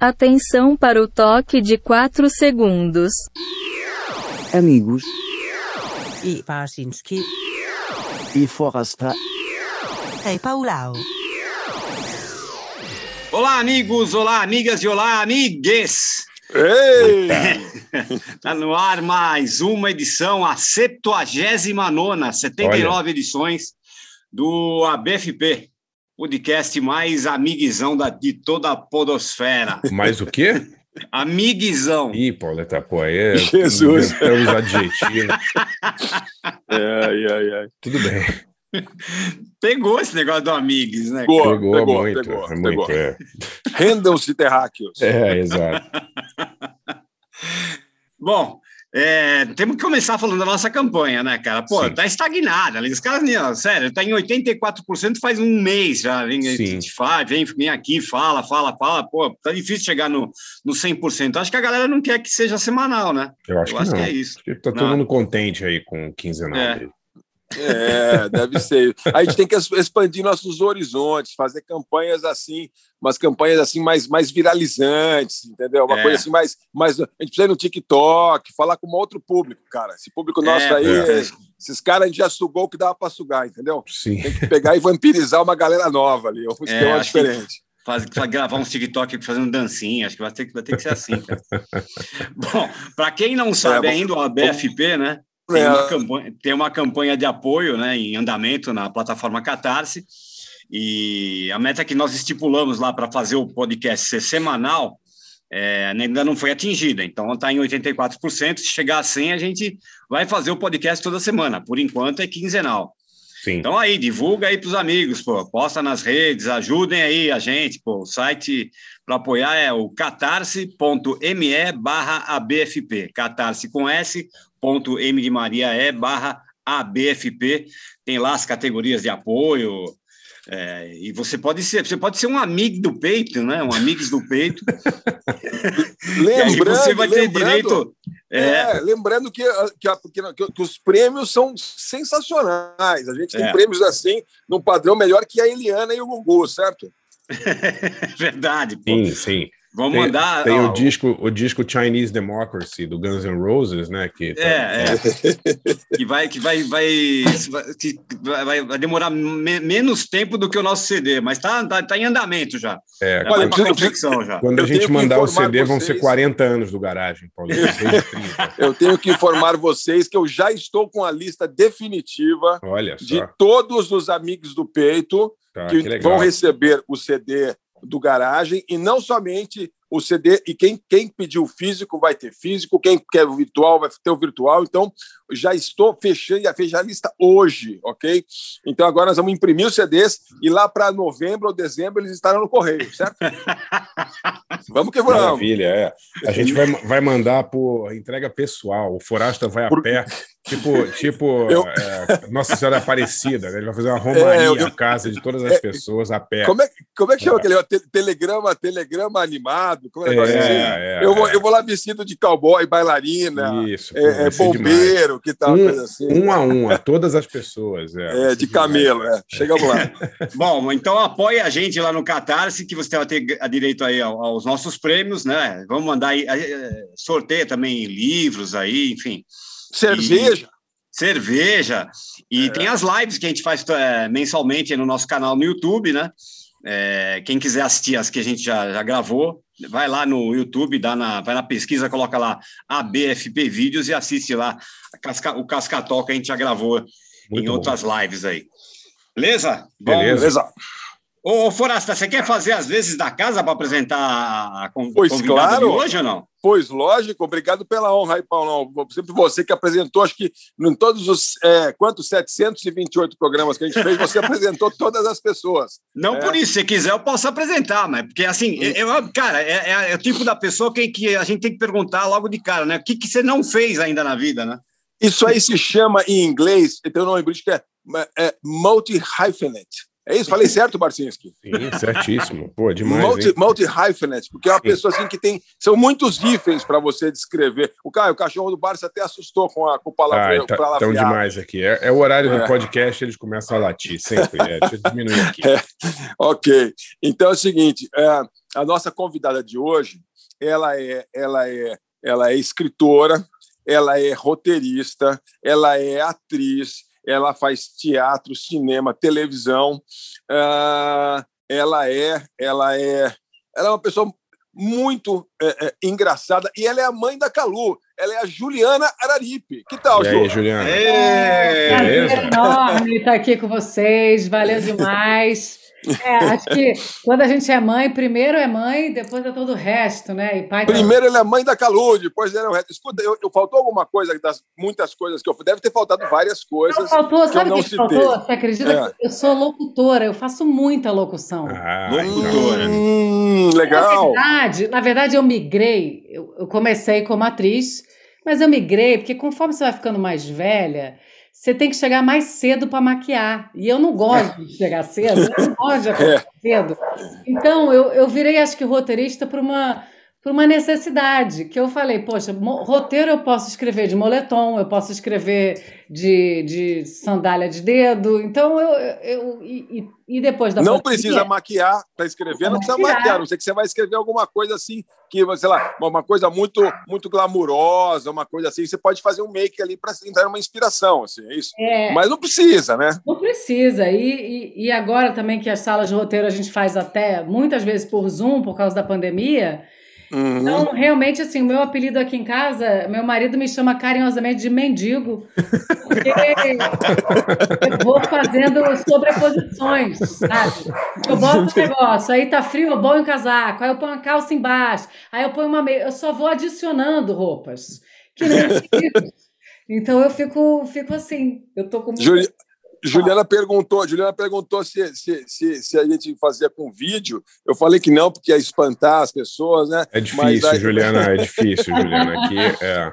Atenção para o toque de 4 segundos. Amigos e Parsinski e Forasta. Hey Paulau. Olá, amigos, olá, amigas e olá, amigues! Ei! tá no ar mais uma edição, a 79, 79 Olha. edições do ABFP, podcast mais amiguizão da, de toda a podosfera. Mais o quê? Amiguizão. Ih, Pauleta, pô, aí é. Jesus. Os adjetivos. ai, ai, ai. Tudo bem. Pegou esse negócio do amigos, né? Pegou, pegou, pegou muito. Pegou, é muito pegou. É. Rendam-se terráqueos. É, exato. Bom, é, temos que começar falando da nossa campanha, né, cara? Pô, Sim. tá estagnada. Os caras, sério, tá em 84% faz um mês já. Vem, faz, vem, vem aqui, fala, fala, fala. Pô, tá difícil chegar no, no 100%. Acho que a galera não quer que seja semanal, né? Eu acho, Eu que, acho que, é isso. Acho que tá todo não. mundo contente aí com quinzenal. É. É, deve ser. A gente tem que expandir nossos horizontes, fazer campanhas assim, umas campanhas assim mais, mais viralizantes, entendeu? Uma é. coisa assim mais, mais. A gente precisa ir no TikTok, falar com um outro público, cara. Esse público nosso é, aí, é. esses caras a gente já sugou o que dava para sugar, entendeu? Sim. Tem que pegar e vampirizar uma galera nova ali, é um esquema diferente. Faz, gravar uns TikTok fazendo dancinha, acho que vai ter, vai ter que ser assim, cara. Bom, para quem não sabe é, ainda, o BFP, né? Tem uma, é. campanha, tem uma campanha de apoio né, em andamento na plataforma Catarse. E a meta que nós estipulamos lá para fazer o podcast ser semanal é, ainda não foi atingida. Então está em 84%. Se chegar a 100, a gente vai fazer o podcast toda semana. Por enquanto é quinzenal. Sim. Então aí, divulga aí para os amigos, pô, posta nas redes, ajudem aí a gente, pô, o site para apoiar é o catarse.me barra ABFP, catarse com S, ponto M de Maria E barra ABFP, tem lá as categorias de apoio, é, e você pode ser, você pode ser um amigo do peito, né? Um amigos do peito. lembrando, você vai ter direito. É... é, lembrando que, que, que, que, os prêmios são sensacionais. A gente tem é. prêmios assim, num padrão melhor que a Eliana e o Gugu, certo? Verdade. Pô. Sim, sim. Vamos tem, mandar. Tem ó, o disco, o disco Chinese Democracy do Guns N' Roses, né? Que tá... é, é. que vai, que vai, vai, que vai, vai demorar me, menos tempo do que o nosso CD, mas tá, tá, tá em andamento já. É, já quando, confecção já. Quando a gente mandar o CD, vocês... vão ser 40 anos do garagem, Paulo. eu tenho que informar vocês que eu já estou com a lista definitiva de todos os amigos do peito tá, que, que vão receber o CD do garagem e não somente o CD e quem, quem pediu físico vai ter físico, quem quer o virtual vai ter o virtual. Então, já estou fechando a fechar a lista hoje, ok? Então, agora nós vamos imprimir os CDs e lá para novembro ou dezembro eles estarão no correio, certo? vamos que vamos. Maravilha, é. A gente vai, vai mandar por entrega pessoal. O Forasta vai a por... pé Tipo, tipo eu... é, Nossa Senhora Aparecida, né? Ele vai fazer uma romaria é, eu... casa de todas as é, pessoas a pé. Como é, como é que chama é. aquele te, telegrama, telegrama animado? Como é, é, assim? é, eu, vou, eu vou lá vestido de cowboy, bailarina, Isso, é, bombeiro, que tal, um, assim. Um a um, a todas as pessoas. É, de camelo, é. Chegamos lá. Bom, então apoie a gente lá no Catarse, que você vai ter direito aí aos nossos prêmios, né? Vamos mandar aí, sorteia também livros aí, enfim. Cerveja. E, cerveja. E é. tem as lives que a gente faz é, mensalmente no nosso canal no YouTube, né? É, quem quiser assistir as que a gente já, já gravou, vai lá no YouTube, dá na, vai na pesquisa, coloca lá ABFP Vídeos e assiste lá casca, o Cascatol que a gente já gravou Muito em bom. outras lives aí. Beleza? Beleza. Beleza. Ô, Forasta, você quer fazer as vezes da casa para apresentar a pois convidada claro. de hoje ou não? Pois lógico, obrigado pela honra aí, Paulão. Sempre você que apresentou, acho que em todos os, é, quantos, 728 programas que a gente fez, você apresentou todas as pessoas. Não é. por isso, se quiser eu posso apresentar, mas porque assim, eu, cara, é, é, é, o tipo da pessoa que, que a gente tem que perguntar logo de cara, né? O que, que você não fez ainda na vida, né? Isso aí se chama em inglês, tem um nome bonito que é, é multi-hyphenate. É isso? Falei certo, Barcinski? Sim, certíssimo. Pô, demais. Multi, multi hyphenate, porque é uma pessoa assim que tem. São muitos hífens para você descrever. O cara, o cachorro do Barça até assustou com a, com o palavra. Ah, tá, tão demais aqui. É, é o horário é. do podcast, eles começam a latir sempre. É, deixa eu diminuir aqui. É, ok. Então é o seguinte: é, a nossa convidada de hoje, ela é, ela é, ela é escritora, ela é roteirista, ela é atriz, ela faz teatro, cinema, televisão. Uh, ela é, ela é, ela é uma pessoa muito é, é, engraçada e ela é a mãe da Calu. Ela é a Juliana Araripe. Que tal, e aí, Juliana? É? É enorme estar aqui com vocês. Valeu demais. É, acho que quando a gente é mãe, primeiro é mãe, depois é todo o resto, né? E pai primeiro ele é mãe da Calu, depois ele é o resto. Escuta, eu, eu, faltou alguma coisa das muitas coisas que eu deve ter faltado várias coisas. Não, faltou, que sabe o que, que faltou? Você acredita é. que eu sou locutora, eu faço muita locução. Ah, locutora. Hum, legal. Na verdade, na verdade, eu migrei, eu, eu comecei como atriz, mas eu migrei, porque conforme você vai ficando mais velha você tem que chegar mais cedo para maquiar. E eu não gosto de chegar cedo, eu não gosto de acordar é. cedo. Então, eu, eu virei, acho que, roteirista por uma, por uma necessidade, que eu falei, poxa, roteiro eu posso escrever de moletom, eu posso escrever de, de sandália de dedo, então eu... eu e, e depois da Não pandemia, precisa maquiar para escrever, não precisa maquiar. maquiar, não sei que você vai escrever alguma coisa assim, que, sei lá, uma coisa muito muito glamurosa, uma coisa assim, você pode fazer um make ali para entrar uma inspiração, assim, é isso. É, Mas não precisa, né? Não precisa, e, e, e agora também que as salas de roteiro a gente faz até, muitas vezes por Zoom, por causa da pandemia Uhum. Então, realmente, assim, o meu apelido aqui em casa, meu marido me chama carinhosamente de mendigo, porque eu vou fazendo sobreposições, sabe? Eu boto um negócio, aí tá frio, eu ponho um casaco, aí eu ponho uma calça embaixo, aí eu ponho uma meia, eu só vou adicionando roupas, que nem Então eu fico, fico assim, eu tô com muito... Juliana perguntou, Juliana perguntou se, se, se, se, a gente fazia com vídeo. Eu falei que não, porque ia espantar as pessoas, né? É difícil, aí... Juliana, é difícil, Juliana. Aqui é.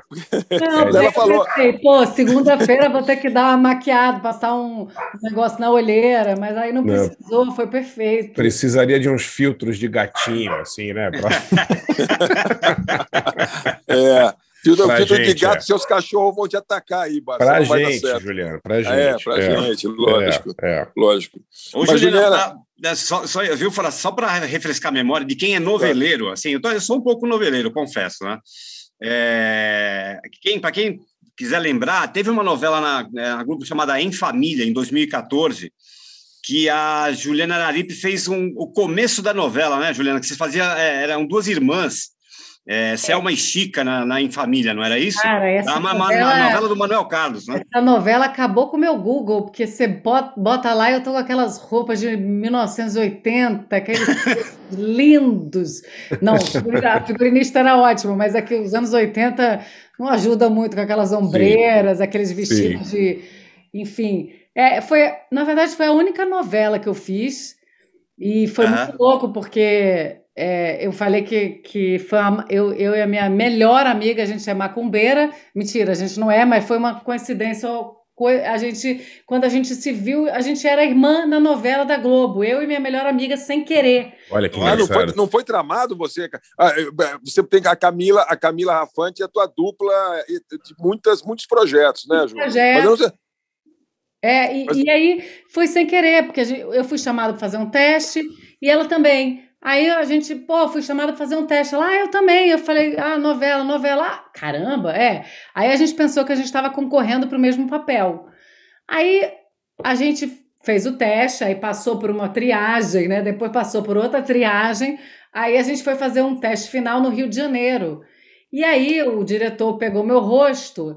Não, é ela falou. Pensei, Pô, segunda-feira vou ter que dar uma maquiada, passar um negócio na olheira, mas aí não precisou, não. foi perfeito. Precisaria de uns filtros de gatinho, assim, né? Pra... é. Filtro, filtro gente, de gato, é. seus cachorros vão te atacar aí, Bárbara. Pra gente, Juliano, pra gente. É, pra é. gente, lógico. É, é. Lógico. Ô, Mas, Juliana, né, só, só, viu, falar, só para refrescar a memória de quem é noveleiro, assim, eu, tô, eu sou um pouco noveleiro, confesso, né? É, quem, para quem quiser lembrar, teve uma novela na, na grupo chamada Em Família, em 2014, que a Juliana Araripe fez um, o começo da novela, né, Juliana? Que você fazia, é, eram duas irmãs é, Selma e Chica na, na Em Família, não era isso? Cara, essa a, novela, a novela do Manuel Carlos, né? Essa novela acabou com o meu Google, porque você bota, bota lá e eu tô com aquelas roupas de 1980, aqueles lindos. Não, a figurinista era ótima, mas aqui os anos 80 não ajuda muito com aquelas ombreiras, Sim. aqueles vestidos Sim. de... Enfim, é, foi, na verdade foi a única novela que eu fiz e foi muito louco, porque é, eu falei que, que foi uma, eu, eu e a minha melhor amiga, a gente é macumbeira. Mentira, a gente não é, mas foi uma coincidência. A gente, quando a gente se viu, a gente era irmã na novela da Globo. Eu e minha melhor amiga sem querer. Olha que ah, não, foi, não foi tramado você? Ah, você tem a Camila, a Camila Rafante, a tua dupla de muitas, muitos projetos, né, Ju? Projetos. É, e, Mas... e aí foi sem querer, porque gente, eu fui chamada para fazer um teste e ela também. Aí a gente, pô, fui chamada para fazer um teste lá, ah, eu também. Eu falei, ah, novela, novela, ah, caramba, é. Aí a gente pensou que a gente estava concorrendo para o mesmo papel. Aí a gente fez o teste, aí passou por uma triagem, né? Depois passou por outra triagem. Aí a gente foi fazer um teste final no Rio de Janeiro. E aí o diretor pegou meu rosto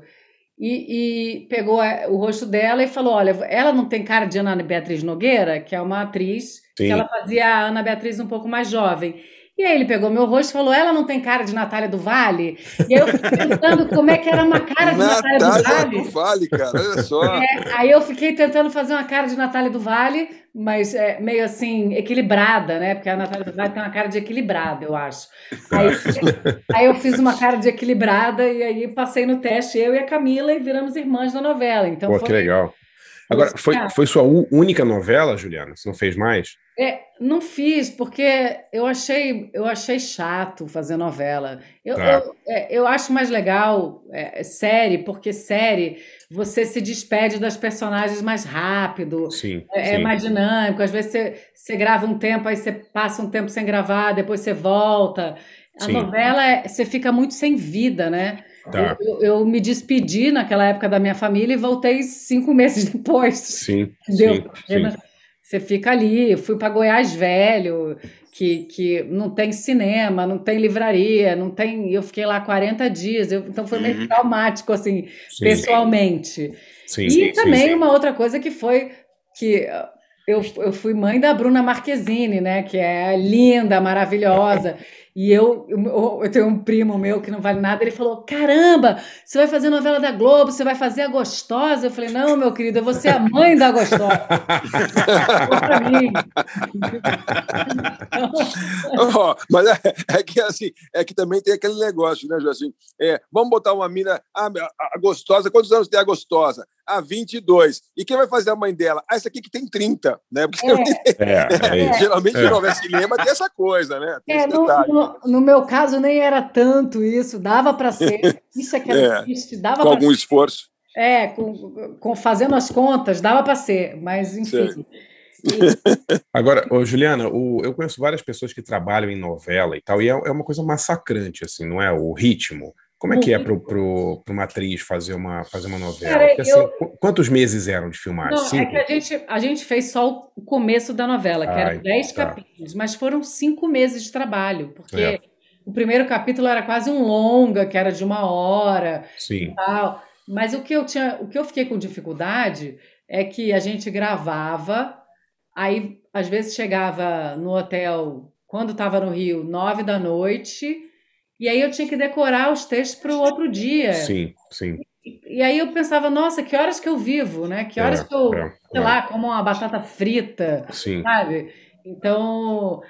e, e, pegou o rosto dela e falou: Olha, ela não tem cara de Ana Beatriz Nogueira, que é uma atriz Sim. que ela fazia a Ana Beatriz um pouco mais jovem. E aí ele pegou meu rosto e falou: ela não tem cara de Natália do Vale? E eu fiquei pensando como é que era uma cara de Natália, Natália do Vale. do Vale, cara, olha só. É, aí eu fiquei tentando fazer uma cara de Natália do Vale, mas é, meio assim, equilibrada, né? Porque a Natália do Vale tem uma cara de equilibrada, eu acho. Aí, aí eu fiz uma cara de equilibrada e aí passei no teste, eu e a Camila, e viramos irmãs da novela. Então Pô, foi, que legal. Agora, foi, foi sua única novela, Juliana? Você não fez mais? É, não fiz, porque eu achei, eu achei chato fazer novela. Eu, tá. eu, é, eu, acho mais legal é, série, porque série você se despede das personagens mais rápido, sim, é, sim. é, mais dinâmico. Às vezes você, você grava um tempo, aí você passa um tempo sem gravar, depois você volta. A sim. novela, é, você fica muito sem vida, né? Tá. Eu, eu, me despedi naquela época da minha família e voltei cinco meses depois. Sim, sim, sim. Você fica ali. Eu fui para Goiás Velho, que, que não tem cinema, não tem livraria, não tem. Eu fiquei lá 40 dias, eu, então foi meio uhum. traumático, assim, sim. pessoalmente. Sim, e sim, também uma outra coisa que foi que eu, eu fui mãe da Bruna Marquezine, né? Que é linda, maravilhosa. E eu, eu, eu, tenho um primo meu que não vale nada, ele falou: Caramba, você vai fazer novela da Globo, você vai fazer a gostosa? Eu falei: Não, meu querido, eu vou ser a mãe da gostosa. pra mim. oh, mas é, é, que assim, é que também tem aquele negócio, né, Joaquim? É, vamos botar uma mina, a, a gostosa, quantos anos tem a gostosa? A 22. E quem vai fazer a mãe dela? Ah, essa aqui que tem 30, né? Porque é. É, é geralmente é. novela cinema tem essa coisa, né? É, no, no, no, meu caso nem era tanto isso, dava para ser. Isso é que era é, triste, dava Com algum ser. esforço. É, com, com, fazendo as contas, dava para ser, mas enfim. Agora, ô, Juliana, o, eu conheço várias pessoas que trabalham em novela e tal, e é, é uma coisa massacrante, assim, não é? O ritmo. Como é que é para uma atriz fazer uma, fazer uma novela? Cara, Porque, assim, eu... Quantos meses eram de filmagem? Não, cinco? é que a gente, a gente fez só o começo da novela, que Ai, eram dez tá. capítulos, mas foram cinco meses de trabalho, porque é. o primeiro capítulo era quase um longa, que era de uma hora. Sim. Tal. Mas o que eu tinha, o que eu fiquei com dificuldade é que a gente gravava, aí às vezes chegava no hotel quando estava no Rio, nove da noite e aí eu tinha que decorar os textos para o outro dia. Sim, sim. E, e, aí eu pensava, nossa, que horas que eu vivo, né? Que horas é, que eu, é, sei é. lá, como uma batata frita, sim. sabe? Então,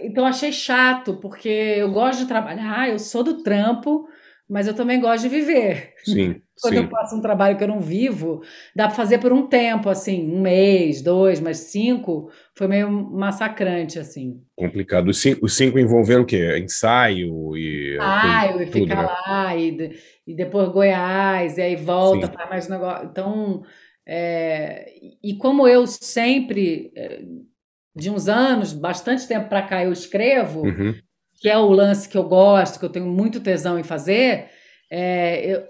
então achei chato, porque eu gosto de trabalhar, eu sou do trampo, mas eu também gosto de viver. Sim. Quando sim. eu faço um trabalho que eu não vivo, dá para fazer por um tempo, assim, um mês, dois, mas cinco foi meio massacrante, assim. Complicado. Os cinco, os cinco envolveram o quê? Ensaio e. Ensaio, e ficar né? lá, e, e depois Goiás, e aí volta para mais negócio. Então, é, e como eu sempre, é, de uns anos, bastante tempo para cá, eu escrevo. Uhum que é o lance que eu gosto, que eu tenho muito tesão em fazer, é, eu,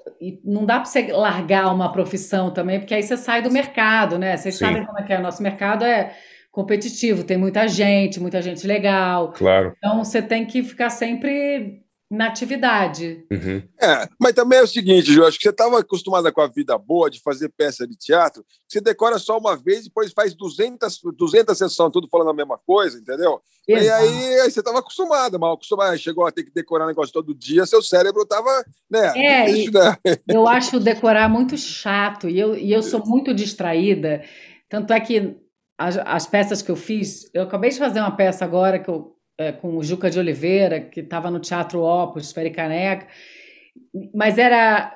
não dá para você largar uma profissão também, porque aí você sai do mercado, né? Vocês Sim. sabem como é que é. O nosso mercado é competitivo, tem muita gente, muita gente legal. Claro. Então você tem que ficar sempre na atividade. Uhum. É, mas também é o seguinte, Ju, acho que você estava acostumada com a vida boa de fazer peça de teatro, você decora só uma vez e depois faz 200, 200 sessões, tudo falando a mesma coisa, entendeu? Exato. E aí, aí você estava acostumada, mal acostumada, chegou a ter que decorar negócio todo dia, seu cérebro estava, né? É, difícil, né? eu acho decorar muito chato e eu, e eu sou muito distraída, tanto é que as, as peças que eu fiz, eu acabei de fazer uma peça agora que eu é, com o Juca de Oliveira, que estava no Teatro Opus, Pericaneca, mas era.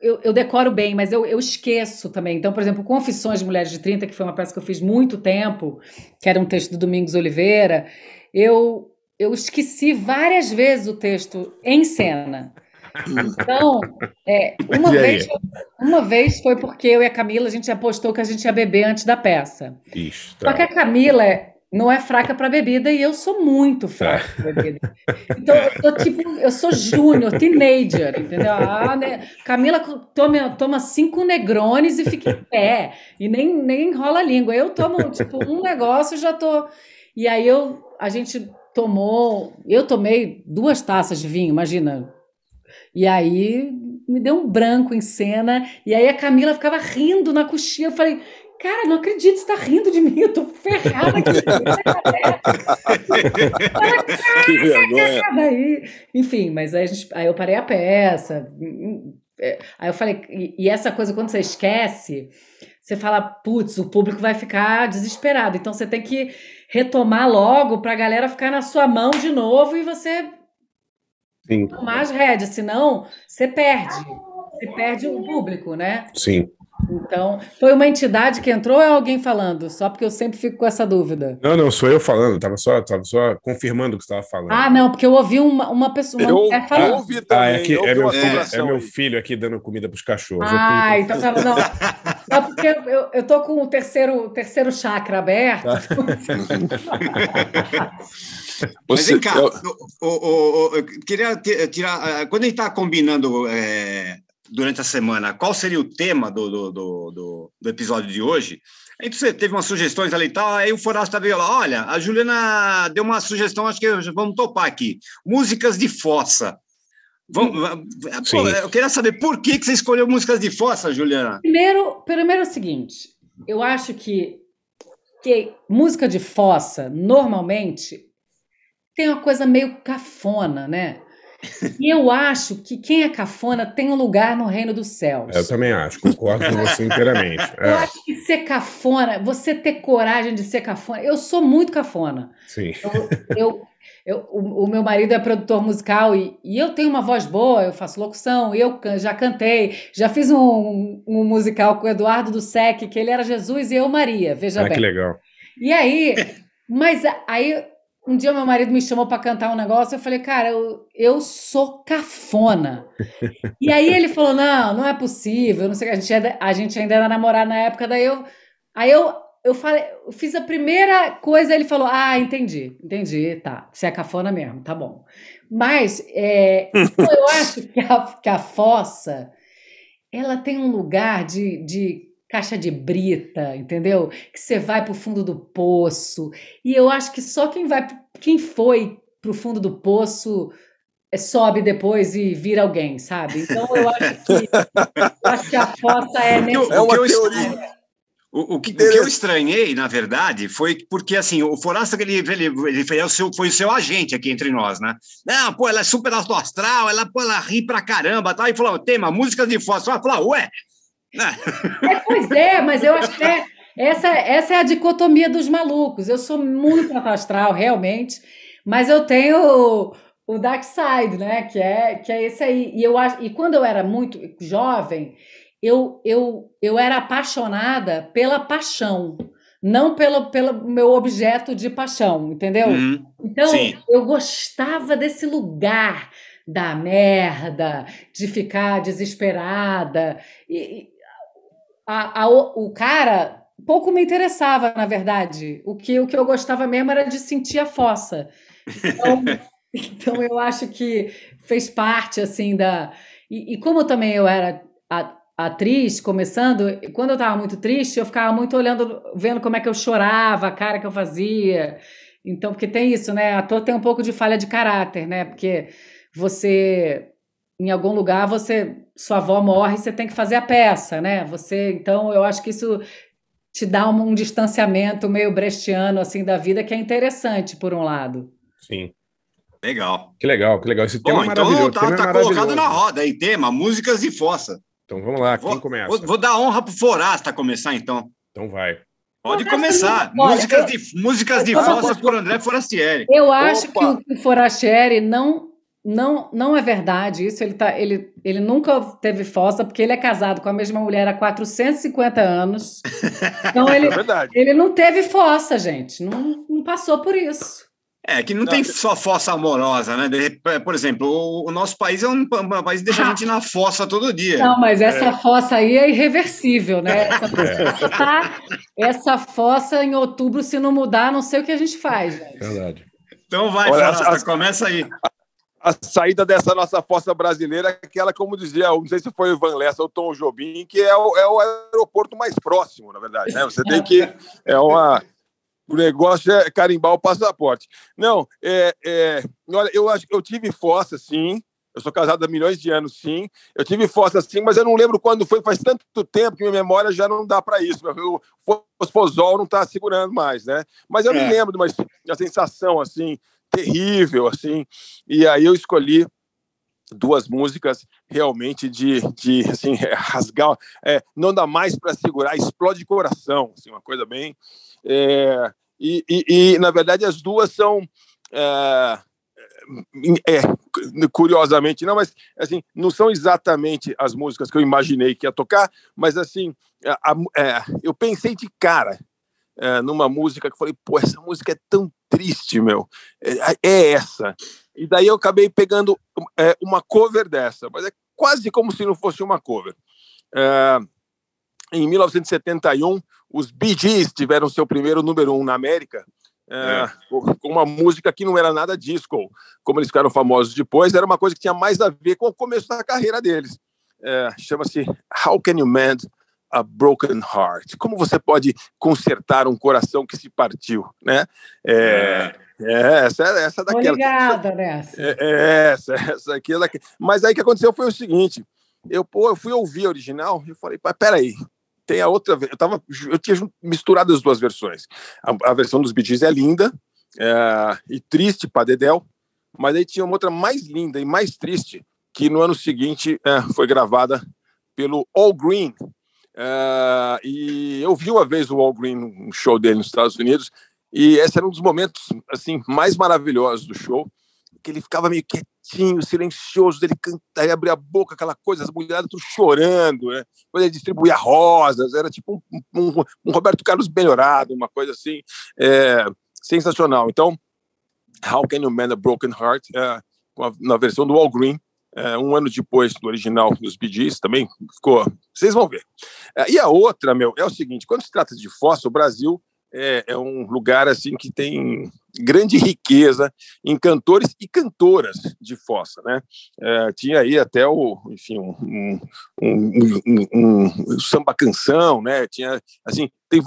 Eu, eu, decoro bem, mas eu, eu esqueço também. Então, por exemplo, Confissões de Mulheres de 30, que foi uma peça que eu fiz muito tempo, que era um texto do Domingos Oliveira, eu, eu esqueci várias vezes o texto em cena. Então, é, uma, vez, uma vez foi porque eu e a Camila, a gente apostou que a gente ia beber antes da peça. Ixi, tá. Só que a Camila não é fraca para bebida e eu sou muito fraca para bebida. Então eu sou tipo, eu sou júnior, teenager, entendeu? Ah, né? Camila toma, toma cinco negrones e fica em pé e nem, nem enrola a língua. Eu tomo tipo um negócio e já tô. E aí eu a gente tomou, eu tomei duas taças de vinho, imagina. E aí me deu um branco em cena e aí a Camila ficava rindo na coxinha. Eu falei, Cara, não acredito, você tá rindo de mim, eu tô ferrada aqui. que vergonha. Aí. Enfim, mas aí, gente, aí eu parei a peça. É, aí eu falei, e, e essa coisa, quando você esquece, você fala, putz, o público vai ficar desesperado. Então você tem que retomar logo para a galera ficar na sua mão de novo e você Sim. tomar as rédeas, senão você perde. Você perde o público, né? Sim. Então, foi uma entidade que entrou ou é alguém falando? Só porque eu sempre fico com essa dúvida. Não, não, sou eu falando, estava só, tava só confirmando o que você estava falando. Ah, não, porque eu ouvi uma, uma pessoa. Uma eu, mulher falando. eu ouvi também. Ah, é, que, é, meu filho, é meu filho aqui dando comida para os cachorros. Ah, então tá não. Só porque eu, eu, tô com o terceiro, terceiro chakra aberto. Tá. Mas vem cá, eu... O, o, o, eu queria tirar. Ah, quando a gente está combinando é, durante a semana qual seria o tema do, do, do, do, episódio de hoje, aí você teve umas sugestões ali e tal, aí o Forasta veio lá, olha, a Juliana deu uma sugestão, acho que vamos topar aqui, músicas de fossa. Vamos, pô, eu queria saber por que, que você escolheu músicas de fossa, Juliana? Primeiro, primeiro é o seguinte, eu acho que, que música de fossa, normalmente, tem uma coisa meio cafona, né? E eu acho que quem é cafona tem um lugar no reino dos céus. Eu também acho, concordo com você inteiramente. É. Eu acho que ser cafona, você ter coragem de ser cafona. Eu sou muito cafona. Sim. Eu, eu, eu o, o, meu marido é produtor musical e, e, eu tenho uma voz boa, eu faço locução, eu já cantei, já fiz um, um musical com o Eduardo do Sec, que ele era Jesus e eu Maria, veja ah, bem. que legal. E aí, mas aí um dia meu marido me chamou para cantar um negócio, eu falei, cara, eu, eu sou cafona. e aí ele falou, não, não é possível, não sei a gente, a gente ainda era namorado na época, daí eu, aí eu, eu falei, eu fiz a primeira coisa, ele falou, ah, entendi, entendi, tá, você é cafona mesmo, tá bom. Mas é, eu acho que a, que a fossa, ela tem um lugar de, de caixa de brita, entendeu? Que você vai para o fundo do poço. E eu acho que só quem vai, quem foi para o fundo do poço é, sobe depois e vira alguém, sabe? Então eu acho que, eu acho que a fossa é nesse é uma teoria. O, o, que, o, que, eu estranhei, na verdade, foi porque assim, o Forasta ele, ele, ele foi, o seu, foi o seu agente aqui entre nós, né? Não, pô, ela é super astral, ela, pô, ela ri pra caramba, tá? E falou, tema, músicas de fósforo. Ela falou, ué, é, pois é, mas eu acho que é, essa, essa é a dicotomia dos malucos. Eu sou muito astral, realmente, mas eu tenho o, o Dark Side, né? Que é, que é esse aí. E, eu, e quando eu era muito jovem, eu, eu, eu era apaixonada pela paixão não pelo, pelo meu objeto de paixão, entendeu? Uhum, então, sim. eu gostava desse lugar da merda, de ficar desesperada. E, a, a, o cara pouco me interessava, na verdade. O que, o que eu gostava mesmo era de sentir a fossa. Então, então eu acho que fez parte, assim, da... E, e como também eu era a, atriz, começando, quando eu estava muito triste, eu ficava muito olhando, vendo como é que eu chorava, a cara que eu fazia. Então, porque tem isso, né? Ator tem um pouco de falha de caráter, né? Porque você em algum lugar você sua avó morre, você tem que fazer a peça, né? Você, então eu acho que isso te dá um, um distanciamento meio brechtiano assim da vida que é interessante por um lado. Sim. Legal. Que legal, que legal. Esse Bom, tema é então maravilhoso. Tá, tá é colocado na roda aí, tema, músicas de fossa. Então vamos lá, vou, quem começa? Vou, vou dar honra pro Forasta começar, então. Então vai. Pode começar. Olha, músicas eu, de, músicas de fossa por André Forastieri. Eu acho Opa. que o Forastieri não não, não é verdade isso. Ele, tá, ele, ele nunca teve fossa, porque ele é casado com a mesma mulher há 450 anos. Então ele, é ele não teve fossa, gente. Não, não passou por isso. É, que não, não, tem só fossa amorosa, né? Por exemplo, o, o nosso país é um, um, país que deixa a gente na fossa todo dia. Não, mas essa é. fossa aí é irreversível, né? Essa, é. tá, essa fossa em outubro, se não mudar, não sei o que a gente faz. Gente. Verdade. Então vai, Olha, as, começa aí a saída dessa nossa força brasileira, aquela, como dizia, não sei se foi o Van Lessa ou Tom Jobim, que é o, é o aeroporto mais próximo, na verdade. Né? Você tem que. É uma. O negócio é carimbar o passaporte. Não, é, é, olha, eu acho eu tive fossa, sim. Eu sou casado há milhões de anos, sim. Eu tive fossa, sim, mas eu não lembro quando foi. Faz tanto tempo que minha memória já não dá para isso. O fosfosol não está segurando mais, né? Mas eu é. me lembro de uma, uma sensação assim terrível, assim. E aí eu escolhi duas músicas realmente de, de assim, rasgar, é, não dá mais para segurar, explode coração, assim, uma coisa bem. É, e, e, e, na verdade, as duas são. É, é, curiosamente não, mas assim, não são exatamente as músicas que eu imaginei que ia tocar, mas assim, a, a, é, eu pensei de cara é, numa música que falei, pô, essa música é tão triste, meu, é, é essa. E daí eu acabei pegando é, uma cover dessa, mas é quase como se não fosse uma cover. É, em 1971, os Bee Gees tiveram seu primeiro número um na América, é, com uma música que não era nada disco, como eles ficaram famosos depois, era uma coisa que tinha mais a ver com o começo da carreira deles. É, Chama-se How Can You Mend a Broken Heart? Como você pode consertar um coração que se partiu, né? É, é essa, essa daquela. Obrigada nessa. É, é, essa, essa aqui, daqui. Mas aí o que aconteceu foi o seguinte: eu, pô, eu fui ouvir a original e falei, peraí, tem a outra. Eu, tava, eu tinha misturado as duas versões. A, a versão dos Bee é linda é, e triste para Dedel, mas aí tinha uma outra mais linda e mais triste que no ano seguinte é, foi gravada pelo All Green. É, e eu vi uma vez o All Green um show dele nos Estados Unidos e esse era um dos momentos assim mais maravilhosos do show que ele ficava meio quietinho, silencioso, ele cantar, abria a boca, aquela coisa, as mulheres tudo chorando, né? Quando ele distribuía rosas, era tipo um, um, um Roberto Carlos melhorado, uma coisa assim, é, sensacional. Então, How Can You Mend a Broken Heart, é, na versão do All Green, é, um ano depois do original dos Gees, também ficou. Vocês vão ver. É, e a outra, meu, é o seguinte: quando se trata de fossa, o Brasil é, é, um lugar assim que tem grande riqueza em cantores e cantoras de fossa, né? É, tinha aí até o, enfim, um, um, um, um samba canção, né? Tinha assim, tem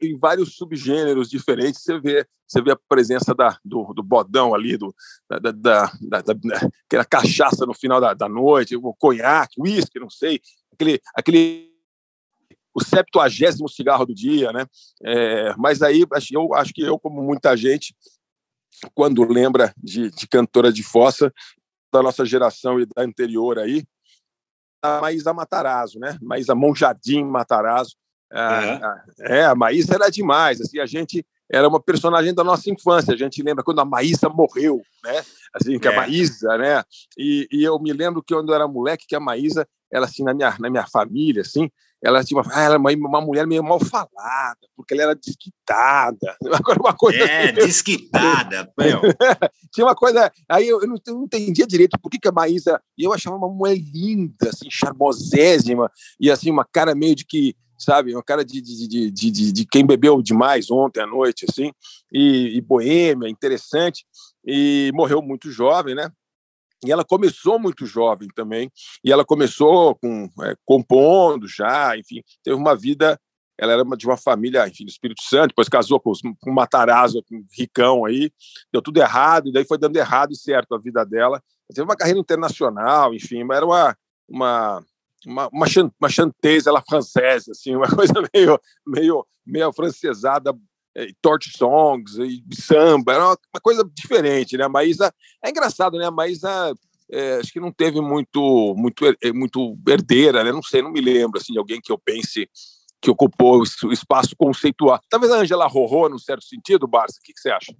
em vários subgêneros diferentes. Você vê, você vê a presença da, do, do bodão ali, do, da, da, da, da, cachaça no final da, da noite, o conhaque, uísque, não sei, aquele, aquele o septuagésimo cigarro do dia, né? É, mas aí eu acho que eu, como muita gente, quando lembra de, de cantora de fossa da nossa geração e da anterior aí, a Maísa Matarazzo, né? Maísa Monjardim Matarazzo. É, é, a Maísa era demais. Assim, a gente era uma personagem da nossa infância. A gente lembra quando a Maísa morreu, né? Assim, que é. a Maísa, né? E, e, eu me lembro que quando eu era moleque, que a Maísa, ela assim, na minha, na minha família, assim, ela tinha uma, ah, ela uma, uma mulher meio mal falada, porque ela era desquitada. Uma coisa é, assim, desquitada. tinha uma coisa. Aí eu, eu, não, eu, não, entendia direito por que, que a Maísa. E eu achava uma mulher linda, assim, charmosésima, e assim, uma cara meio de que. Sabe, uma cara de, de, de, de, de, de quem bebeu demais ontem à noite, assim, e, e boêmia, interessante, e morreu muito jovem, né? E ela começou muito jovem também, e ela começou com é, compondo já, enfim, teve uma vida. Ela era de uma família, enfim, do Espírito Santo, depois casou com, um Matarazzo, com um ricão aí, deu tudo errado, e daí foi dando errado e certo a vida dela. Teve uma carreira internacional, enfim, era uma, uma, uma, uma, uma chanteza, ela francesa, assim, uma coisa meio, meio, meio francesada é, torch songs e samba, era uma, uma, coisa diferente, né? A Maísa é engraçado, né? A Maísa é, acho que não teve muito muito é, muito herdeira, né? Não sei, não me lembro assim de alguém que eu pense que ocupou o espaço conceitual. Talvez a Angela Rorô, no certo sentido, Barça. O que, que você acha?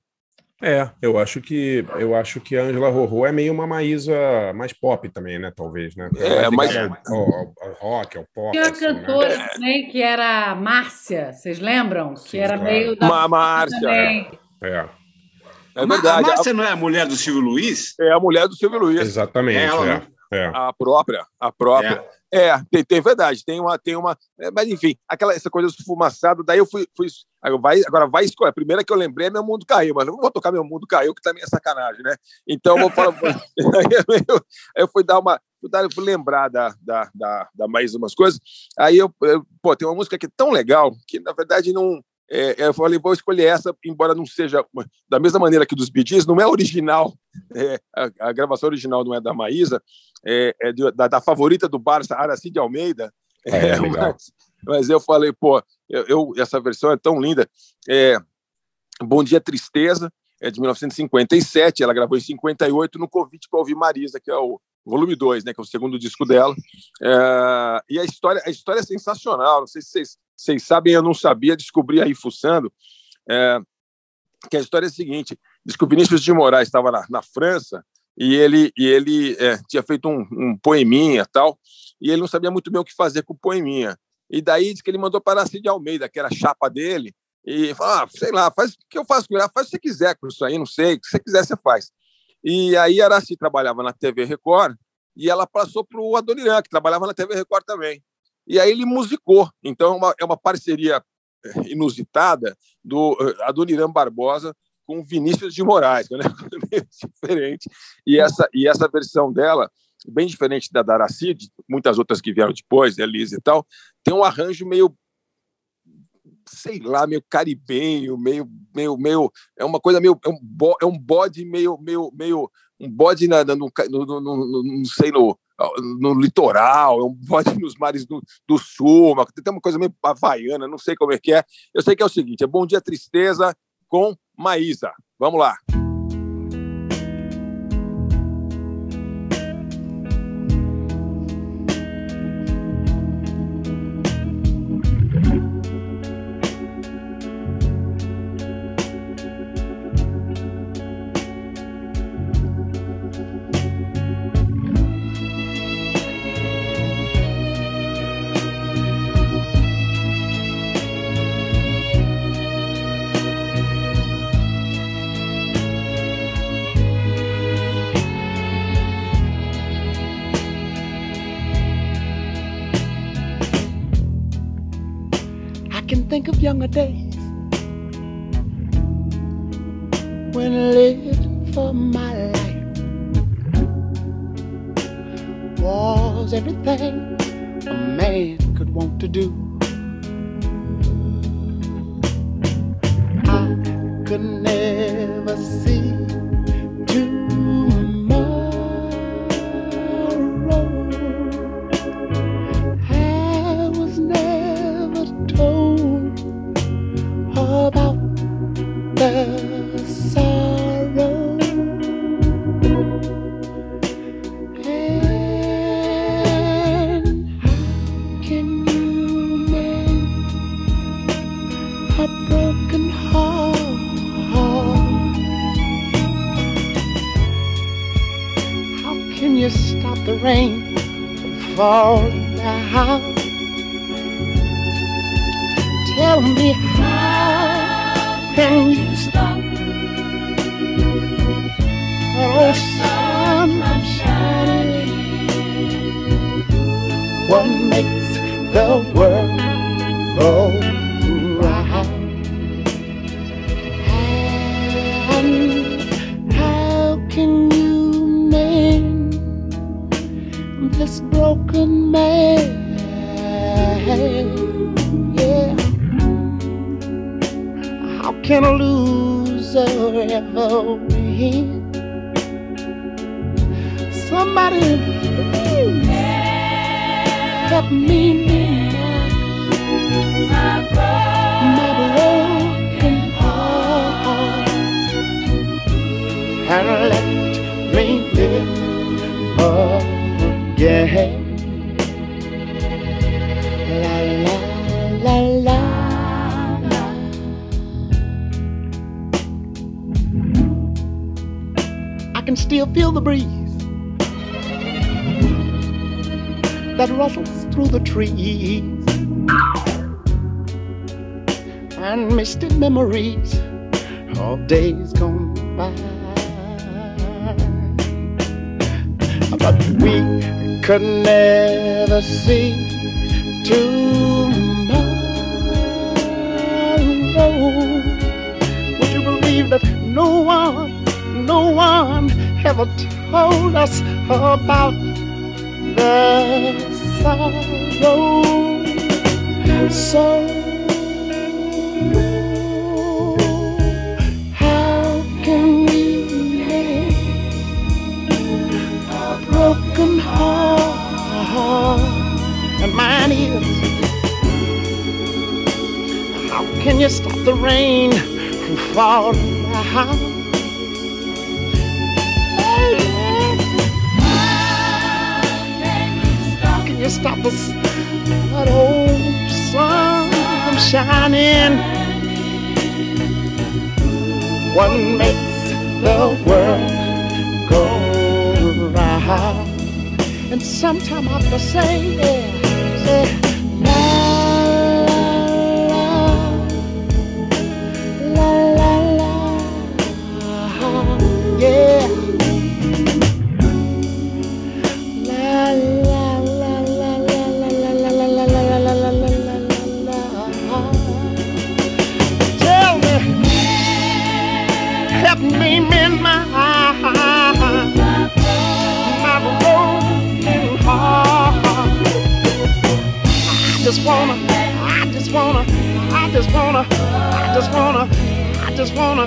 É, eu acho que eu acho que a Angela Rorô é meio uma Maísa mais pop também, né? Talvez, né? É, mas é, o, rock, é o pop. Tinha uma assim, né? cantora né? também que era Márcia, vocês lembram? Sim, que era claro. meio da uma Márcia. É. é. É verdade. A Márcia não é a mulher do Silvio Luiz? É a mulher do Silvio Luiz. Exatamente. É ela, é. Né? É. A própria, a própria. É, é tem, tem, verdade, tem uma, tem uma, é, mas enfim, aquela essa coisa esfumaçada, daí eu fui, fui vai, agora vai escolher. A primeira que eu lembrei é Meu Mundo Caiu, mas não vou tocar Meu Mundo Caiu, que também é sacanagem, né? Então eu vou falar. eu, eu fui dar uma, fui, fui lembrar da, da, da, da mais umas coisas. Aí eu, eu, pô, tem uma música que é tão legal que na verdade não é, eu falei, vou escolher essa, embora não seja da mesma maneira que dos Bee não é original, é, a, a, gravação original não é da Maísa, é, é de, da, da, favorita do Barça, Aracide Almeida, é, é mas, mas, eu falei, pô, eu, eu, essa versão é tão linda. É, Bom Dia Tristeza, é de 1957, ela gravou em 58 no convite para ouvir Marisa, que é o volume 2, né, que é o segundo disco dela. É, e a história, a história é sensacional, não sei se vocês vocês sabem, eu não sabia, descobri aí fuçando, é, que a história é a seguinte: diz que o Vinícius de Moraes estava na, na França e ele, e ele é, tinha feito um, um poeminha tal, e ele não sabia muito bem o que fazer com o poeminha. E daí disse que ele mandou para a Cid Almeida, que era a chapa dele, e falou: ah, sei lá, faz o que eu faço com ele? Faz o que você quiser com isso aí, não sei, o que você quiser você faz. E aí Araci trabalhava na TV Record e ela passou para o Adoniran, que trabalhava na TV Record também. E aí ele musicou. Então é uma, é uma parceria eh, inusitada do eh, Adoniran Barbosa com Vinícius de Moraes, né? diferente. E essa, e essa versão dela, bem diferente da Daraci, de muitas outras que vieram depois, Elise e tal, tem um arranjo meio sei lá, meio caribenho, meio, meio, meio, é uma coisa meio, é um, bo, é um bode meio, meio, meio, um bode na, no, no, no, no, sei, no, no litoral, é um bode nos mares do, do sul, uma, tem uma coisa meio havaiana, não sei como é que é. Eu sei que é o seguinte, é Bom Dia Tristeza com Maísa. Vamos lá. Was everything a man could want to do. I could never see just wanna, I just wanna, I just wanna, I just wanna, I just wanna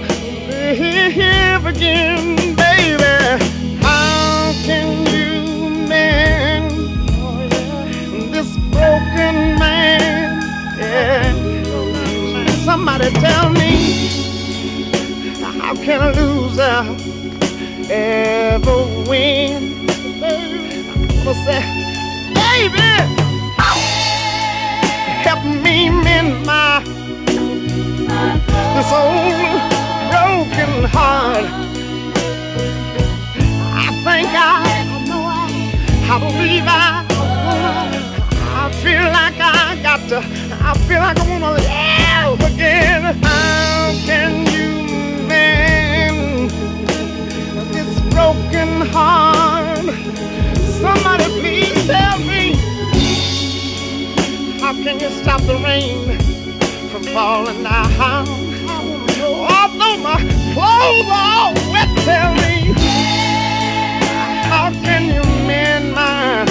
live again, baby. How can you mend this broken man? Yeah. Somebody tell me, how can a loser ever win? Baby, I'm gonna say, baby help me mend my this old broken heart. I think I, I believe I, I feel like I got to, I feel like I wanna live again. How can you mend this broken heart? Somebody please tell me. How can you stop the rain from falling down? Although my clothes are wet, tell me, how can you mend my,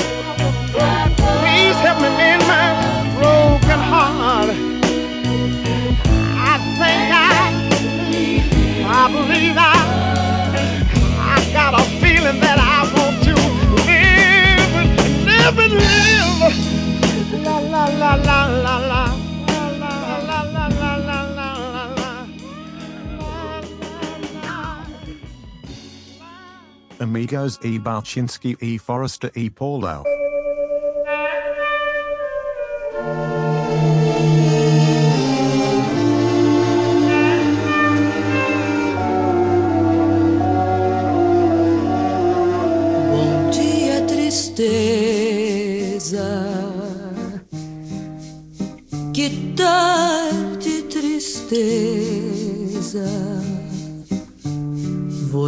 please help me mend my broken heart. I think I, I believe I, I got a feeling that I want to live, and live and live la la la la. Amigos E. Balchinski E. Forrester E. Paulo.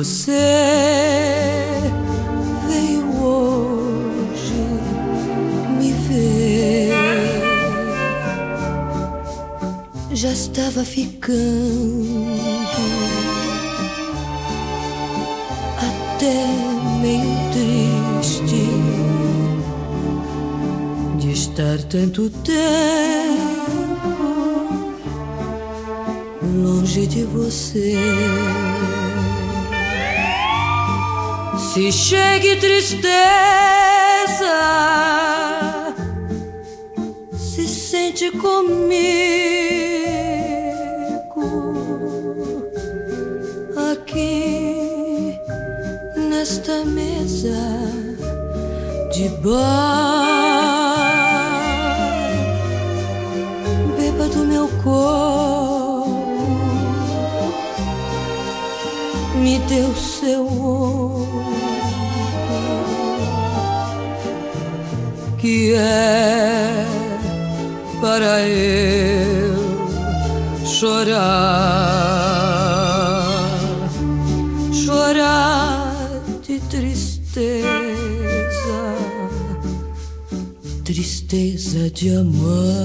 Você veio hoje me ver. Já estava ficando até meio triste de estar tanto tempo longe de você. Se chegue tristeza, se sente comigo aqui nesta mesa de bar. Beba do meu corpo, me deu é para eu chorar, chorar de tristeza, tristeza de amor.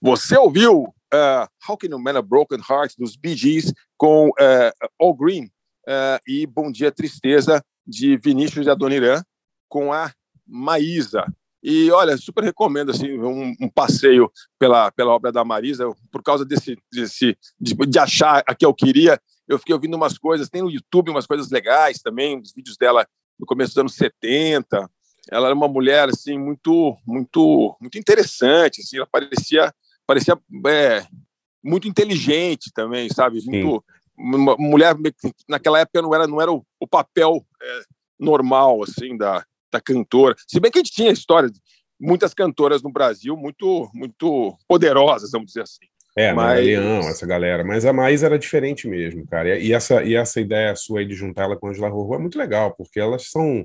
Você ouviu uh, How Can You Man a Broken Heart dos Bee Gees com uh, All Green uh, e Bom Dia Tristeza de Vinícius de Adoniran com a Maísa. E olha, super recomendo assim um, um, passeio pela, pela obra da Marisa, por causa desse, desse de, de achar a que eu queria. Eu fiquei ouvindo umas coisas, tem no YouTube umas coisas legais também, os vídeos dela no começo dos anos 70, ela era uma mulher assim muito muito muito interessante assim ela parecia parecia é, muito inteligente também sabe? Muito uma mulher naquela época não era não era o, o papel é, normal assim da, da cantora. Se bem que a gente tinha história de muitas cantoras no Brasil muito muito poderosas vamos dizer assim. É, mas... Leão, essa galera. Mas a Maísa era diferente mesmo, cara. E essa, e essa ideia sua aí de juntar ela com a Angela Rorô é muito legal, porque elas são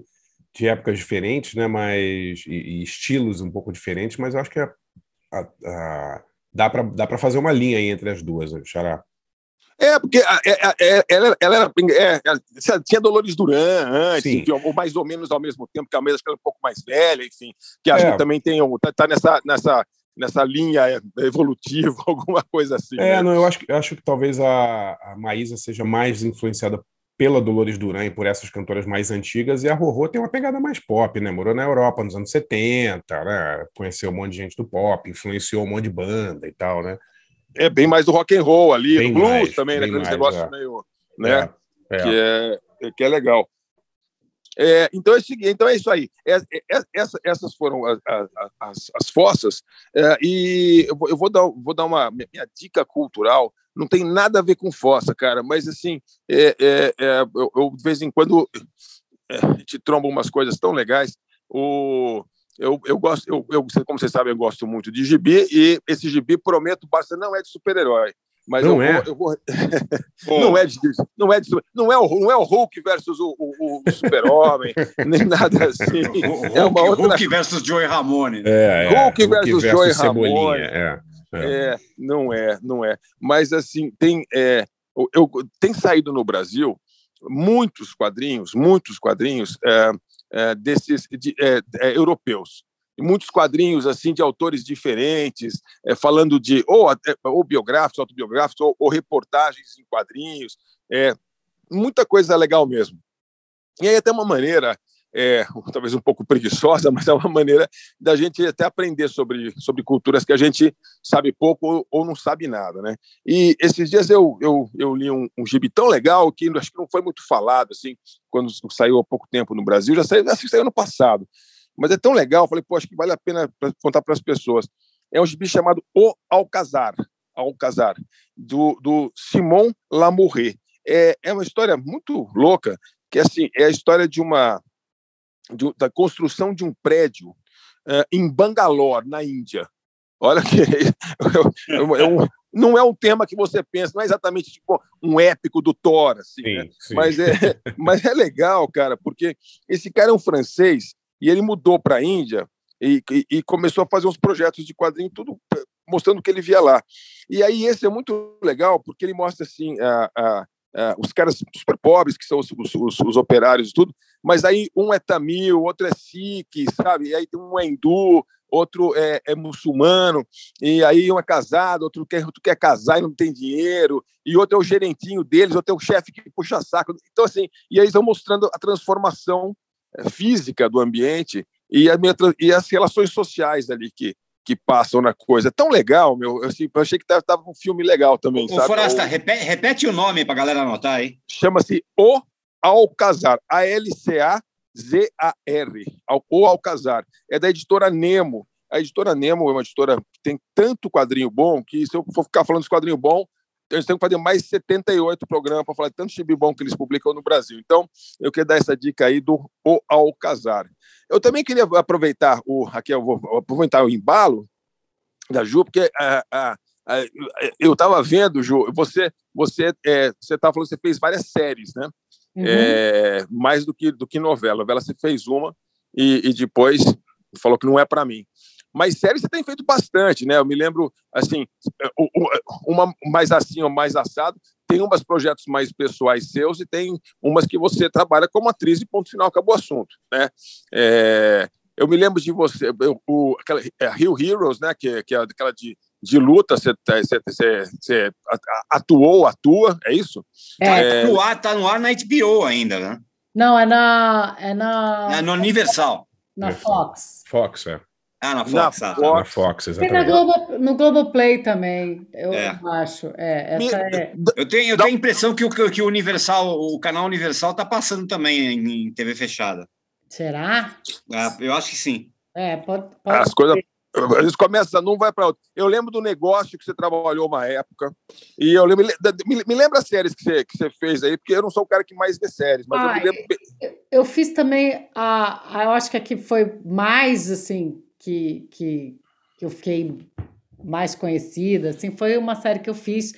de épocas diferentes, né? Mas e, e estilos um pouco diferentes, mas eu acho que a, a, a, dá para dá para fazer uma linha aí entre as duas, Xará. É, porque é, é, ela, ela era. É, tinha Dolores Duran antes, enfim, ou mais ou menos ao mesmo tempo, que a ela é um pouco mais velha, enfim, que acho é. que também tem tá, tá, nessa, nessa, nessa linha evolutiva, alguma coisa assim. É, né? não, eu acho, eu acho que talvez a, a Maísa seja mais influenciada pela Dolores Duran e por essas cantoras mais antigas, e a Rorô tem uma pegada mais pop, né? Morou na Europa nos anos 70, né? Conheceu um monte de gente do pop, influenciou um monte de banda e tal, né? É bem mais do rock and roll ali, bem do blues mais, também, né? Aqueles negócios é. meio, né? É, é. Que, é, que é legal. É, então, é, então é isso aí. É, é, essa, essas foram as, as, as fossas. É, e eu vou, eu vou, dar, vou dar uma minha dica cultural não tem nada a ver com fossa, cara, mas assim, é, é, é eu, eu, de vez em quando é, a gente tromba umas coisas tão legais. O, eu, eu gosto, eu, eu, como vocês sabem, eu gosto muito de gibi, e esse gibi, prometo, basta não é de super-herói. Mas não eu é. Vou, eu vou... não é de, não é de, não é o não é o Hulk versus o, o, o Super-Homem, nem nada assim. é uma outra... Hulk versus Joey Ramone. É, é. Hulk, versus, versus Joey Ramone. É. É. é. não é, não é. Mas assim tem, é, eu, tem saído no Brasil muitos quadrinhos, muitos quadrinhos é, é, desses de, é, é, europeus. Muitos quadrinhos assim de autores diferentes, falando de ou, ou biográficos, autobiográficos, ou, ou reportagens em quadrinhos, muita coisa legal mesmo. E aí até uma maneira é, talvez um pouco preguiçosa, mas é uma maneira da gente até aprender sobre, sobre culturas que a gente sabe pouco ou, ou não sabe nada, né? E esses dias eu, eu, eu li um, um gibi tão legal que acho que não foi muito falado, assim, quando saiu há pouco tempo no Brasil, já saiu, que saiu no passado, mas é tão legal, falei, pô, acho que vale a pena contar para as pessoas. É um gibi chamado O Alcazar, Alcazar, do, do Simon Lamoureux. É, é uma história muito louca, que assim, é a história de uma de, da construção de um prédio uh, em Bangalore, na Índia. Olha que é, é um, não é um tema que você pensa, não é exatamente tipo um épico do Thor, assim, sim, né? sim. Mas, é, mas é legal, cara, porque esse cara é um francês e ele mudou para a Índia e, e, e, começou a fazer uns projetos de quadrinho, tudo mostrando o que ele via lá. E aí esse é muito legal, porque ele mostra assim a, a, a os caras super pobres, que são os, os, os operários e tudo, mas aí um é tamil, outro é sikh, sabe? E aí um é hindu, outro é, é, muçulmano, e aí um é casado, outro quer, outro quer casar e não tem dinheiro, e outro é o gerentinho deles, outro é o chefe que puxa saco. Então, assim, e aí estão mostrando a transformação é, física do ambiente e, a minha, e as relações sociais ali que, que passam na coisa. É tão legal, meu. Eu, assim, eu achei que estava um filme legal também. Ô, Forasta, repete, repete, o nome para a galera anotar aí. Chama-se O Alcazar, A-L-C-A Z-A-R, ou Alcazar. É da editora Nemo. A editora Nemo é uma editora que tem tanto quadrinho bom que, se eu for ficar falando de quadrinho bom, eles têm que fazer mais 78 programas para falar de tanto chibi bom que eles publicam no Brasil. Então, eu queria dar essa dica aí do O Alcazar. Eu também queria aproveitar o aqui eu vou aproveitar o embalo da Ju, porque a, a, a, eu estava vendo, Ju, você você é, você estava falando que você fez várias séries, né? Uhum. É, mais do que do que novela. Novela você fez uma e, e depois falou que não é para mim. Mas séries você tem feito bastante, né? Eu me lembro, assim, uma mais assim ou mais assado. Tem umas projetos mais pessoais seus e tem umas que você trabalha como atriz e ponto final, acabou o assunto, né? É, eu me lembro de você, eu, o, aquela é, Rio Heroes, né? Que, que é aquela de, de luta, você, você, você, você atuou, atua, é isso? É, é... Tá, no ar, tá no ar na HBO ainda, né? Não, é na. É, na... é no Universal. Na Fox. Fox, é. Ah, na Fox. Na, Fox, na Fox exatamente. Tem na Globo, no Globoplay também, eu é. acho. É, essa é... Eu tenho, eu tenho a impressão que o, que o Universal, o canal Universal está passando também em, em, TV fechada. Será? É, eu acho que sim. É, pode, pode As coisas eles começam, não vai para outro. Eu lembro do negócio que você trabalhou uma época. E eu lembro, me, me lembra as séries que você, que você fez aí, porque eu não sou o cara que mais vê séries, mas ah, eu, lembro... eu, eu fiz também a, a, eu acho que aqui foi mais assim que, que, que eu fiquei mais conhecida, assim, foi uma série que eu fiz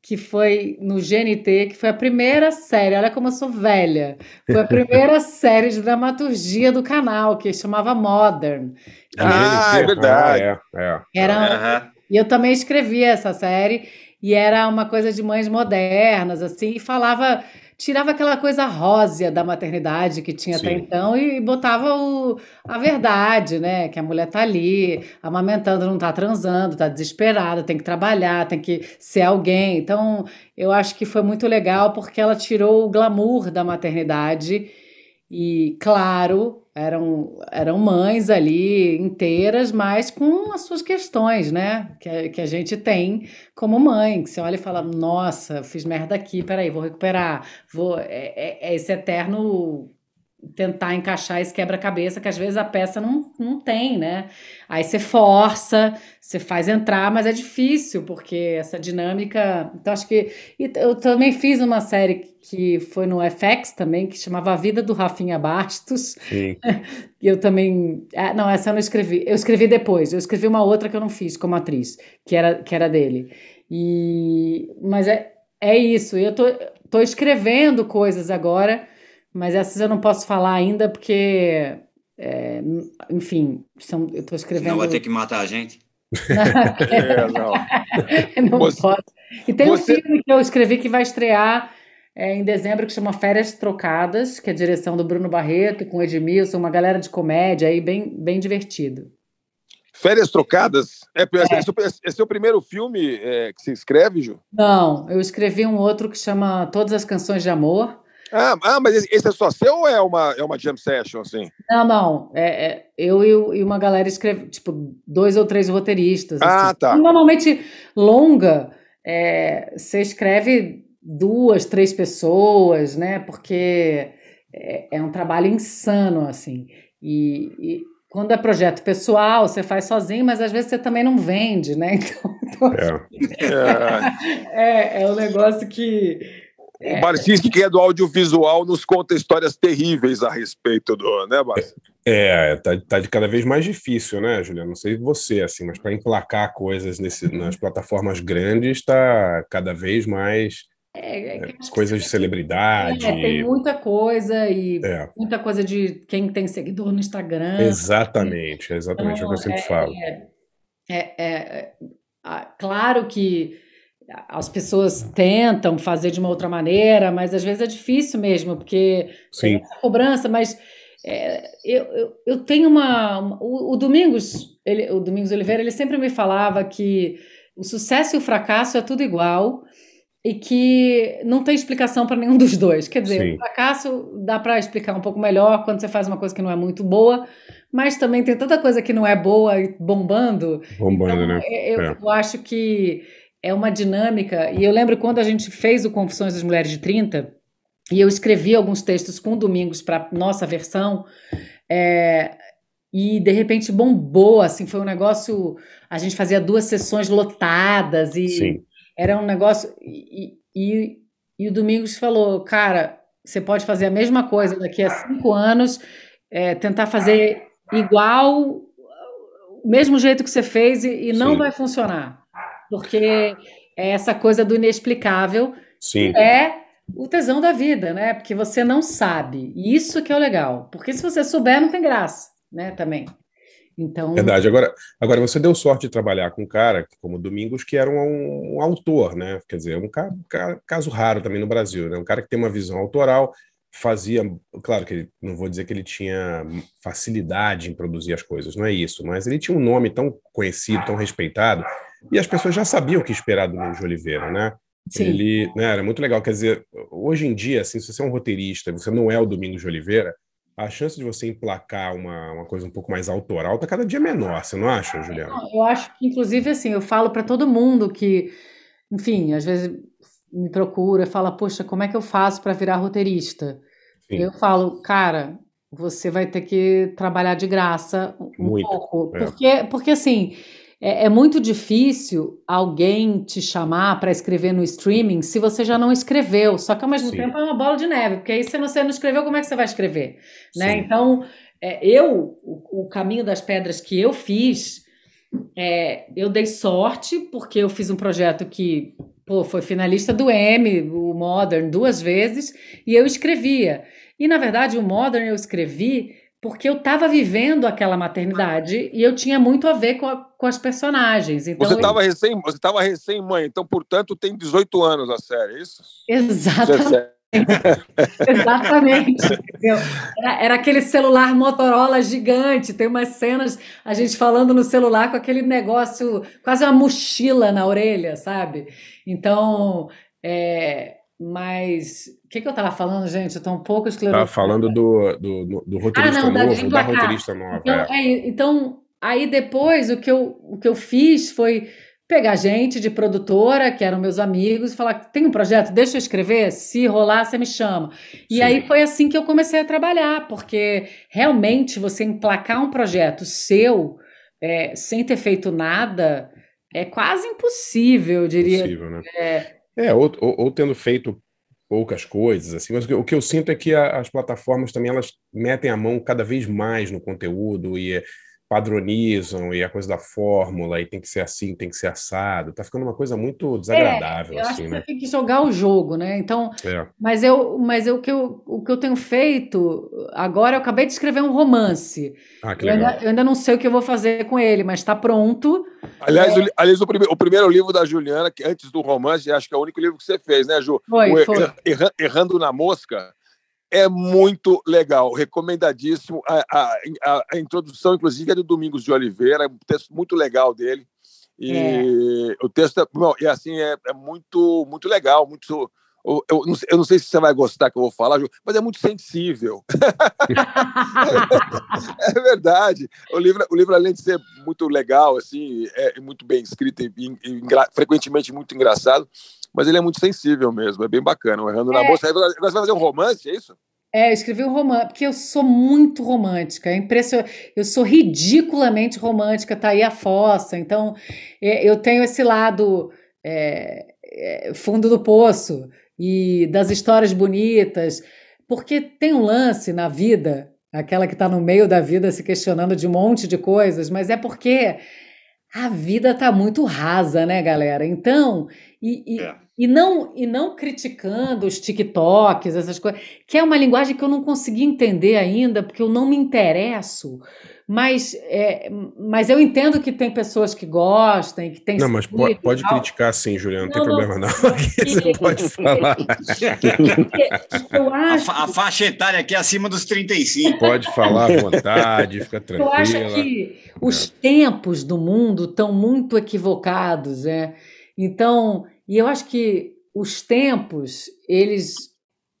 que foi no GNT, que foi a primeira série, olha como eu sou velha, foi a primeira série de dramaturgia do canal, que chamava Modern. Ah, é verdade. Ah, é, é. Era, uhum. E eu também escrevi essa série, e era uma coisa de mães modernas, assim, e falava tirava aquela coisa rósea da maternidade que tinha Sim. até então e botava o, a verdade, né? Que a mulher tá ali, amamentando, não tá transando, tá desesperada, tem que trabalhar, tem que ser alguém. Então, eu acho que foi muito legal porque ela tirou o glamour da maternidade e, claro, eram, eram mães ali inteiras, mas com as suas questões, né? Que, que a gente tem como mãe, que você olha e fala: nossa, fiz merda aqui, peraí, vou recuperar. Vou, é, é, é esse eterno tentar encaixar esse quebra-cabeça que às vezes a peça não, não tem, né? Aí você força, você faz entrar, mas é difícil, porque essa dinâmica. Então, acho que. Eu também fiz uma série que foi no FX também, que chamava A Vida do Rafinha Bastos. Sim. E eu também. Ah, não, essa eu não escrevi. Eu escrevi depois. Eu escrevi uma outra que eu não fiz como atriz, que era, que era dele. E... Mas é, é isso. Eu tô, tô escrevendo coisas agora mas essas eu não posso falar ainda porque, é, enfim, são, eu estou escrevendo. Não vai ter que matar a gente? é, não. não você, posso. E tem você... um filme que eu escrevi que vai estrear é, em dezembro que chama Férias Trocadas, que é a direção do Bruno Barreto com Edmilson, uma galera de comédia aí bem, bem divertido. Férias Trocadas? É, é. Esse, é o primeiro filme é, que se escreve, Ju? Não, eu escrevi um outro que chama Todas as Canções de Amor, ah, ah, mas esse é só seu ou é uma, é uma jam session, assim? Não, não. É, é eu e, uma galera escreve, tipo, dois ou três roteiristas. Ah, assim. tá. Normalmente, longa, é, você escreve duas, três pessoas, né? Porque é, é um trabalho insano, assim. E, e, quando é projeto pessoal, você faz sozinho, mas às vezes você também não vende, né? Então, então é. é, é um negócio que o Barcinski, que é do audiovisual, nos conta histórias terríveis a respeito do, né, Barcinski? É, tá, tá de cada vez mais difícil, né, Juliano? Não sei você, assim, mas para emplacar coisas nesse, nas plataformas grandes está cada vez mais é, é, coisas de celebridade. É, tem muita coisa e é. muita coisa de quem tem seguidor no Instagram. Exatamente, exatamente então, o que eu sempre é, falo. É, é, claro que as pessoas tentam fazer de uma outra maneira, mas às vezes é difícil mesmo, porque Sim. tem essa cobrança, mas é, eu, eu, eu, tenho uma. uma o, o, Domingos, ele, o Domingos Oliveira, ele sempre me falava que o sucesso e o fracasso é tudo igual e que não tem explicação para nenhum dos dois. Quer dizer, Sim. o fracasso dá para explicar um pouco melhor quando você faz uma coisa que não é muito boa, mas também tem tanta coisa que não é boa e bombando. Bombando, então, né? Eu, é. eu acho que é uma dinâmica. E eu lembro quando a gente fez o Confissões das Mulheres de 30, e eu escrevi alguns textos com Domingos para nossa versão. É, e de repente bombou, assim, foi um negócio. A gente fazia duas sessões lotadas e Sim. era um negócio. E, e, e, o Domingos falou, cara, você pode fazer a mesma coisa daqui a cinco anos, é, tentar fazer igual, o mesmo jeito que você fez e, e não Sim. vai funcionar. Porque é essa coisa do inexplicável Sim. é o tesão da vida, né? Porque você não sabe. E isso que é o legal. Porque se você souber, não tem graça né, também. Então... Verdade. Agora, agora você deu sorte de trabalhar com um cara como Domingos, que era um, um autor, né? Quer dizer, um ca, ca, caso raro também no Brasil, né? Um cara que tem uma visão autoral, fazia, claro que ele, não vou dizer que ele tinha facilidade em produzir as coisas, não é isso, mas ele tinha um nome tão conhecido, tão respeitado, e as pessoas já sabiam o que esperar do Domingos de Oliveira, né? Sim. Ele, né, era muito legal, quer dizer, hoje em dia, assim, se você é um roteirista, você não é o Domingos de Oliveira, a chance de você emplacar uma, uma coisa um pouco mais autoral está cada dia menor, você não acha, Juliana? Eu acho que, inclusive, assim, eu falo para todo mundo que, enfim, às vezes me procura, fala, poxa, como é que eu faço para virar roteirista? Sim. Eu falo, cara, você vai ter que trabalhar de graça um Muito, pouco, é. porque, porque assim é, é muito difícil alguém te chamar para escrever no streaming se você já não escreveu. Só que ao mesmo Sim. tempo é uma bola de neve, porque aí se você não escreveu, como é que você vai escrever? Né? Então, é, eu, o, o, caminho das pedras que eu fiz, é, eu dei sorte, porque eu fiz um projeto que pô, foi finalista do M, o Modern, duas vezes, e eu escrevia. E, na verdade, o Modern eu escrevi porque eu estava vivendo aquela maternidade e eu tinha muito a ver com, a, com as personagens. Então, você estava eu... recém, você estava recém mãe, então portanto tem 18 anos a série, é isso? Exatamente. Exatamente. Era, era, aquele celular Motorola gigante. Tem umas cenas a gente falando no celular com aquele negócio, quase uma mochila na orelha, sabe? Então, é, mas o que, que eu estava falando, gente? Eu estou um pouco esclarecido. Estava falando do, do, do roteirista ah, não, novo, da, da roteirista nova. Então. É, então, aí depois o que, eu, o que eu fiz foi pegar gente de produtora, que eram meus amigos, e falar: tem um projeto, deixa eu escrever, se rolar, você me chama. E Sim. aí foi assim que eu comecei a trabalhar, porque realmente você emplacar um projeto seu é, sem ter feito nada é quase impossível, eu diria. Impossível, né? É, é, ou, ou, ou tendo feito poucas coisas, assim, mas o que, eu sinto é que a, as plataformas também elas metem a mão cada vez mais no conteúdo e padronizam e a coisa da fórmula e tem que ser assim, tem que ser assado. Tá ficando uma coisa muito desagradável. É, eu assim, que né? você tem que jogar o jogo, né? Então, é. mas eu, mas eu, o, que eu, o que eu tenho feito agora, eu acabei de escrever um romance. Ah, que legal. Eu ainda, eu ainda não sei o que eu vou fazer com ele, mas está pronto. Aliás, é... o, aliás o, prime, o, primeiro livro da Juliana, que antes do romance, acho que é o único livro que você fez, né, Ju? Foi, o, foi. Errando na Mosca é muito legal, recomendadíssimo. A, a, a, introdução, inclusive, é do Domingos de Oliveira, é um texto muito legal dele. E é. o texto é, bom, e assim, é, é, muito, muito legal, muito. Eu, eu, não sei, eu, não sei, se você vai gostar que eu vou falar, mas é muito sensível. é verdade. O livro, o livro, além de ser muito legal, assim, é muito bem escrito e, e, e frequentemente muito engraçado, mas ele é muito sensível mesmo, é bem bacana. O Errando é. na Bolsa. Agora você vai fazer um romance, é isso? É, eu escrevi um romance, porque eu sou muito romântica, é impressionante. Eu sou ridiculamente romântica, tá aí a fossa. Então, é, eu tenho esse lado é, é, fundo do poço e das histórias bonitas, porque tem um lance na vida, aquela que está no meio da vida se questionando de um monte de coisas, mas é porque a vida tá muito rasa, né, galera? Então, e, e, é. E, não, e não criticando os TikToks, essas coisas, que é uma linguagem que eu não consegui entender ainda, porque eu não me interesso. Mas, é, mas eu entendo que tem pessoas que gostam, que tem. Não, mas pode, pode criticar sim, Juliana, não, não tem problema não. Você pode falar. eu acho a, a, faixa etária aqui é acima dos 35. Pode falar à vontade, fica tranquila. Eu acho que os é. tempos do mundo estão muito equivocados, é. Então, e eu acho que os tempos, eles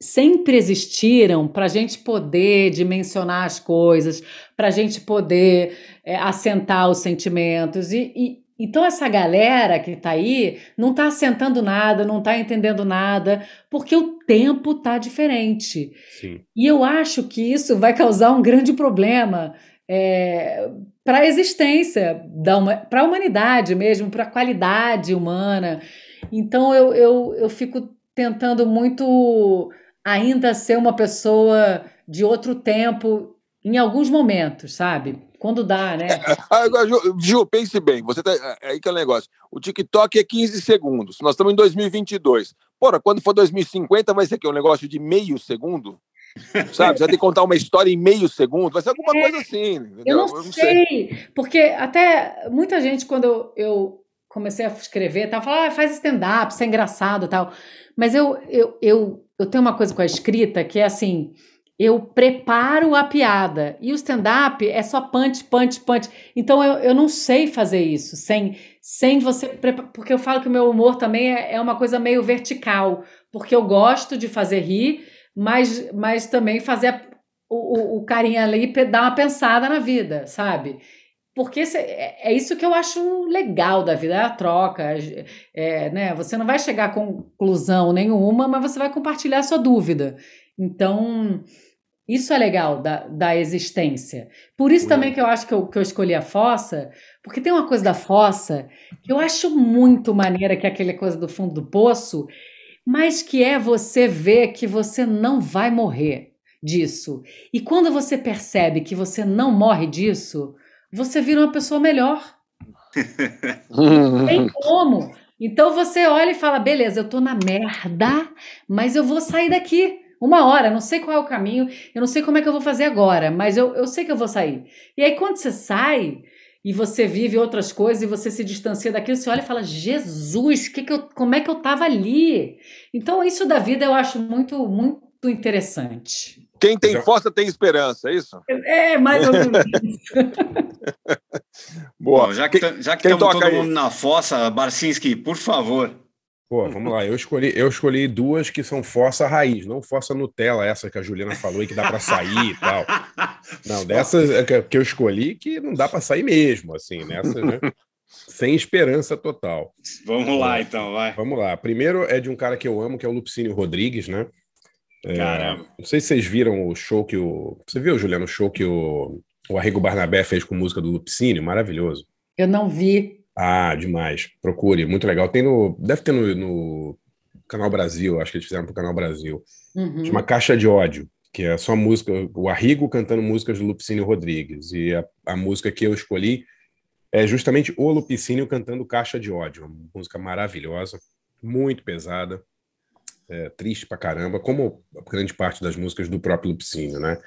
sempre existiram para a gente poder dimensionar as coisas, para a gente poder é, assentar os sentimentos. E, e, Então essa galera que está aí não está assentando nada, não está entendendo nada, porque o tempo está diferente. Sim. E eu acho que isso vai causar um grande problema é, para a existência, para a humanidade mesmo, para a qualidade humana. Então eu, eu, eu fico tentando muito ainda ser uma pessoa de outro tempo em alguns momentos, sabe? Quando dá, né? Agora, Ju, Ju, pense bem, você tá, é aí que é o negócio. O TikTok é 15 segundos. Nós estamos em 2022. Porra, quando for 2050 vai ser que um negócio de meio segundo? Sabe? Você vai ter que contar uma história em meio segundo, vai ser alguma é, coisa assim. Entendeu? Eu não, eu não sei, sei, porque até muita gente, quando eu, eu comecei a escrever, tava falando, ah, faz stand-up, isso é engraçado tal. Mas eu, eu, eu, eu tenho uma coisa com a escrita que é assim eu preparo a piada. E o stand-up é só punch, punch, punch. Então eu, eu não sei fazer isso sem, sem você. Porque eu falo que o meu humor também é, é uma coisa meio vertical. Porque eu gosto de fazer rir, mas, mas também fazer a, o, o carinha ali dar uma pensada na vida, sabe? Porque é, é isso que eu acho legal da vida, é a troca. É, é, né? Você não vai chegar a conclusão nenhuma, mas você vai compartilhar a sua dúvida. Então, isso é legal da, da existência. Por isso também que eu acho que eu, que eu escolhi a fossa, porque tem uma coisa da fossa que eu acho muito maneira, que é aquela coisa do fundo do poço, mas que é você ver que você não vai morrer disso. E quando você percebe que você não morre disso, você vira uma pessoa melhor. tem como. Então você olha e fala: beleza, eu tô na merda, mas eu vou sair daqui. Uma hora, não sei qual é o caminho, eu não sei como é que eu vou fazer agora, mas eu, eu sei que eu vou sair. E aí, quando você sai e você vive outras coisas e você se distancia daquilo, você olha e fala: Jesus, que que eu, como é que eu estava ali? Então, isso da vida eu acho muito, muito interessante. Quem tem força tem esperança, é isso? É, mais ou menos isso. Boa. Bom, já que, já que estamos todo aí? mundo na fossa, Barcinski, por favor. Pô, vamos lá. Eu escolhi, eu escolhi duas que são força raiz, não força Nutella, essa que a Juliana falou e que dá para sair e tal. Não, dessas é que eu escolhi que não dá para sair mesmo, assim, nessas, né? Sem esperança total. Vamos lá, então, vai. Vamos lá. Primeiro é de um cara que eu amo, que é o Lupicínio Rodrigues, né? É, Caramba. Não sei se vocês viram o show que o. Você viu, Juliano, o show que o, o Arrigo Barnabé fez com música do Lupicínio? Maravilhoso. Eu não vi. Ah, demais. Procure, muito legal. Tem no. Deve ter no, no Canal Brasil, acho que eles fizeram pro Canal Brasil. Uhum. Chama Caixa de Ódio, que é só música, o Arrigo cantando músicas do Lupicínio Rodrigues. E a, a música que eu escolhi é justamente o Lupicínio cantando Caixa de Ódio. Uma música maravilhosa, muito pesada, é, triste pra caramba, como grande parte das músicas do próprio Lupicínio, né?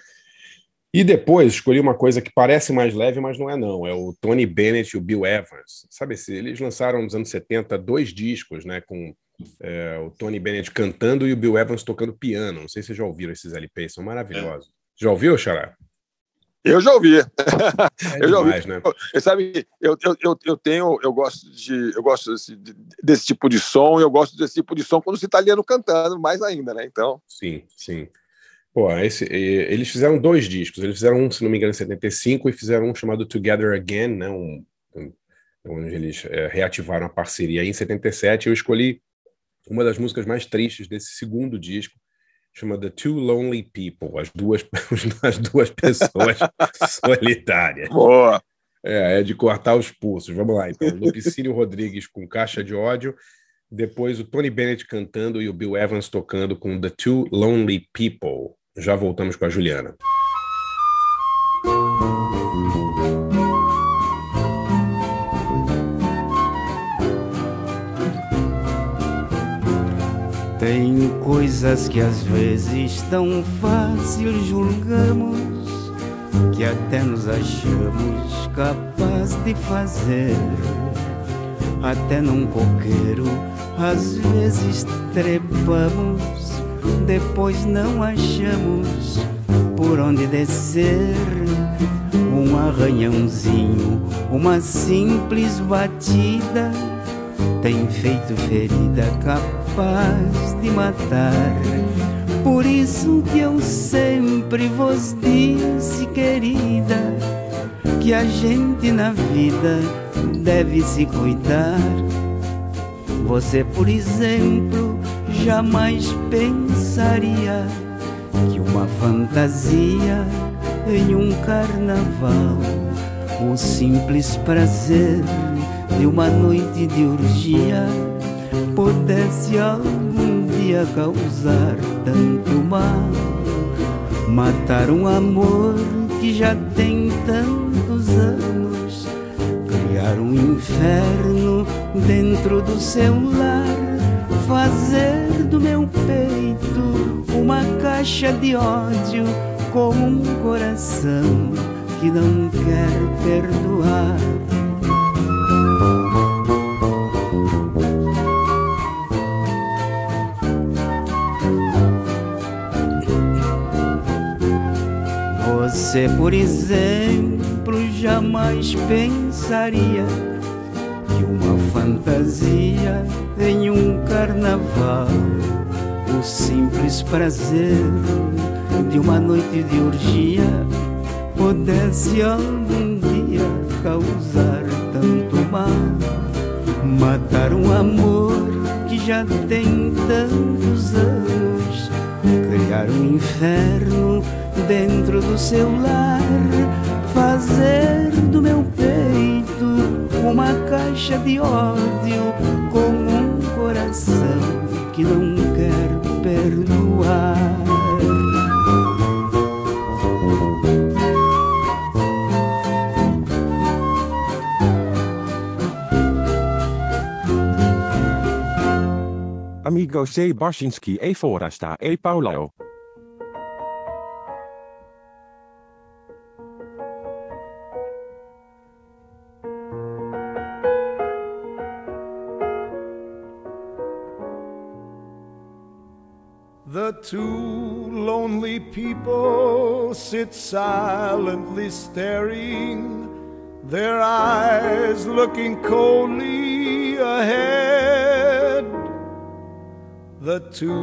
E depois escolhi uma coisa que parece mais leve, mas não é não. É o Tony Bennett e o Bill Evans. Sabe, eles lançaram nos anos 70 dois discos, né? Com é, o Tony Bennett cantando e o Bill Evans tocando piano. Não sei se vocês já ouviram esses LPs, são maravilhosos. É. Já ouviu, Xará? Eu já ouvi. É eu já ouvi. Né? Eu, sabe, eu, eu, eu tenho, eu gosto de, eu gosto desse, desse tipo de som, e eu gosto desse tipo de som quando se italiano cantando, mais ainda, né? Então. Sim, sim. Pô, esse, eles fizeram dois discos. Eles fizeram um, se não me engano, em 75 e fizeram um chamado Together Again, né? Um, um, onde eles é, reativaram a parceria. Aí, em 77, eu escolhi uma das músicas mais tristes desse segundo disco, chama The Two Lonely People, as duas, as duas pessoas solitárias. Boa! É, é de cortar os pulsos. Vamos lá, então. Lupicínio Rodrigues com Caixa de Ódio depois o Tony Bennett cantando e o Bill Evans tocando com The Two Lonely People. Já voltamos com a Juliana. Tem coisas que às vezes tão fácil julgamos que até nos achamos capazes de fazer. Até num coqueiro às vezes trepamos depois não achamos por onde descer. Um arranhãozinho, uma simples batida tem feito ferida capaz de matar. Por isso que eu sempre vos disse, querida, que a gente na vida deve se cuidar. Você, por exemplo, jamais pensaria que uma fantasia em um carnaval, o simples prazer de uma noite de orgia pudesse algum dia causar tanto mal, matar um amor que já tem tantos anos, criar um inferno dentro do seu lar, fazer do meu peito uma caixa de ódio com um coração que não quer perdoar. Você, por exemplo, jamais pensaria que uma fantasia em um carnaval, o simples prazer de uma noite de orgia, pudesse algum dia causar tanto mal, matar um amor que já tem tantos anos, criar um inferno dentro do seu lar, fazer do meu peito uma caixa de ódio com um coração que não quer perdoar. Amigo C. Barsinski e Forasta e Paulo. The two lonely people sit silently staring, their eyes looking coldly ahead. The two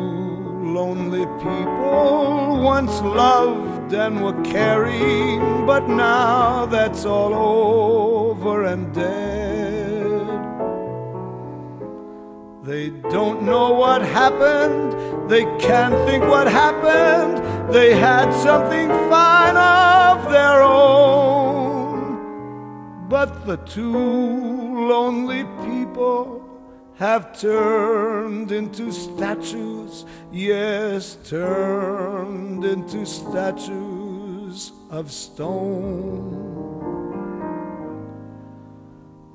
lonely people once loved and were caring, but now that's all over and dead. They don't know what happened, they can't think what happened. They had something fine of their own. But the two lonely people have turned into statues, yes, turned into statues of stone.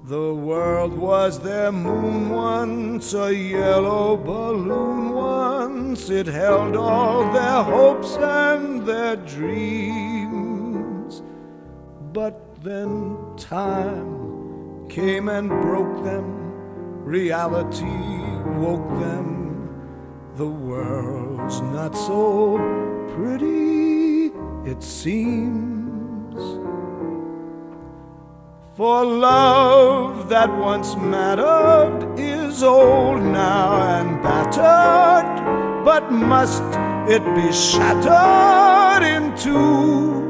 The world was their moon once, a yellow balloon once. It held all their hopes and their dreams. But then time came and broke them reality woke them. The world's not so pretty, it seems. For love that once mattered is old now and battered, but must it be shattered in two?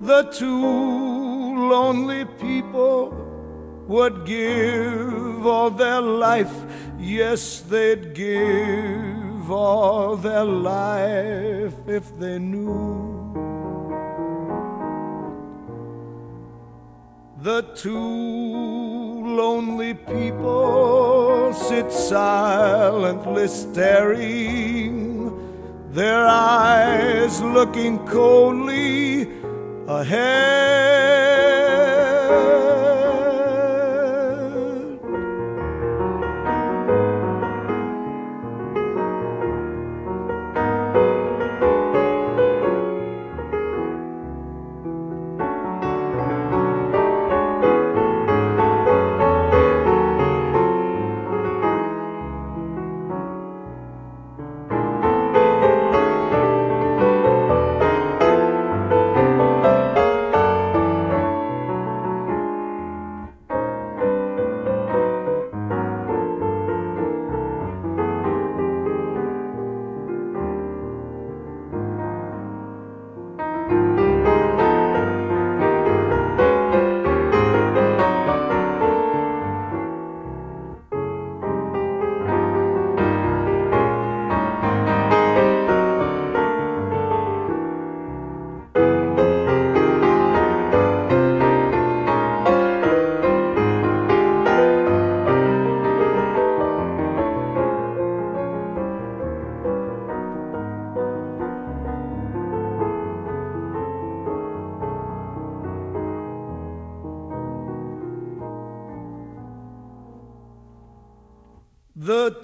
The two lonely people would give all their life. Yes, they'd give all their life if they knew. The two lonely people sit silently staring, their eyes looking coldly ahead.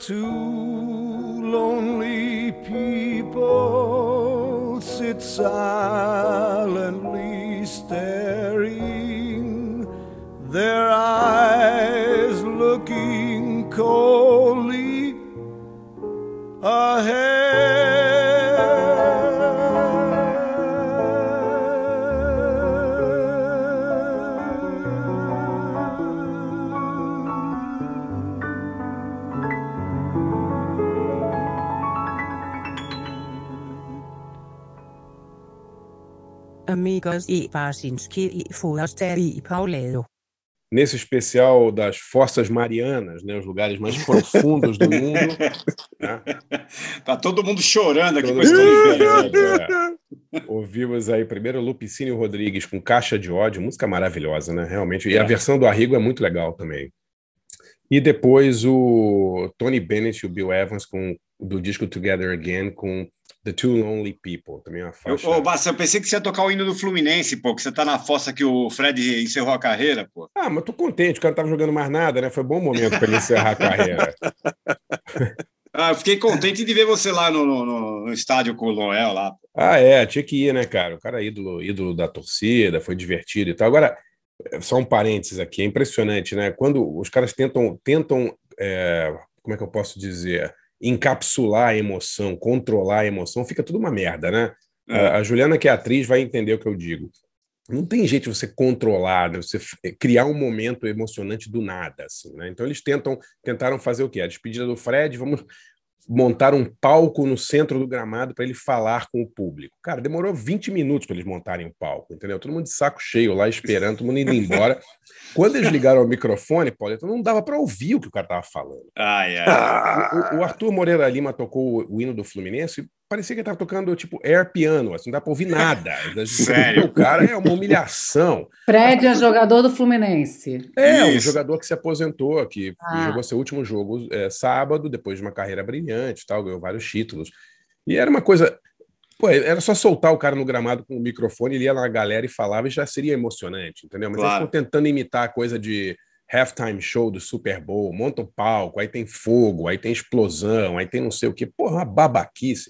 Two lonely people sit silently Amigos e Barsinski e Foraster e Paulero. Nesse especial das Forças Marianas, né, os lugares mais profundos do mundo. Né? Tá todo mundo chorando aqui Todo com esse mundo é. Ouvimos aí primeiro Lupicínio Rodrigues com Caixa de Ódio, música maravilhosa, né? Realmente. E a É. versão do Arrigo é muito legal também. E depois o Tony Bennett e o Bill Evans com do disco Together Again com The Two Lonely People, também é uma Eu, faixa. ô, Bassa, eu pensei que você ia tocar o hino do Fluminense, pô, que você tá na fossa que o Fred encerrou a carreira, pô. Ah, mas tô contente, o cara não tava jogando mais nada, né? Foi um bom momento para ele encerrar a carreira. Ah, eu fiquei contente de ver você lá no, no- no- no estádio com o Noel lá. pô. Ah, é, tinha que ir, né, cara? O cara é ídolo, ídolo da torcida, foi divertido e tal. Agora, só um parênteses aqui, é impressionante, né? Quando os caras tentam, tentam é, como é que eu posso dizer, encapsular a emoção, controlar a emoção, fica tudo uma merda, né? A, a Juliana, que é atriz, vai entender o que eu digo. Não tem jeito de você controlar, de você criar um momento emocionante do nada, assim, né? Então eles tentam, tentaram fazer o quê? A despedida do Fred, vamos montar um palco no centro do gramado para ele falar com o público. Cara, demorou 20 minutos para eles montarem o palco, entendeu? Todo mundo de saco cheio lá esperando, todo mundo indo embora. Quando eles ligaram o microfone, Paulito, não dava para ouvir o que o cara tava falando. Ai, ai. O, o- Arthur Moreira Lima tocou o, o hino do Fluminense parecia que ele tava tocando tipo air piano, assim, não dá para ouvir nada. Sério? O cara é uma humilhação. Fred é jogador do Fluminense. É, um Isso. jogador que se aposentou, que Ah. jogou seu último jogo é, sábado, depois de uma carreira brilhante, e tal, ganhou vários títulos. E era uma coisa. Pô, era só soltar o cara no gramado com o microfone, ele ia na galera e falava e já seria emocionante, entendeu? Mas Claro. eles estão tentando imitar a coisa de halftime show do Super Bowl, monta o palco, aí tem fogo, aí tem explosão, aí tem não sei o quê. Porra, uma babaquice.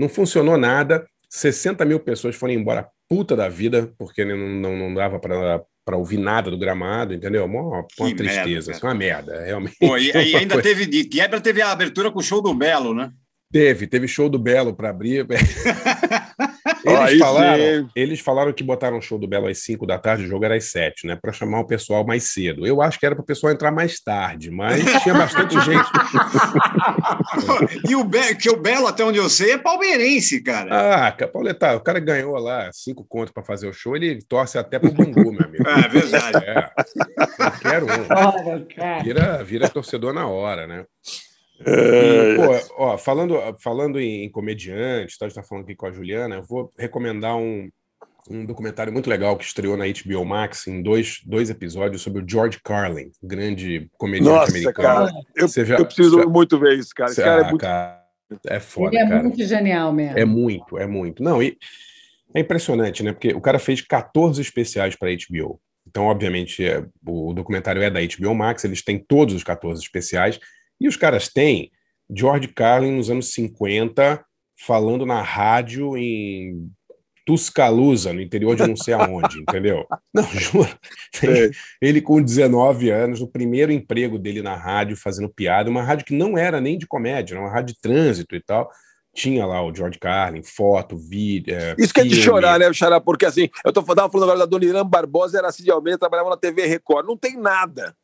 Não funcionou nada. 60 mil pessoas foram embora puta da vida, porque não, não, não dava para para ouvir nada do gramado, entendeu? Uma, uma tristeza, merda, assim, uma merda, realmente. Pô, e, e ainda coisa- teve, de quebra, teve a abertura com o show do Belo, né? Teve, teve show do Belo para abrir. Eles falaram, sim. eles falaram que botaram o show do Belo às 5 da tarde, o jogo era às 7, né? Para chamar o pessoal mais cedo. Eu acho que era para o pessoal entrar mais tarde, mas tinha bastante gente. e o Belo, que o Belo, até onde eu sei, é palmeirense, cara. Ah, Pauleta, o cara ganhou lá cinco contos para fazer o show, ele torce até pro Bangu, meu amigo. É verdade. É, qualquer um. Vira, vira torcedor na hora, né? É, E, pô, ó, falando, falando em comediante, tá, a gente tá falando aqui com a Juliana, eu vou recomendar um, um documentário muito legal que estreou na HBO Max em dois, dois episódios sobre o George Carlin, grande comediante Nossa, americano. cara, eu, já- eu preciso já- muito ver isso, cara. Esse cara Ah, é muito. cara, é foda, Ele é cara. muito genial mesmo. É muito, é muito. Não, e é impressionante, né? Porque o cara fez 14 especiais para HBO. Então, obviamente, é- o documentário é da HBO Max, eles têm todos os 14 especiais, e os caras têm George Carlin nos anos 50, falando na rádio em Tuscaloosa, no interior de não sei aonde, entendeu? Não, juro. Sei. Ele com 19 anos, no primeiro emprego dele na rádio, fazendo piada, uma rádio que não era nem de comédia, era uma rádio de trânsito e tal. Tinha lá o George Carlin, foto, vídeo. é, Isso que é de chorar, né, Xará? Porque assim, eu tava falando agora da Dona Irã Barbosa, era Cid Almeida, trabalhava na TV Record. Não tem nada.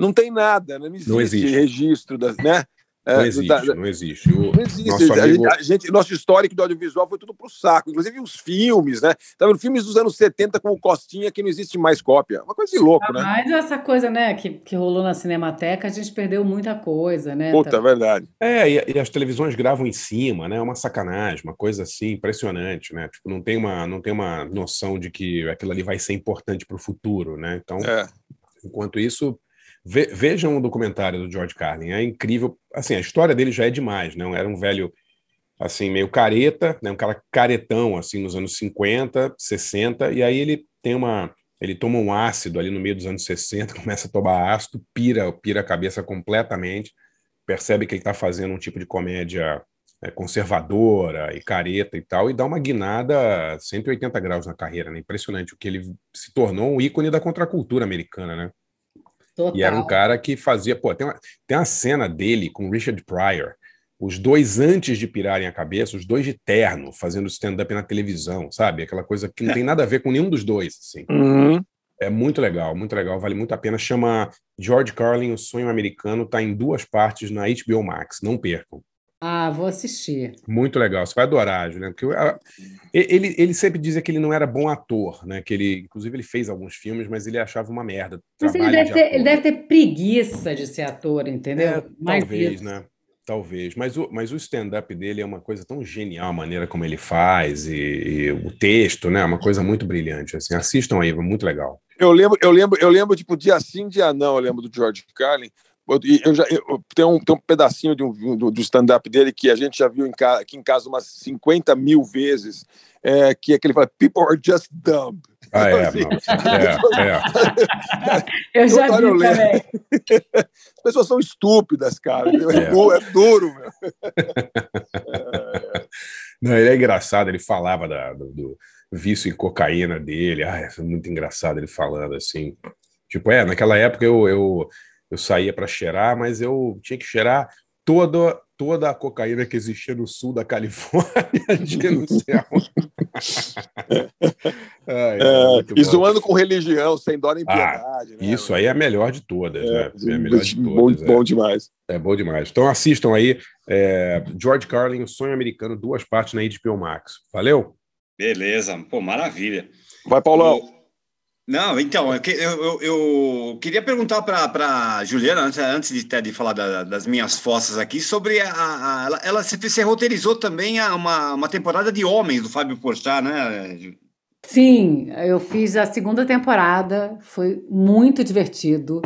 Não tem nada, né? não existe, Não existe. registro, das, né? Não É, existe, da- não existe. O Não existe. nosso A amigo- gente- a gente- nosso histórico do audiovisual foi tudo pro saco. Inclusive os filmes, né? Tá vendo? Filmes dos anos 70 com o Costinha que não existe mais cópia. Uma coisa de louco, né? Mas essa coisa, né, que, que rolou na Cinemateca, a gente perdeu muita coisa, né? Puta, Tá- é verdade. É, e, e as televisões gravam em cima, né? É uma sacanagem, uma coisa assim impressionante, né? Tipo, não tem uma, não tem uma noção de que aquilo ali vai ser importante para o futuro, né? Então, É. enquanto isso, ve- vejam o documentário do George Carlin, é incrível. Assim, a história dele já é demais, né? Era um velho assim meio careta, né? Um cara caretão assim nos anos 50, 60, e aí ele tem uma ele toma um ácido ali no meio dos anos 60, começa a tomar ácido, pira, pira a cabeça completamente percebe que ele está fazendo um tipo de comédia é, conservadora e careta e tal, e dá uma guinada 180 graus na carreira, né? Impressionante o que ele se tornou um ícone da contracultura americana, né? Total. E era um cara que fazia, pô, tem uma, tem uma cena dele com Richard Pryor, os dois antes de pirarem a cabeça, os dois de terno, fazendo stand-up na televisão, sabe? Aquela coisa que não tem nada a ver com nenhum dos dois, assim. Uhum. É muito legal, muito legal, vale muito a pena. Chama George Carlin, O Sonho Americano, tá em duas partes na HBO Max, não percam. Ah, vou assistir. Muito legal, você vai adorar, Juliano. Porque ele, ele sempre dizia que ele não era bom ator, né? Que ele, inclusive, ele fez alguns filmes, mas ele achava uma merda. Mas ele deve, ter, ele deve, ter, preguiça de ser ator, entendeu? É, talvez, isso. né? Talvez, mas o, mas o stand-up dele é uma coisa tão genial, a maneira como ele faz e, e, o texto, né? É uma coisa muito brilhante. Assim, assistam aí, muito legal. Eu lembro, eu lembro, eu lembro, tipo, dia sim, dia não, eu lembro do George Carlin eu já eu, tem, um, tem um pedacinho de um, do, do stand-up dele que a gente já viu em ca, aqui em casa umas 50 mil vezes, é, que é que ele fala: People are just dumb. Ah, é, assim, é, é. Eu já vi também. As pessoas são estúpidas, cara. É, é. duro, é duro meu. Não, ele é engraçado, ele falava da, do, do vício em cocaína dele. Ah, é muito engraçado ele falando assim. Tipo, é, naquela época eu, eu eu saía para cheirar, mas eu tinha que cheirar toda, toda a cocaína que existia no sul da Califórnia, dia no céu. Ai, é, e zoando com religião, sem dó nem ah, piedade. Ah, né? Isso aí é a melhor de todas, é, né? É a melhor de todas. Bom, é. bom demais. É bom demais. Então assistam aí é, George Carlin, O Sonho Americano, duas partes na HBO Max. Valeu? Beleza, pô, maravilha. Vai, Paulão. Não, então, eu, eu, eu queria perguntar para a Juliana, antes, antes de, de falar da, das minhas fossas aqui, sobre a. a ela, ela se, roteirizou também a uma, uma temporada de Homens do Fábio Porchat, né? Sim, eu fiz a segunda temporada, foi muito divertido,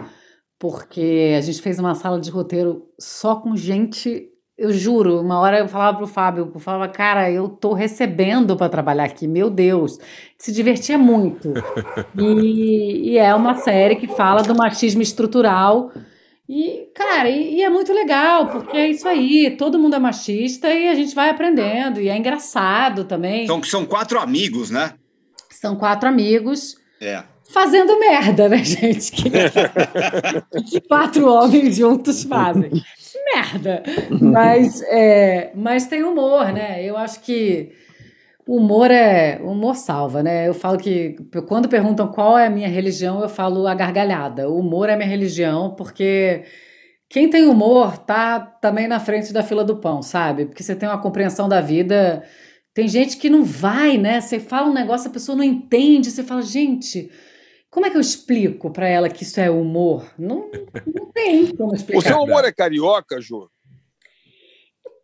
porque a gente fez uma sala de roteiro só com gente eu juro, uma hora eu falava pro Fábio, eu falava, cara, eu tô recebendo para trabalhar aqui, meu Deus. Se divertia muito. e, e, é uma série que fala do machismo estrutural. E, cara, e, e, é muito legal, porque é isso aí, todo mundo é machista e a gente vai aprendendo, e é engraçado também. São, são quatro amigos, né? São quatro amigos. É. Fazendo merda, né, gente? Que, que quatro homens juntos fazem merda. Mas, é, mas tem humor, né? Eu acho que humor é. Humor salva, né? Eu falo que quando perguntam qual é a minha religião, eu falo a gargalhada. O humor é minha religião, porque quem tem humor tá também na frente da fila do pão, sabe? Porque você tem uma compreensão da vida. Tem gente que não vai, né? Você fala um negócio, a pessoa não entende, você fala, gente. Como é que eu explico para ela que isso é humor? Não, não tem como explicar. O seu humor é carioca, Ju?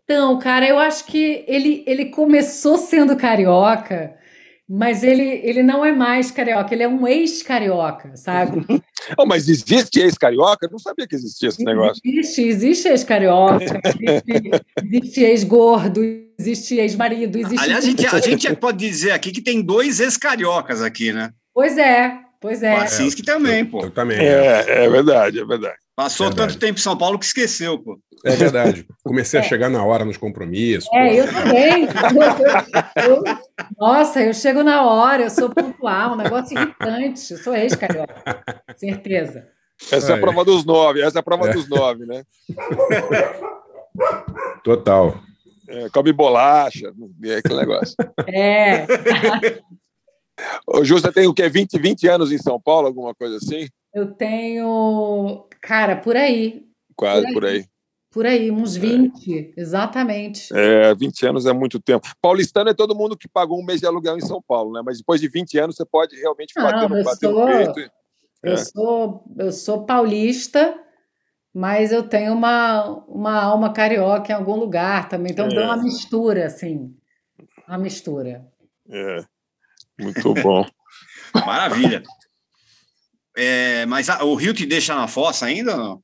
Então, cara, eu acho que ele, ele começou sendo carioca, mas ele, ele não é mais carioca, ele é um ex-carioca, sabe? oh, mas existe ex-carioca? Eu não sabia que existia esse negócio. Existe, existe ex-carioca, existe, existe ex-gordo, existe ex-marido, existe. Aliás, a gente, a gente pode dizer aqui que tem dois ex-cariocas aqui, né? Pois é, Pois é. O Assinski também, pô. Eu também. É, é, é verdade, é verdade. Passou verdade. tanto tempo em São Paulo que esqueceu, pô. É verdade. Comecei é. a chegar na hora nos compromissos. É, pô. eu também. Eu, eu, nossa, eu chego na hora, eu sou pontual, um negócio irritante. Eu sou ex-carioca. Certeza. Essa é a prova dos nove, essa é a prova é. dos nove, né? Total. É, come bolacha, é aquele negócio. É. Ô, Ju, você tem o quê? 20, 20 anos em São Paulo, alguma coisa assim? Eu tenho, cara, por aí. Quase por aí. Por aí, por aí uns 20, é. exatamente. É, 20 anos é muito tempo. Paulistano é todo mundo que pagou um mês de aluguel em São Paulo, né? Mas depois de 20 anos você pode realmente bater, Não, bater sou, peito. Eu, é. sou, eu sou paulista, mas eu tenho uma, uma alma carioca em algum lugar também. Então é. deu uma mistura, assim. Uma mistura. É. Muito bom. Maravilha. É, mas a, o Rio te deixa na fossa ainda ou não?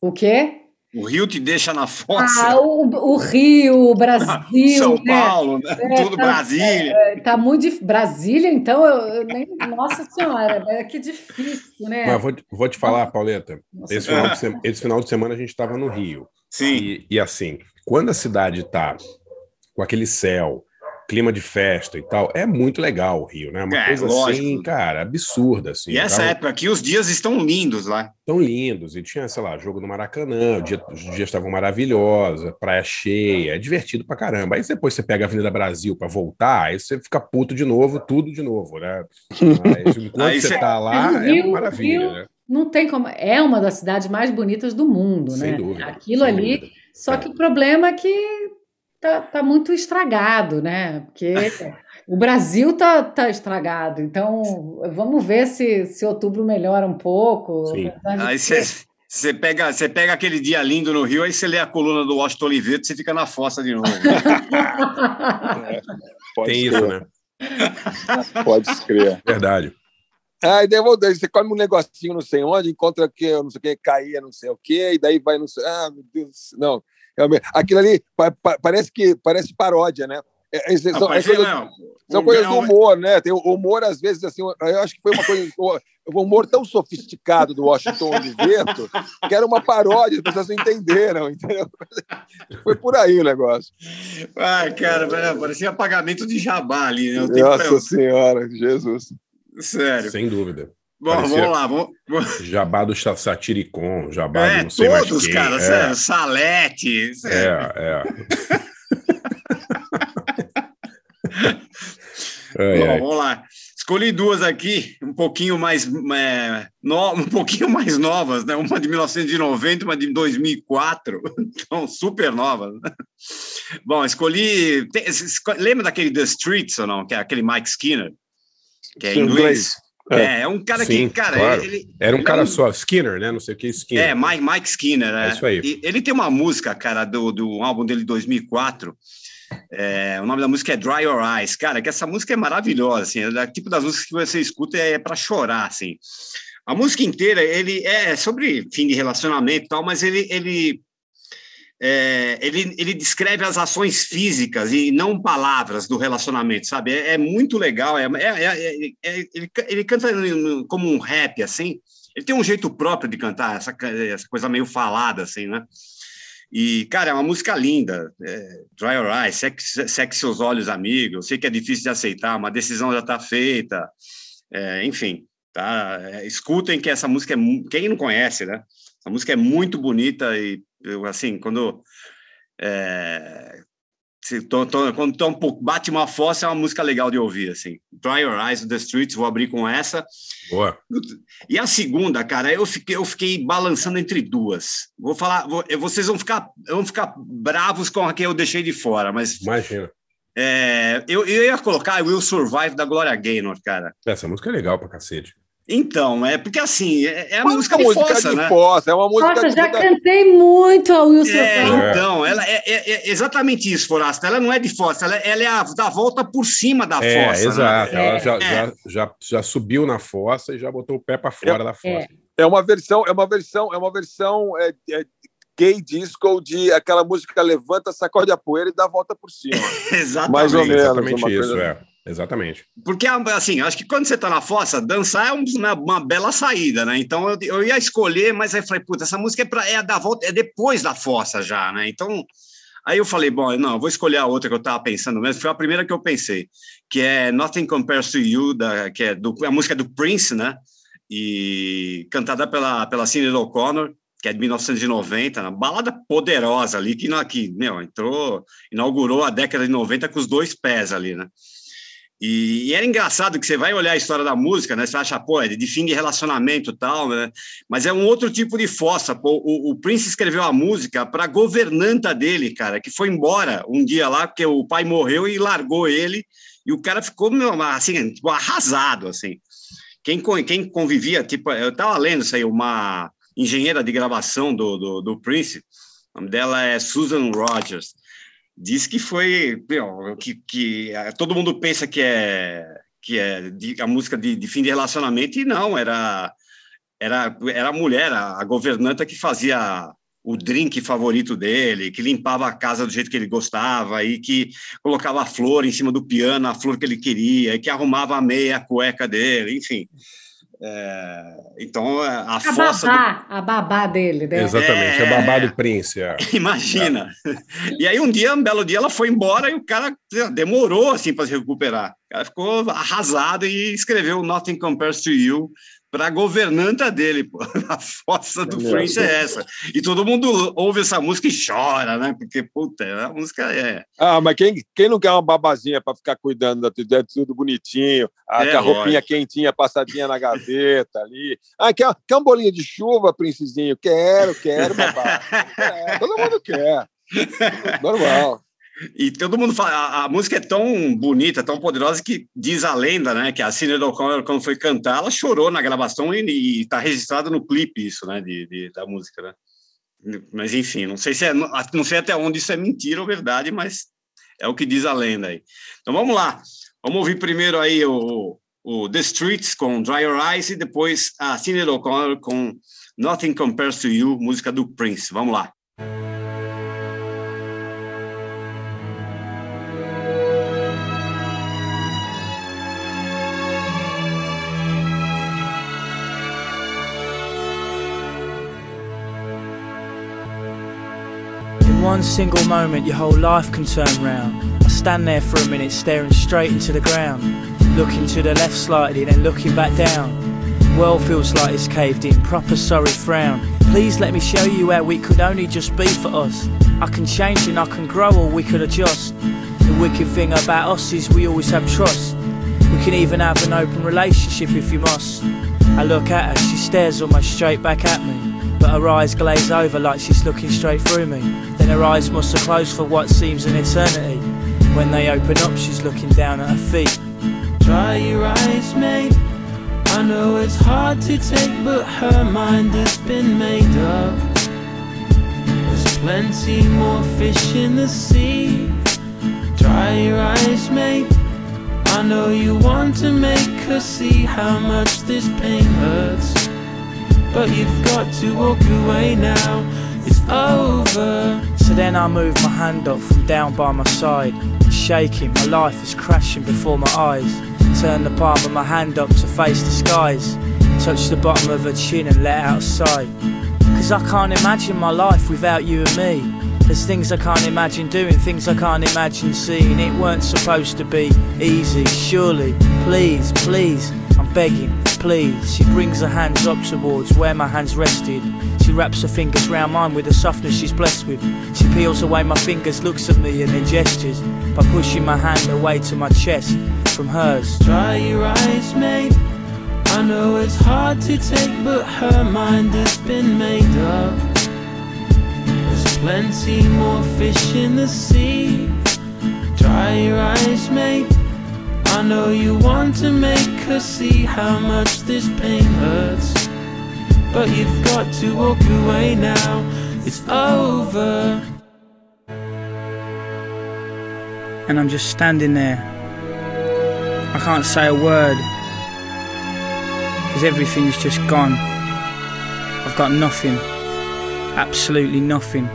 O quê? O Rio te deixa na fossa. Ah, o, o Rio, o Brasil. São né? Paulo, né? É, Tudo tá, Brasília. É, tá muito difícil. Brasília, então, eu, eu, nem. Nossa Senhora, é que difícil, né? Mas vou, vou te falar, Pauleta. Esse final, de, esse final de semana a gente estava no Rio. Sim. E, e assim, quando a cidade está com aquele céu, clima de festa e tal, é muito legal o Rio, né? Uma é, coisa lógico. assim, cara, absurda. Assim, e essa tava... época aqui, os dias estão lindos lá. Estão lindos. E tinha, sei lá, jogo no Maracanã, dia, os dias estavam maravilhosos, praia cheia, é divertido pra caramba. Aí depois você pega a Avenida Brasil para voltar, aí você fica puto de novo, tudo de novo, né? Mas enquanto você tá lá, é uma maravilha, Rio... né? Não tem como. É uma das cidades mais bonitas do mundo, sem né? Dúvida, Aquilo ali. Dúvida. Só é. que o problema é que tá, tá muito estragado, né? Porque o Brasil tá, tá estragado. Então, vamos ver se, se outubro melhora um pouco. Sim. Aí você pega, você pega aquele dia lindo no Rio, aí você lê a coluna do Washington Oliveto, você fica na fossa de novo. é, Tem isso, né? Pode escrever. Verdade. Ah, e daí você come um negocinho não sei onde, encontra que não sei o que, caía não sei o que, e daí vai não sei. Ah, meu Deus, não. Aquilo ali parece que parece paródia, né? É, é, são, não, é coisa, não. são coisas do humor, né? Tem o humor, às vezes, assim, eu acho que foi uma coisa. O humor tão sofisticado do Washington Oliveto que era uma paródia, as pessoas não entenderam, entendeu? Foi por aí o negócio. Ai, cara, parecia pagamento de jabá ali, né? Nossa pra... Senhora, Jesus. Sério. Sem dúvida. Bom, Parecia vamos lá. Vamos... Jabá do Satiricon, jabá é, do não sei todos, mais quem. cara, é. Salete. Sério. É, é. Bom, vamos lá. Escolhi duas aqui, um pouquinho mais é, no, um pouquinho mais novas, né? Uma de 1990, uma de 2004, então super novas. Né? Bom, escolhi. Tem, lembra daquele The Streets ou não? Que é aquele Mike Skinner, que é em inglês. É, é um cara Sim, que, cara, claro. ele, Era um cara é um... só, Skinner, né? Não sei o que, Skinner. É, Mike, Mike Skinner. É, é isso aí. E, ele tem uma música, cara, do, do álbum dele de 2004. É, o nome da música é Dry Your Eyes. Cara, que essa música é maravilhosa, assim. É o tipo das músicas que você escuta é, é para chorar, assim. A música inteira, ele é sobre fim de relacionamento e tal, mas ele, ele é, ele, ele descreve as ações físicas e não palavras do relacionamento, sabe? É, é muito legal. É, é, é, é ele, ele canta como um rap, assim. Ele tem um jeito próprio de cantar, essa, essa coisa meio falada, assim, né? E, cara, é uma música linda. É, Dry Your Eyes, seque, seque seus olhos, amigo. Eu sei que é difícil de aceitar, uma decisão já está feita. É, enfim, tá? É, escutem que essa música é. Quem não conhece, né? A música é muito bonita e eu, assim, quando. É, se, tô, tô, quando tô um pouco, bate uma fossa, é uma música legal de ouvir, assim. Dry Your Eyes, The Streets, vou abrir com essa. Boa. E a segunda, cara, eu fiquei, eu fiquei balançando entre duas. Vou falar, vou, vocês vão ficar, vão ficar bravos com a que eu deixei de fora, mas... Imagina. É, eu, eu ia colocar Will Survive da Gloria Gaynor, cara. Essa música é legal pra cacete. Então, é porque assim, é, é a música de né? Fossa, é uma música Nossa, já cantei muito a Wilson é, Então, ela é, é, é, exatamente isso, Forasta. Ela não é de fossa, ela, ela é a da volta por cima da é, fossa. Né? Exato, né? ela já, é. já, já, já, subiu na fossa e já botou o pé para fora da fossa. É. uma versão, é uma versão, é uma versão gay disco de aquela música levanta, sacode a poeira e dá a volta por cima. exatamente. Mais ou menos. Exatamente isso, é. Exatamente. Porque, assim, acho que quando você tá na fossa, dançar é uma, uma bela saída, né? Então eu, eu, ia escolher, mas aí falei, puta, essa música é, pra, é da volta, é depois da fossa já, né? Então. Aí eu falei, bom, não, vou escolher a outra que eu estava pensando mesmo, foi a primeira que eu pensei, que é Nothing Compares to You, da, que é do, a música do Prince, né? E cantada pela, pela Sinead O'Connor, que é de 1990, uma balada poderosa ali, que, que meu, entrou, inaugurou a década de 90 com os dois pés ali, né? E, e, era engraçado que você vai olhar a história da música, né? Você acha, pô, é de fim de relacionamento e tal, né? Mas é um outro tipo de fossa. Pô, o, o Prince escreveu a música para a governanta dele, cara, que foi embora um dia lá, porque o pai morreu e largou ele, e o cara ficou, assim, tipo, arrasado, assim. Quem, quem convivia, tipo, eu tava lendo isso aí, uma engenheira de gravação do, do, do Prince, o nome dela é Susan Rogers diz que foi que, que todo mundo pensa que é que é de, a música de, de, fim de relacionamento e não era era era a mulher a, a governanta que fazia o drink favorito dele, que limpava a casa do jeito que ele gostava e que colocava a flor em cima do piano, a flor que ele queria, e que arrumava a meia a cueca dele, enfim. É, então, a, a fossa. Babá, do... A babá dele, né? Exatamente, é, a babá do príncipe. É. Imagina. É. E aí, um dia, um belo dia, ela foi embora e o cara demorou assim para se recuperar. O cara ficou arrasado e escreveu Nothing Compares to You para a governanta dele, pô. A fossa do é Prince é essa. E todo mundo ouve essa música e chora, né? Porque, puta, a música é. Ah, mas quem, quem não quer uma babazinha para ficar cuidando da tudo, é tudo bonitinho, a, é, a roupinha quentinha passadinha na gaveta ali. Ah, quer, quer um bolinho de chuva, princesinho? Quero, quero, babá. É, todo mundo quer. Normal. E todo mundo fala, a, a, música é tão bonita, tão poderosa que diz a lenda, né, que a Sinead O'Connor, quando foi cantar, ela chorou na gravação e está registrado no clipe isso, né, de, de, da música, né? Mas enfim, não sei se é, não sei até onde isso é mentira ou verdade, mas é o que diz a lenda aí. Então vamos lá, vamos ouvir primeiro aí o, o The Streets com Dry Your Eyes e depois a Sinead O'Connor com Nothing Compares to You, música do Prince. Vamos lá. One single moment your whole life can turn round. I stand there for a minute staring straight into the ground. Looking to the left slightly, then looking back down. World feels like it's caved in, proper sorry frown. Please let me show you how we could only just be for us. I can change and I can grow or we could adjust. The wicked thing about us is we always have trust. We can even have an open relationship if you must. I look at her, she stares almost straight back at me. But her eyes glaze over like she's looking straight through me. Then her eyes must have closed for what seems an eternity. When they open up, she's looking down at her feet. Dry your eyes, mate. I know it's hard to take, but her mind has been made up. There's plenty more fish in the sea. Dry your eyes, mate. I know you want to make her see how much this pain hurts. But you've got to walk away now, it's over. So then I move my hand up from down by my side, shaking, my life is crashing before my eyes. Turn the palm of my hand up to face the skies, touch the bottom of her chin and let out a sigh. Cause I can't imagine my life without you and me. There's things I can't imagine doing, things I can't imagine seeing. It weren't supposed to be easy, surely. Please, please, I'm begging please. She brings her hands up towards where my hands rested. She wraps her fingers round mine with the softness she's blessed with. She peels away my fingers, looks at me, and then gestures by pushing my hand away to my chest from hers. Dry your eyes, mate. I know it's hard to take, but her mind has been made up. Plenty more fish in the sea. Dry your eyes, mate. I know you want to make her see how much this pain hurts. But you've got to walk away now, it's over. And I'm just standing there. I can't say a word. Because everything's just gone. I've got nothing. Absolutely nothing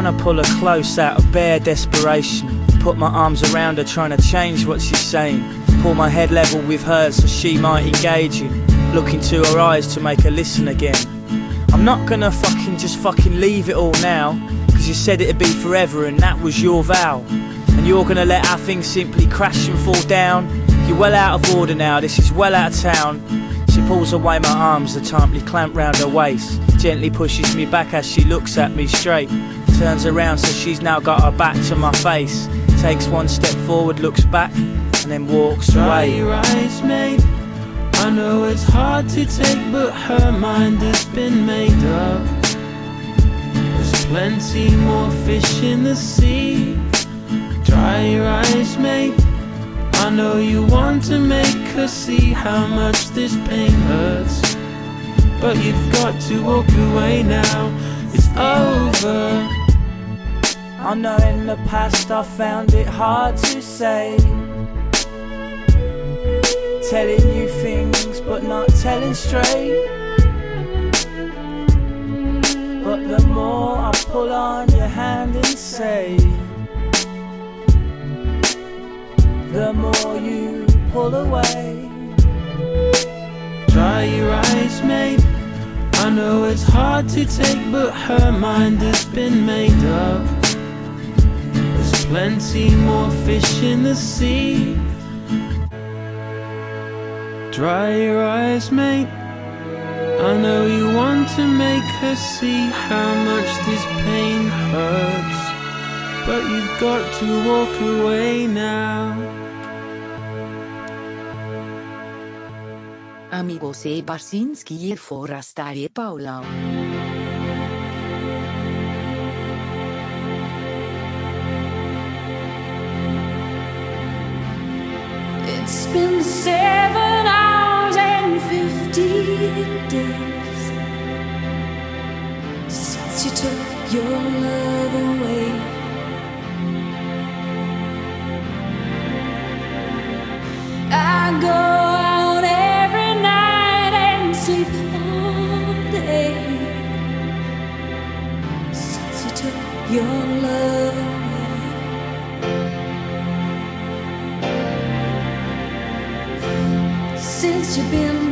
trying to pull her close out of bare desperation. Put my arms around her, trying to change what she's saying. Pull my head level with hers so she might engage you. Look into her eyes to make her listen again. I'm not gonna fucking just fucking leave it all now. Cause you said it'd be forever and that was your vow. And you're gonna let our things simply crash and fall down. You're well out of order now, this is well out of town. She pulls away my arms, the tightly clamp round her waist. Gently pushes me back as she looks at me straight. Turns around so she's now got her back to my face. Takes one step forward, looks back, and then walks Dry away. your eyes, mate. I know it's hard to take, but her mind has been made up. There's plenty more fish in the sea. Dry your eyes, mate. I know you want to make her see how much this pain hurts. But you've got to walk away now, it's over. I know in the past I found it hard to say Telling you things but not telling straight But the more I pull on your hand and say, the more you pull away. Dry your eyes, mate. I know it's hard to take, but her mind has been made up. Plenty more fish in the sea. Dry your eyes, mate. I know you want to make her see how much this pain hurts. But you've got to walk away now. Amigos e Barsinski hier forastare Paula. It's been seven hours and fifteen days since you took your love away. I go out every night and sleep all day since you took your love. Since you've been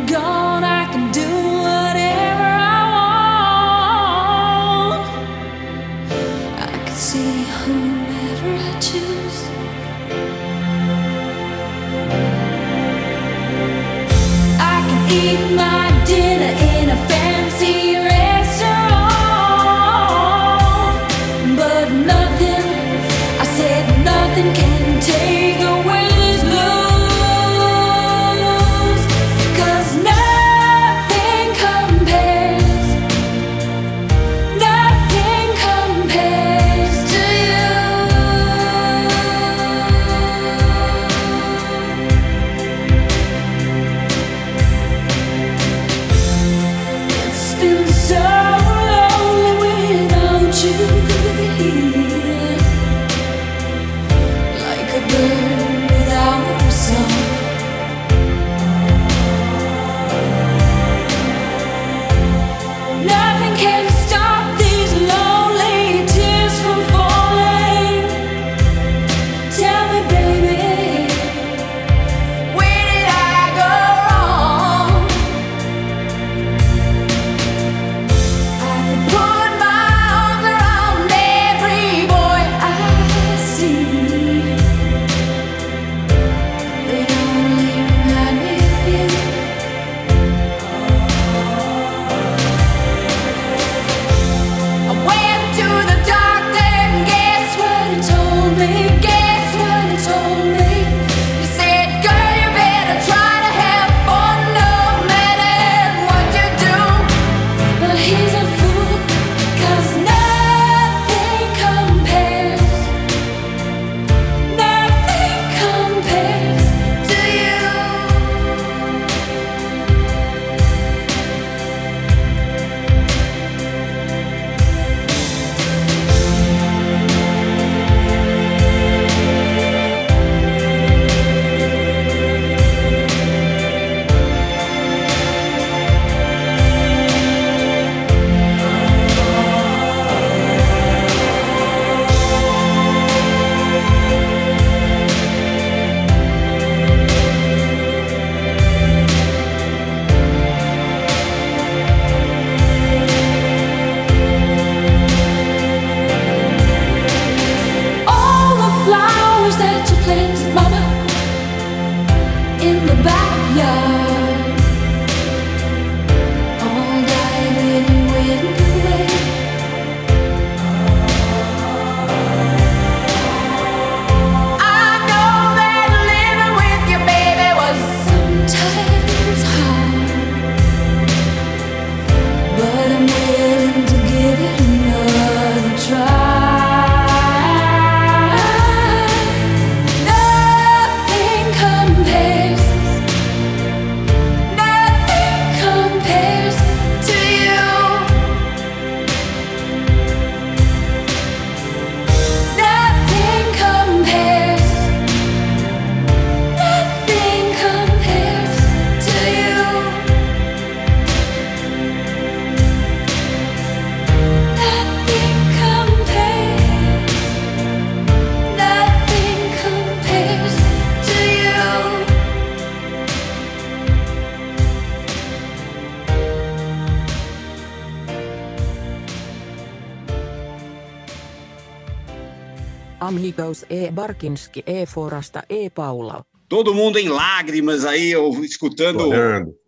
e Barkinski e Forasta e Paula. Todo mundo em lágrimas aí, escutando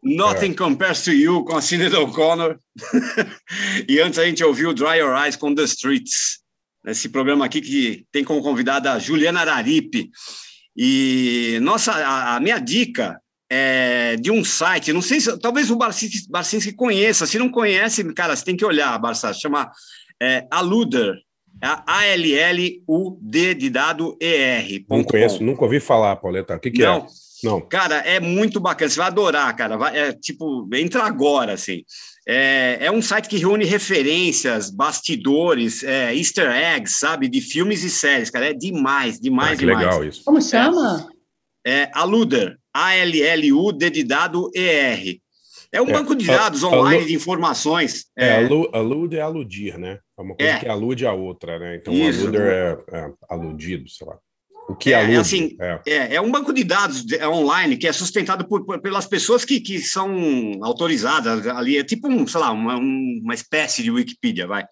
Nothing é. Compares to You com a Sinead O'Connor. e antes a gente ouviu Dry Your Eyes com The Streets. Esse programa aqui que tem como convidada a Juliana Araripe. E nossa, a, a, minha dica é de um site, não sei se talvez o Barcinski conheça. Se não conhece, cara, você tem que olhar, Barça, chama é, Aluder. A-L-L-U-D de dado E-R. Não conheço, nunca ouvi falar, Pauleta. O que, que não. é? Não. Cara, é muito bacana. Você vai adorar, cara. Vai, é, tipo, entra agora, assim. É, é, um site que reúne referências, bastidores, é, easter eggs, sabe? De filmes e séries, cara. É demais, demais, ah, que demais. legal isso. Como chama? É, é Aluder. A-L-L-U-D de dado E-R. É um é, banco de dados online de informações. É, é. alude é aludir, né? É uma coisa é. que alude a outra, né? Então, Isso. aluder é, é, aludido, sei lá. O que é, alude, é assim, é. é. É, um banco de dados online que é sustentado por, por, pelas pessoas que, que são autorizadas ali. É tipo, um, sei lá, uma, uma espécie de Wikipedia, vai.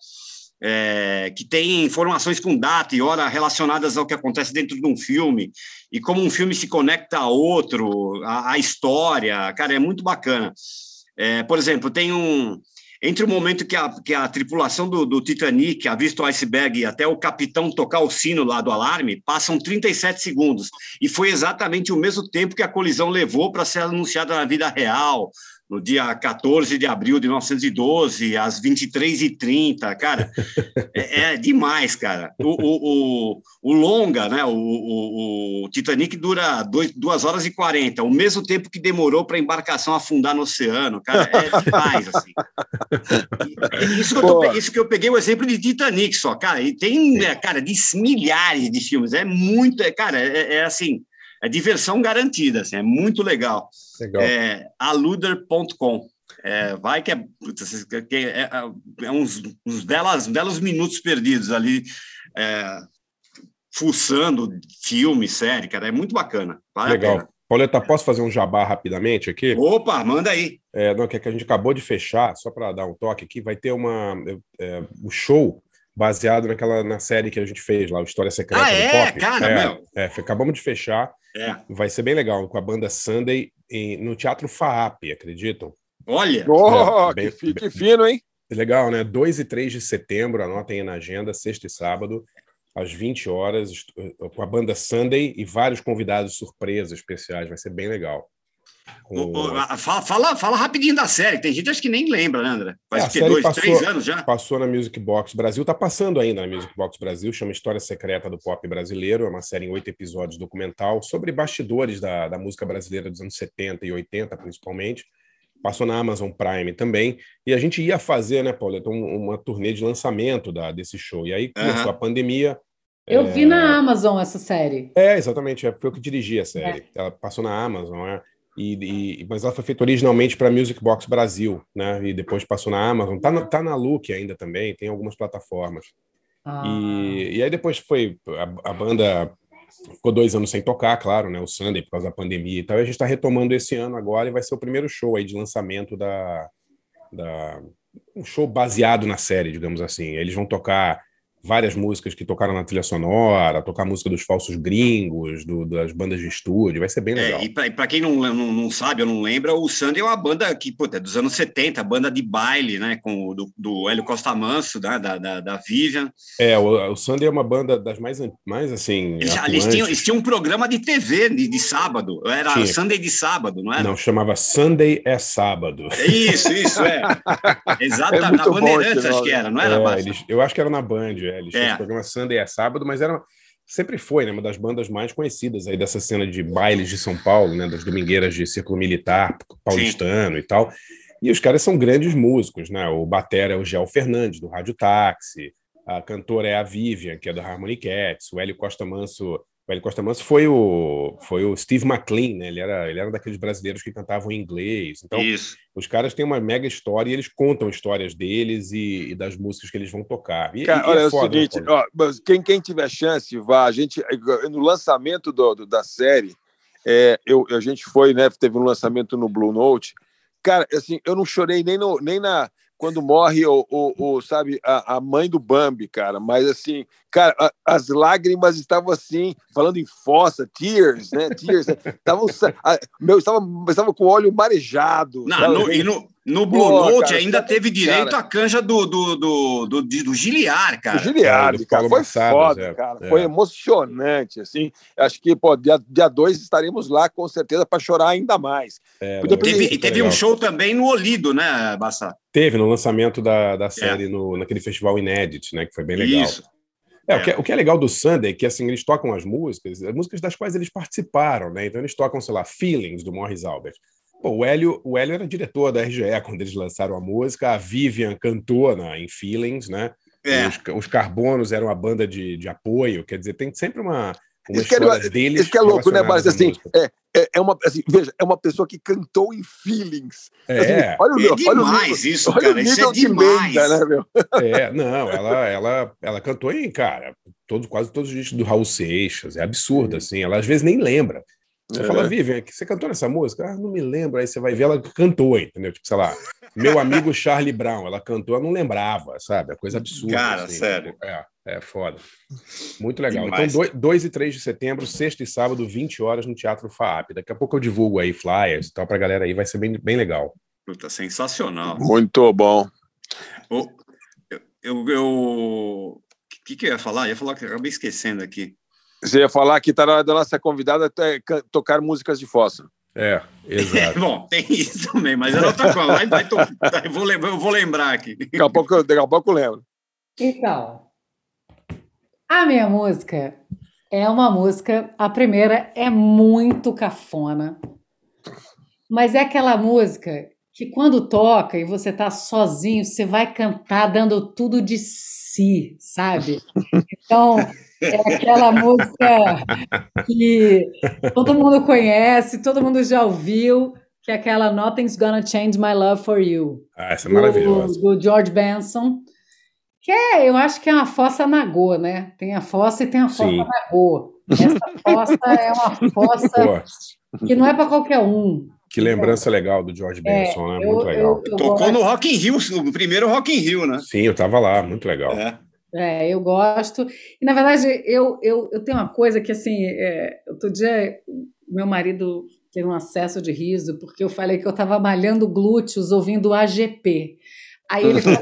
É, que tem informações com data e hora relacionadas ao que acontece dentro de um filme e como um filme se conecta a outro, a, a história, cara, é muito bacana. É, por exemplo, tem um. Entre o momento que a, que a tripulação do, do Titanic avista o iceberg e até o capitão tocar o sino lá do alarme, passam 37 segundos. E foi exatamente o mesmo tempo que a colisão levou para ser anunciada na vida real, no dia 14 de abril de 1912, às 23h30, cara, é, é, demais, cara. O, o, o, o longa, né, o, Titanic dura 2 horas e 40, o mesmo tempo que demorou para a embarcação afundar no oceano, cara, é demais, assim. Isso, que eu tô, isso que eu peguei o exemplo de Titanic só, cara, e tem, é, cara, de milhares de filmes, é muito, é, cara, é, é assim é diversão garantida, assim, é muito legal. Legal. É aluder.com. É, vai que é, é, é, é uns, uns belas, belos minutos perdidos ali, é, fuçando filme, série, cara, é muito bacana. Vale legal. Pauleta, posso fazer um jabá rapidamente aqui? Opa, manda aí. É, não, que, é que a gente acabou de fechar, só para dar um toque aqui, vai ter uma é, um show baseado naquela na série que a gente fez lá, o História Secreta ah, do é? Pop. Cara, é, meu. É, acabamos de fechar. É. Vai ser bem legal, com a banda Sunday em, no Teatro FAAP, acreditam? Olha! Oh, é, bem, que, que fino, hein? Legal, né? 2 e 3 de setembro, anotem aí na agenda, sexta e sábado, às 20 horas, com a banda Sunday e vários convidados surpresa especiais. Vai ser bem legal. O... Fala, fala, fala, rapidinho da série. Tem gente acho que nem lembra, né, André? Faz é, que, dois, passou, três anos já? Passou na Music Box Brasil, tá passando ainda na Music Box Brasil, chama História Secreta do Pop Brasileiro, é uma série em oito episódios documental sobre bastidores da, da música brasileira dos anos 70 e 80, principalmente. Passou na Amazon Prime também. E a gente ia fazer, né, Pauleta, uma turnê de lançamento da, desse show. E aí começou uhum. a pandemia. Eu é... vi na Amazon essa série. É, exatamente. É, foi eu que dirigi a série. É. Ela passou na Amazon, é. E, e, mas ela foi feita originalmente para Music Box Brasil, né? E depois passou na Amazon. Tá na, tá na Look ainda também, tem algumas plataformas. Ah. E, e aí depois foi a, a, banda ficou dois anos sem tocar, claro, né? O Sunday por causa da pandemia e tal. E a gente está retomando esse ano agora e vai ser o primeiro show aí de lançamento da, da um show baseado na série, digamos assim. Eles vão tocar várias músicas que tocaram na trilha sonora, tocar música dos falsos gringos, do, das bandas de estúdio, vai ser bem é, legal. É, e para quem não, não, não, sabe ou não lembra, o Sandy é uma banda que, pô, é dos anos 70, banda de baile, né, com do, do Hélio Costa Manso, né, da, da, da Vivian. É, o, o Sandy é uma banda das mais, mais assim... Eles, eles, tinham, eles tinham um programa de TV de, de sábado, era Tinha. Sunday de sábado, não era? Não, chamava Sunday é sábado. Isso, isso, é. Exatamente, é na Bandeirantes acho que era, não era, é, eles, Eu acho que era na Band, é. Eles é. o programa Sunday é sábado, mas era sempre foi, né, uma das bandas mais conhecidas aí dessa cena de bailes de São Paulo, né, das domingueiras de círculo militar paulistano Sim. e tal. E os caras são grandes músicos, né? O batera é o Gel Fernandes do Rádio Táxi, a cantora é a Vivian, que é da Harmony Cats, o Hélio Costa Manso o Hélio Costa Manso foi o, foi o Steve McLean, né? Ele era, ele era daqueles brasileiros que cantavam em inglês. Então, Isso. os caras têm uma mega história e eles contam histórias deles e, e das músicas que eles vão tocar. E, Cara, e olha, é, é foda, o seguinte, ó, quem, quem tiver chance, vá. A gente, no lançamento do, do da série, é, eu, a gente foi, né? Teve um lançamento no Blue Note. Cara, assim, eu não chorei nem, no, nem na quando morre o, o, o sabe, a, a, mãe do Bambi, cara. Mas assim, cara, a, as lágrimas estavam assim, falando em fossa, tears, né? Tears, estavam, meu, estava, estava com o olho marejado. Não, no, e no, no Blue Pô, Note cara, ainda teve direito cara. à canja do, do, do, do, do Giliar, cara. Do Giliar, é, cara. Foi foda, é, cara. É. Foi emocionante, assim. Acho que, pô, dia 2 estaremos lá com certeza para chorar ainda mais. É, teve, e teve um show também no Olido, né, Bassa? Teve, no lançamento da, da série, é. no, naquele festival Inédit, né, que foi bem legal. Isso. É, é. O, que é, o, que é, legal do Sunday é que assim, eles tocam as músicas, as músicas das quais eles participaram, né? Então eles tocam, sei lá, Feelings do Morris Albert. Pô, o, Hélio, o Hélio era diretor da RGE quando eles lançaram a música, a Vivian cantou na, em Feelings, né? É. Os, os Carbonos eram a banda de, de apoio, quer dizer, tem sempre uma, uma isso história que é, deles. Isso que é louco, né, Mas assim, é, é, é, uma, assim, veja, é uma pessoa que cantou em feelings. É, assim, olha o, é demais olha o nível, isso, olha cara, isso é demais. Lenda, né, meu? É, não, ela, ela, ela cantou em, cara, todo, quase todos os discos do Raul Seixas, é absurdo, assim, ela às vezes nem lembra. Você é. fala, Vivian, você cantou nessa música? Ah, não me lembro. Aí você vai ver, ela cantou, entendeu? Tipo, sei lá, meu amigo Charlie Brown, ela cantou, ela não lembrava, sabe? É coisa absurda. Cara, assim. sério. É, é foda. Muito legal. Demais. Então, 2 e 3 de setembro, sexta e sábado, 20 horas no Teatro FAAP. Daqui a pouco eu divulgo aí flyers e tal pra galera aí, vai ser bem, bem legal. Puta, sensacional. Muito bom. eu, eu, eu... O que, que eu ia falar? Eu ia falar que eu acabei esquecendo aqui. Você ia falar que está na hora da nossa convidada tocar músicas de fossa. É, exato. É, bom, tem isso também, mas eu não estou falando. Vai, vai, eu, vou lembrar, eu vou lembrar aqui. Daqui a pouco, daqui a pouco eu lembro. Então, a minha música é uma música. A primeira é muito cafona, mas é aquela música que quando toca e você tá sozinho, você vai cantar dando tudo de si, sabe? Então, é aquela música que todo mundo conhece, todo mundo já ouviu, que é aquela Nothing's Gonna Change My Love for You. Ah, essa é maravilhosa. Do, do George Benson. Que é, eu acho que é uma fossa nagô, né? Tem a fossa e tem a fossa Sim. nagô. Essa fossa é uma fossa que não é para qualquer um. Que lembrança legal do George é, Benson, é, né? Muito eu, legal. Eu, eu Tocou no Rock in Rio, o primeiro Rock in Rio, né? Sim, eu tava lá, muito legal. É. É, eu gosto. E, na verdade, eu, eu, eu tenho uma coisa que, assim, é, outro dia, meu marido teve um acesso de riso, porque eu falei que eu estava malhando glúteos ouvindo AGP. Aí ele falou,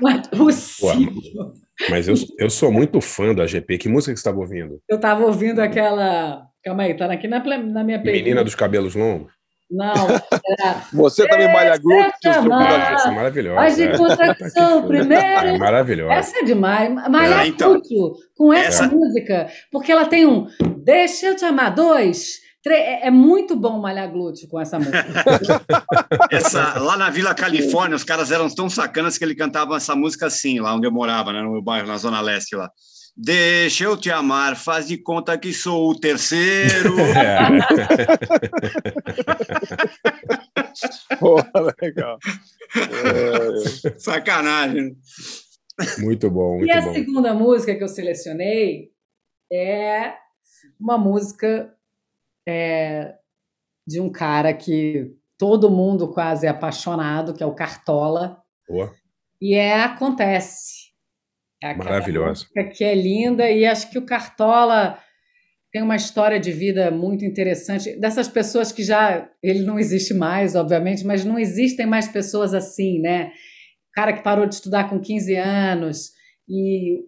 não é possível. mas eu, eu sou muito fã do AGP. Que música que você estava ouvindo? Eu estava ouvindo aquela... Calma aí, tá aqui na, na minha playlist. Menina dos cabelos longos? Não. Era... Você também malha glúteos. Essa é maravilhosa. Mas de contação, primeiro. É maravilhosa. Essa é demais. Malhar é, então, glúteo com essa, essa música, porque ela tem um Deixa eu te amar, dois. É, é muito bom malhar glúteo com essa música. essa, lá na Vila Califórnia, os caras eram tão sacanas que ele cantava essa música assim, lá onde eu morava, né, no meu bairro, na Zona Leste lá. Deixa eu te amar, faz de conta que sou o terceiro. É. Porra, legal. É. Sacanagem. Muito bom. Muito e a bom. segunda música que eu selecionei é uma música é, de um cara que todo mundo quase é apaixonado, que é o Cartola. Boa. E é Acontece. É Maravilhosa. Que é linda e acho que o Cartola tem uma história de vida muito interessante. Dessas pessoas que já. Ele não existe mais, obviamente, mas não existem mais pessoas assim, né? O cara que parou de estudar com 15 anos e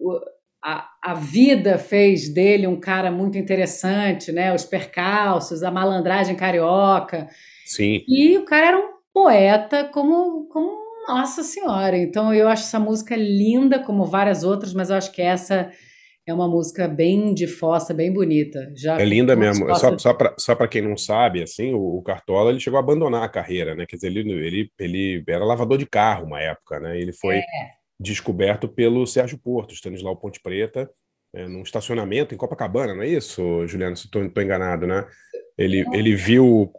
a, a vida fez dele um cara muito interessante, né? Os percalços, a malandragem carioca. Sim. E o cara era um poeta como, como nossa Senhora! Então eu acho essa música linda, como várias outras, mas eu acho que essa é uma música bem de fossa, bem bonita. Já é linda mesmo. Fossa... Só, só para quem não sabe, assim, o, o, Cartola ele chegou a abandonar a carreira, né? Quer dizer, ele, ele, ele era lavador de carro uma época, né? Ele foi é. descoberto pelo Sérgio Porto, Stanislau Ponte Preta, é, num estacionamento em Copacabana, não é isso, Juliano? Se estou enganado, né? Ele, ele viu o,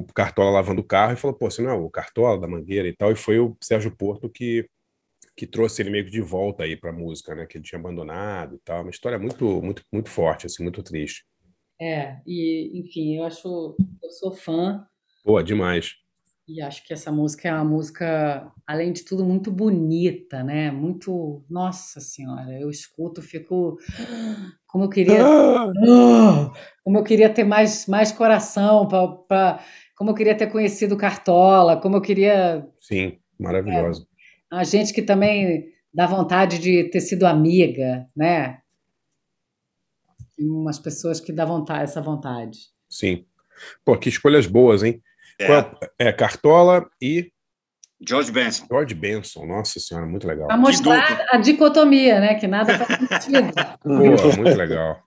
o Cartola lavando o carro e falou, pô, você não é o Cartola da Mangueira e tal, e foi o Sérgio Porto que, que trouxe ele meio que de volta aí para a música, né, que ele tinha abandonado e tal, uma história muito, muito, muito forte, assim, muito triste. É, e, enfim, eu acho, eu sou fã. Pô, demais. E acho que essa música é uma música, além de tudo, muito bonita, né? Muito. Nossa Senhora, eu escuto, fico. Como eu queria. Ah! Como eu queria ter mais, mais coração, pra, pra... como eu queria ter conhecido Cartola, como eu queria. Sim, maravilhosa. É, a gente que também dá vontade de ter sido amiga, né? Umas pessoas que dá vontade, essa vontade. Sim. Pô, que escolhas boas, hein? É. Qual, é Cartola e. George Benson. George Benson, nossa senhora, muito legal. Para mostrar a dicotomia, né? Que nada faz sentido. Pô, muito legal.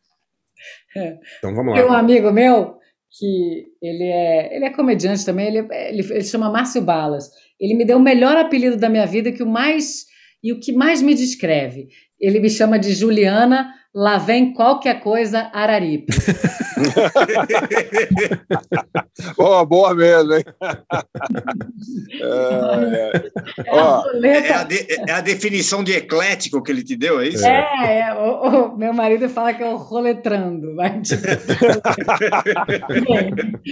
É. Então vamos lá. Tem um amigo meu que ele é, ele é comediante também, ele, ele, ele chama Márcio Balas. Ele me deu o melhor apelido da minha vida que o mais e o que mais me descreve. Ele me chama de Juliana Lá vem qualquer coisa Araripe. boa, boa mesmo, hein? é, é, é, a de, é, a definição de eclético que ele te deu, é isso? É, é o, o, meu marido fala que é o roletrando.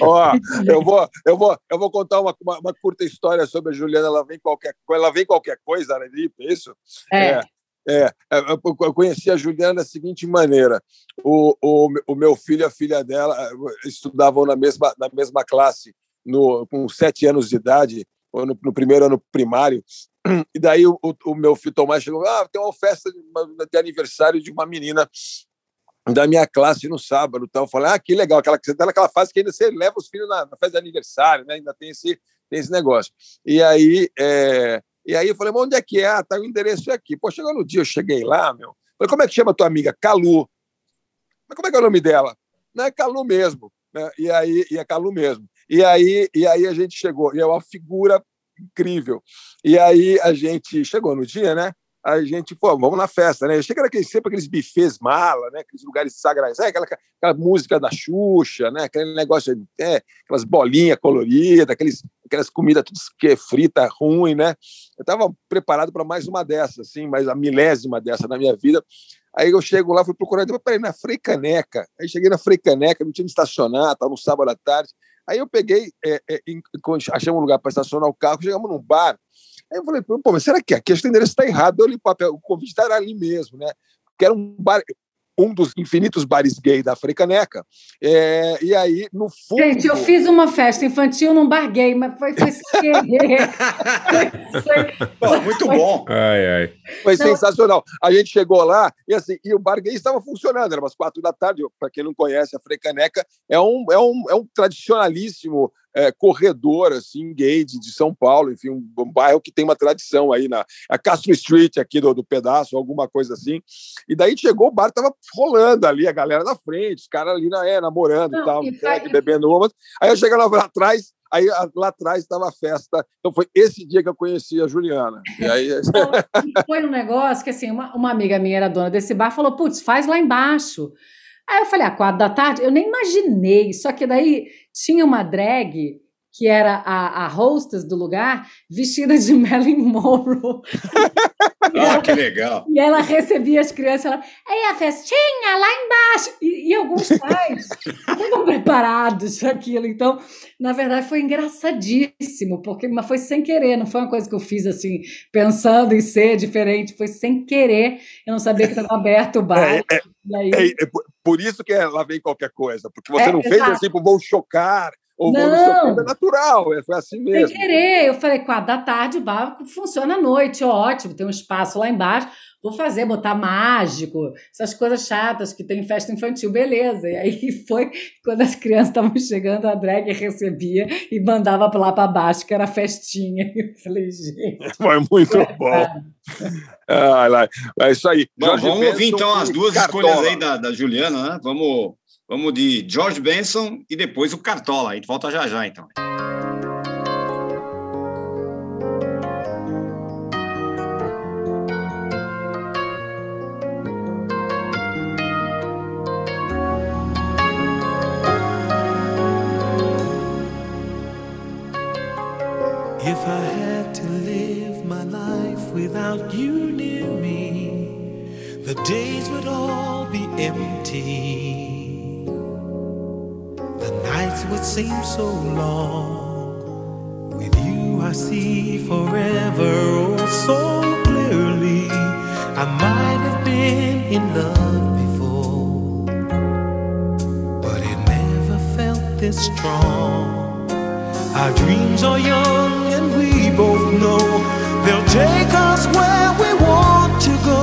Ó, eu, vou, eu, vou, eu vou contar uma, uma, uma, curta história sobre a Juliana. Ela vem qualquer, ela vem qualquer coisa, Araripe, é isso? É. é. É, eu conheci a Juliana da seguinte maneira: o, o, o meu filho e a filha dela eh, estudavam na mesma, na mesma classe, no, com sete anos de idade, no, no primeiro ano primário. E daí o, o, meu filho Tomás chegou: ah, tem uma festa de, de aniversário de uma menina da minha classe no sábado. Então, eu falei, ah, que legal, aquela, aquela fase que ainda você leva os filhos na, na festa de aniversário, né? ainda tem esse, tem esse negócio. E aí, é, e aí eu falei, mas onde é que é? Ah, tá, o endereço é aqui. Pô, chegou no dia, eu cheguei lá, meu. Falei, como é que chama tua amiga? Calu. Mas como é que é o nome dela? Não é Calu mesmo. Né? E aí, e é Calu mesmo. E aí, e aí a gente chegou, e é uma figura incrível. E aí a gente chegou no dia, né? A gente, pô, vamos na festa, né? Chega naquele, sempre aqueles bufês mala, né? Aqueles lugares sagrados, é, aquela, aquela música da Xuxa, né? Aquele negócio, é, aquelas bolinhas coloridas, aqueles, aquelas comidas tudo que é frita, ruim, né? Eu estava preparado para mais uma dessas, assim, mais a milésima dessa na minha vida. Aí eu chego lá, fui procurar, depois, peraí, na Frei Caneca. Aí cheguei na Frei Caneca, não tinha onde estacionar, estava no sábado à tarde. Aí eu peguei, é, é, achei um lugar para estacionar o carro, chegamos num bar, Aí eu falei, pô, mas será que aqui? O endereço está errado. Eu li o papel, o convite está ali mesmo, né? Que era um bar, um dos infinitos bares gay da Africaneca. É, e aí, no fundo. Gente, eu fiz uma festa infantil num bar gay, mas foi, foi sem querer. foi, muito foi, bom. Ai, ai. Foi Não. sensacional. A gente chegou lá e assim, e o bar gay estava funcionando, era umas quatro da tarde. Para quem não conhece, a Frecaneca é um, é um, é um tradicionalíssimo é, corredor assim gay de, São Paulo, enfim, um, um, bairro que tem uma tradição aí na a Castro Street aqui do, do pedaço, alguma coisa assim. E daí chegou o bar, tava rolando ali a galera na frente, os caras ali na, é, namorando Não, e tal, e bebendo umas. Aí eu cheguei lá, lá atrás, aí lá atrás estava a festa. Então foi esse dia que eu conheci a Juliana. E aí então, foi um negócio que assim, uma, uma amiga minha era dona desse bar, falou: "Putz, faz lá embaixo". Aí eu falei, ah, quatro da tarde? Eu nem imaginei. Só que daí tinha uma drag que era a, a hostess do lugar, vestida de Marilyn Monroe. ah, que legal! E ela recebia as crianças, ela, aí a festinha lá embaixo. E, e alguns pais estavam preparados para aquilo. Então, na verdade, foi engraçadíssimo, porque mas foi sem querer, não foi uma coisa que eu fiz assim, pensando em ser diferente, foi sem querer. Eu não sabia que estava aberto o bar. É, é, aí... é, é, por isso que ela vem qualquer coisa, porque você é, não fez assim, vou chocar ou não, é natural, é, foi assim mesmo. Sem querer, eu falei, quatro da tarde o bar funciona à noite, ótimo, tem um espaço lá embaixo, vou fazer, botar mágico, essas coisas chatas que tem em festa infantil, beleza. E aí foi quando as crianças estavam chegando, a drag recebia e mandava lá para baixo, que era festinha. Eu falei, gente. Foi muito é bom. Ah, lá, é isso aí. Bom, vamos ouvir então as duas Cartola. escolhas aí da, da Juliana, né? Vamos Vamos de George Benson e depois o Cartola. A gente volta já já, então. If I live without you the days would all be empty. Would seem so long With you I see forever oh so clearly. I might have been in love before, but it never felt this strong. Our dreams are young and we both know they'll take us where we want to go.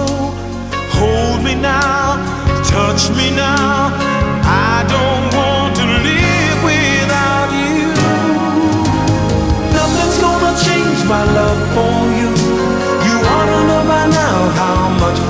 Hold me now, touch me now. My love for you. You ought to know by now how much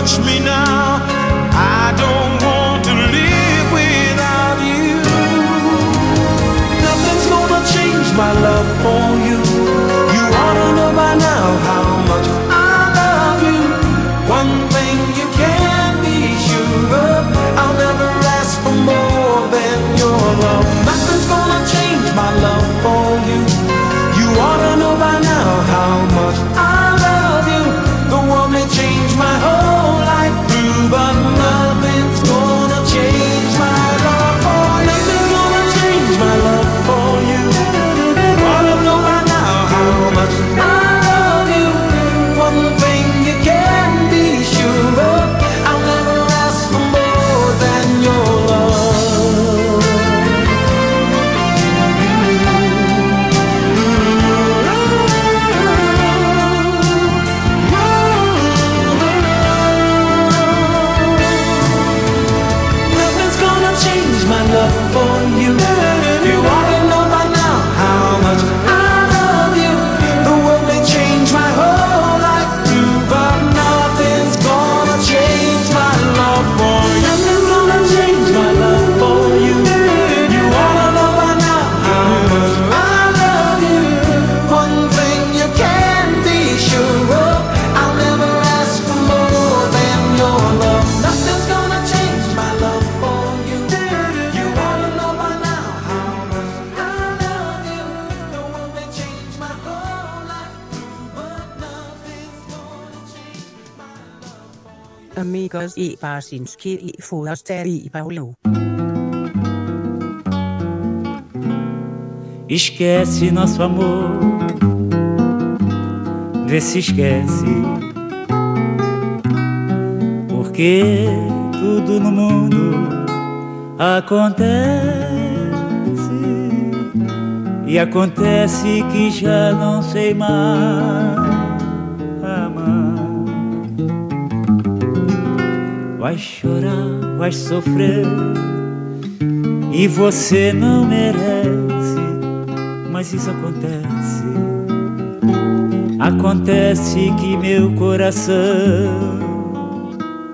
touch me now. I don't want to live without you. Nothing's gonna change my love for i Barsinski i Forster i Paulo. Esquece nosso amor, vê se esquece. Porque tudo no mundo acontece e acontece que já não sei mais Vai chorar, vai sofrer e você não merece, mas isso acontece. Acontece que meu coração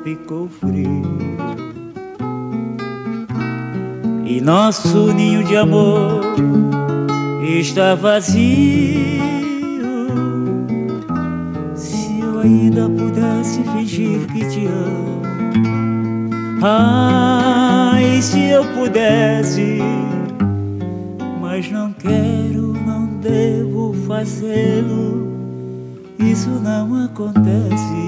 ficou frio e nosso ninho de amor está vazio. Se eu ainda pudesse fingir que te amo, ai, se eu pudesse, mas não quero, não devo fazê-lo. Isso não acontece.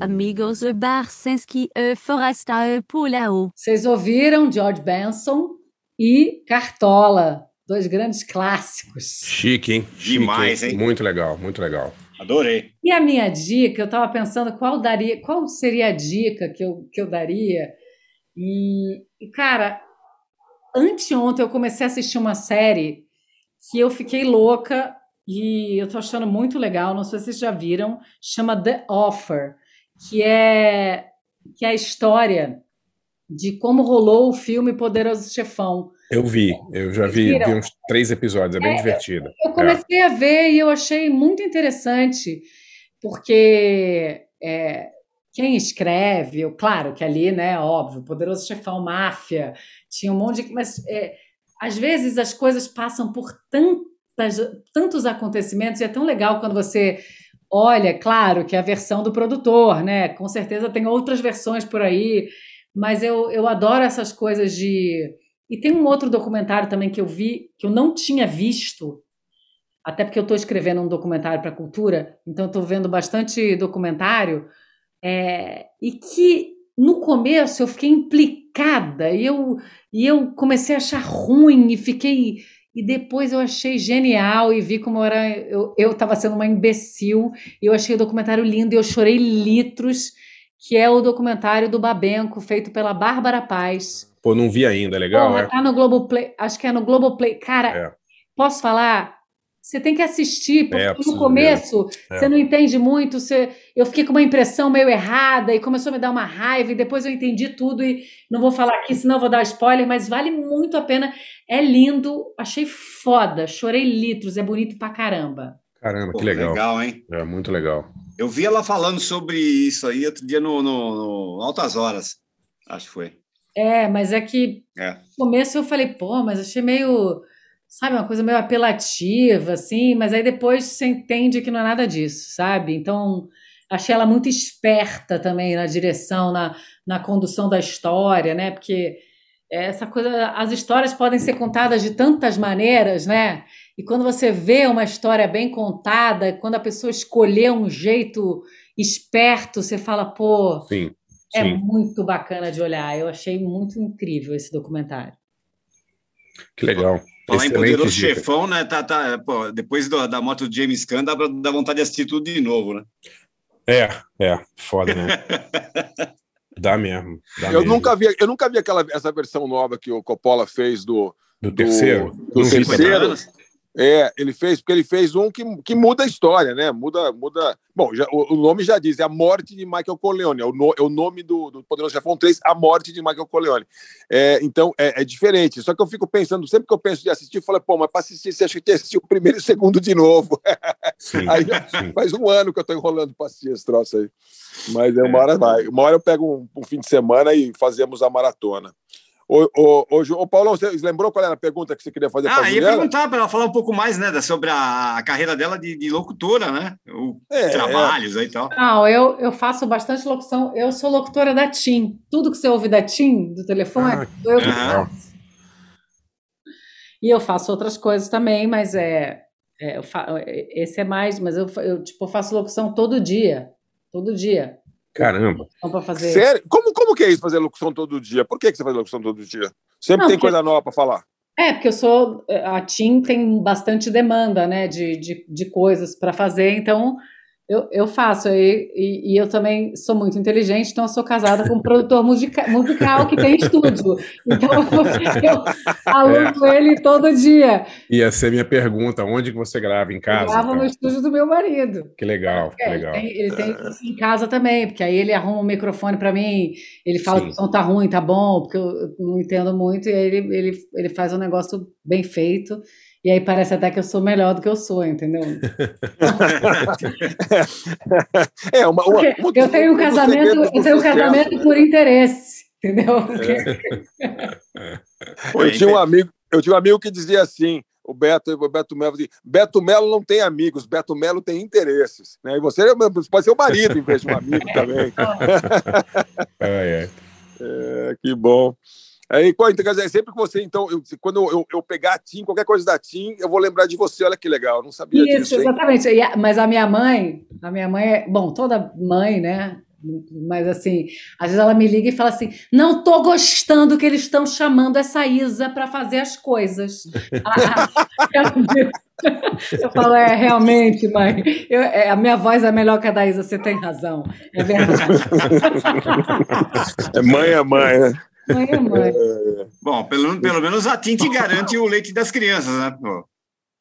Amigos e Barsinski e Foresta e Pulao. Vocês ouviram George Benson e Cartola, dois grandes clássicos. Chique, hein? Chique, Demais, hein? Muito legal, muito legal. Adorei. E a minha dica, eu estava pensando qual daria, qual seria a dica que eu, que eu daria. E, cara, anteontem eu comecei a assistir uma série que eu fiquei louca e eu tô achando muito legal, não sei se vocês já viram, chama The Offer, que é que é a história de como rolou o filme Poderoso Chefão. Eu vi, eu já vi, vi uns três episódios, é bem é, divertido. Eu comecei é. a ver e eu achei muito interessante, porque é, quem escreve, eu, claro que ali, né, óbvio, Poderoso Chefão, Máfia, tinha um monte de. Mas é, às vezes as coisas passam por tantas, tantos acontecimentos e é tão legal quando você olha, claro, que é a versão do produtor, né? Com certeza tem outras versões por aí, mas eu, eu adoro essas coisas de. E tem um outro documentário também que eu vi, que eu não tinha visto, até porque eu estou escrevendo um documentário para a cultura, então estou vendo bastante documentário, é, e que no começo eu fiquei implicada e eu, e eu comecei a achar ruim e fiquei. E depois eu achei genial e vi como era, eu estava sendo uma imbecil. E eu achei o documentário lindo e eu chorei litros, que é o documentário do Babenco, feito pela Bárbara Paz. Pô, não vi ainda, é legal? Pô, é? Tá no Globoplay, acho que é no Globoplay. Cara, é. posso falar? Você tem que assistir, porque é, no começo é. você não entende muito. Você... Eu fiquei com uma impressão meio errada e começou a me dar uma raiva, e depois eu entendi tudo. E não vou falar aqui, senão vou dar spoiler, mas vale muito a pena. É lindo, achei foda, chorei litros, é bonito pra caramba. Caramba, que legal. Legal, hein? É muito legal. Eu vi ela falando sobre isso aí outro dia no, no, no Altas Horas, acho que foi. É, mas é que é. no começo eu falei, pô, mas achei meio sabe, uma coisa meio apelativa, assim, mas aí depois você entende que não é nada disso, sabe? Então, achei ela muito esperta também na direção, na, na condução da história, né? Porque essa coisa, as histórias podem ser contadas de tantas maneiras, né? E quando você vê uma história bem contada, quando a pessoa escolher um jeito esperto, você fala, pô, sim, é sim. muito bacana de olhar. Eu achei muito incrível esse documentário. Que legal. Falar em poderoso dica. chefão, né? Tá, tá, pô, depois do, da moto do James Gunn, dá, pra, dá vontade de assistir tudo de novo, né? É, é, foda, né? dá mesmo. Dá eu, mesmo. Nunca vi, eu nunca vi aquela, essa versão nova que o Coppola fez do. Do, do terceiro? Do, do terceiro. É, ele fez, porque ele fez um que, que muda a história, né? Muda, muda. Bom, já, o, o, nome já diz, é a morte de Michael Corleone. É o, no, é o nome do, do Poderoso Chefão 3, a morte de Michael Corleone. É, então, é, é, diferente. Só que eu fico pensando, sempre que eu penso de assistir, eu falo, pô, mas para assistir, você acha que assistir o primeiro e o segundo de novo. Sim, aí sim. faz um ano que eu estou enrolando para assistir esse troço aí. Mas é, uma hora vai. Uma hora eu pego um, um fim de semana e fazemos a maratona. Ô, ô, ô, ô, Paulão, você lembrou qual era a pergunta que você queria fazer ah, para a Juliana? Ah, ia perguntar para ela falar um pouco mais né, sobre a, a carreira dela de, de locutora, né? Os é, trabalhos é. aí e tal. Não, eu, eu faço bastante locução. Eu sou locutora da TIM. Tudo que você ouve da TIM, do telefone, ah, eu que faço. E eu faço outras coisas também, mas é, é fa... esse é mais, mas eu, eu tipo, faço locução todo dia. Todo dia. Caramba. Para fazer. Sério? Como, como que é isso fazer locução todo dia? Por que, que você faz locução todo dia? Sempre Não, tem porque... coisa nova para falar. É, porque eu sou. A TIM tem bastante demanda, né, de, de, de coisas para fazer, então eu, eu faço, e, e, e, eu também sou muito inteligente, então eu sou casada com um produtor musica, musical que tem estúdio. Então eu aluno é. ele todo dia. Ia ser minha pergunta: onde que você grava? Em casa? Eu gravo então? no estúdio do meu marido. Que legal, é, que legal. Ele tem, ele tem, em casa também, porque aí ele arruma um microfone para mim, ele fala Sim. que o som tá ruim, tá bom, porque eu não entendo muito, e aí ele, ele, ele faz um negócio bem feito. E aí parece até que eu sou melhor do que eu sou, entendeu? é, uma, uma, uma eu tenho um casamento, eu tenho um casamento por interesse, entendeu? É. eu tinha um amigo, eu tinha um amigo que dizia assim, o Beto, o Beto Melo, Beto Melo não tem amigos, Beto Melo tem interesses, né? E você pode ser o marido em vez de um amigo também. é, é. é que bom. Aí, então, quer dizer, sempre que você, então, eu, quando eu, eu, pegar a TIM, qualquer coisa da TIM, eu vou lembrar de você. Olha que legal, eu não sabia Isso, disso. Isso, exatamente. Mas a minha mãe, a minha mãe é, bom, toda mãe, né? Mas assim, às vezes ela me liga e fala assim: não tô gostando que eles estão chamando essa Isa para fazer as coisas. eu falo, é, realmente, mãe, eu, é, a minha voz é melhor que a da Isa, você tem razão. É verdade. É mãe é mãe, né? Mãe é mãe. Bom, pelo, pelo menos a Tinte garante o leite das crianças, né? Pô.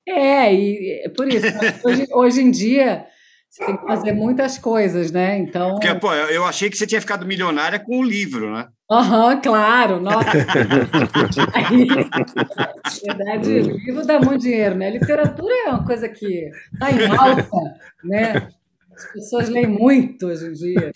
É, e é por isso, hoje, hoje em dia você tem que fazer muitas coisas, né? Então. Porque, pô, eu achei que você tinha ficado milionária com o livro, né? Aham, uhum, claro, nossa. Na verdade, o livro dá muito dinheiro, né? literatura é uma coisa que está em alta, né? As pessoas leem muito hoje em dia.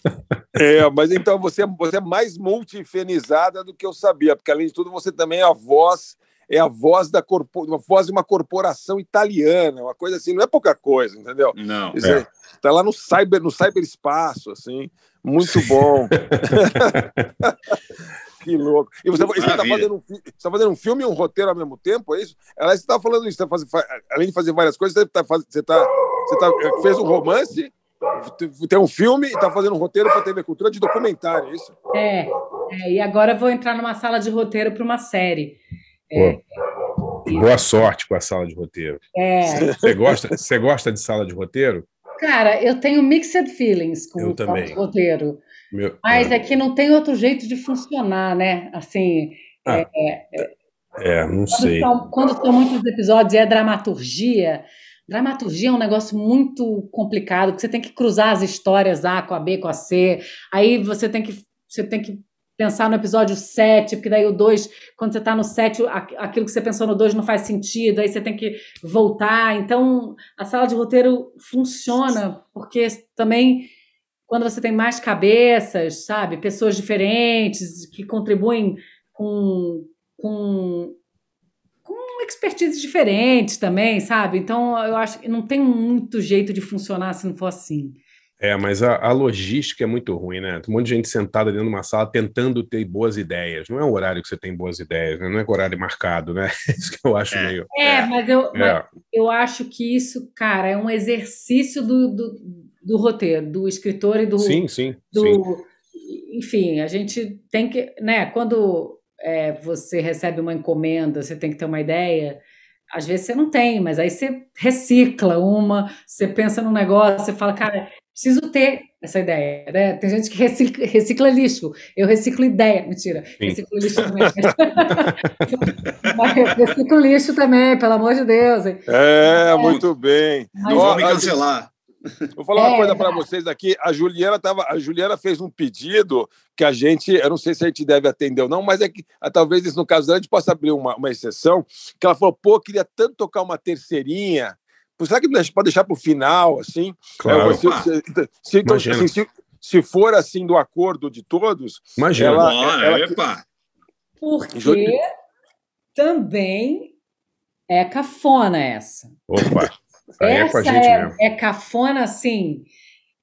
É, mas então você, você é mais multifenizada do que eu sabia, porque além de tudo você também é a voz é a voz da corpo, uma voz de uma corporação italiana, uma coisa assim, não é pouca coisa, entendeu? Não. É. Tá lá no cyber, no cyberespaço, assim, muito bom. que louco. E você, está fazendo, um, tá fazendo um filme e um roteiro ao mesmo tempo, é isso? Ela está falando isso, tá fazendo, além de fazer várias coisas, você, tá, você, tá, você tá, fez um romance tem um filme e está fazendo um roteiro para a TV Cultura de documentário, é isso? É, é, e agora vou entrar numa sala de roteiro para uma série. É, Boa sorte com a sala de roteiro. É. Você gosta, você gosta de sala de roteiro? Cara, eu tenho mixed feelings com eu sala de roteiro. Meu, mas é. é que não tem outro jeito de funcionar, né? Assim. Ah, é, é, é, não quando sei. São, quando são muitos episódios e é dramaturgia, Dramaturgia é um negócio muito complicado, porque você tem que cruzar as histórias A com a B com a C, aí você tem que, você tem que pensar no episódio 7, porque daí o 2, quando você está no 7, aquilo que você pensou no 2 não faz sentido, aí você tem que voltar. Então, a sala de roteiro funciona, porque também quando você tem mais cabeças, sabe, pessoas diferentes que contribuem com, com expertise diferentes também, sabe? Então, eu acho que não tem muito jeito de funcionar se não for assim. É, mas a, a, logística é muito ruim, né? Tem um monte de gente sentada dentro de uma sala tentando ter boas ideias. Não é um horário que você tem boas ideias, né? não é horário marcado, né? Isso que eu acho é. meio. É, mas eu, é. Mas eu acho que isso, cara, é um exercício do, do, do roteiro, do escritor e do. Sim, sim. Do, sim. Enfim, a gente tem que. né? Quando é, você recebe uma encomenda, você tem que ter uma ideia. Às vezes você não tem, mas aí você recicla uma, você pensa num negócio, você fala, cara, preciso ter essa ideia, né? Tem gente que recicla, recicla lixo, eu reciclo ideia, mentira, Sim. reciclo lixo também. mas reciclo lixo também, pelo amor de Deus. É, é. muito bem. Não vou me cancelar. Vou falar é, uma coisa para vocês aqui. A Juliana, tava, a Juliana fez um pedido que a gente, eu não sei se a gente deve atender ou não, mas é que ah, talvez isso, no caso dela, a gente possa abrir uma, uma exceção. Que ela falou, pô, queria tanto tocar uma terceirinha. Será que pode deixar para o final, assim? Claro. É, se, se, se, então, assim, se, se, for assim do acordo de todos. Imagina. Ela, Bora, ela, epa. Porque também é cafona essa. Opa. Aí Essa é, com a gente é, mesmo. é cafona, assim.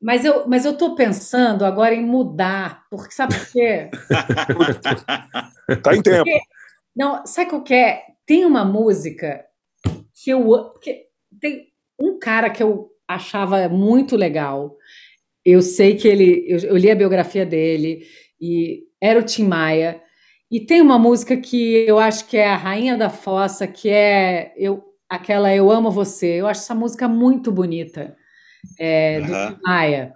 Mas eu, mas eu tô pensando agora em mudar, porque sabe por quê? tá em tempo. Porque, não, sabe o que é? Tem uma música que eu. Que tem um cara que eu achava muito legal. Eu sei que ele. Eu, eu li a biografia dele, e era o Tim Maia. E tem uma música que eu acho que é a Rainha da Fossa, que é. Eu, aquela Eu Amo Você. Eu acho essa música muito bonita, é, do Maia.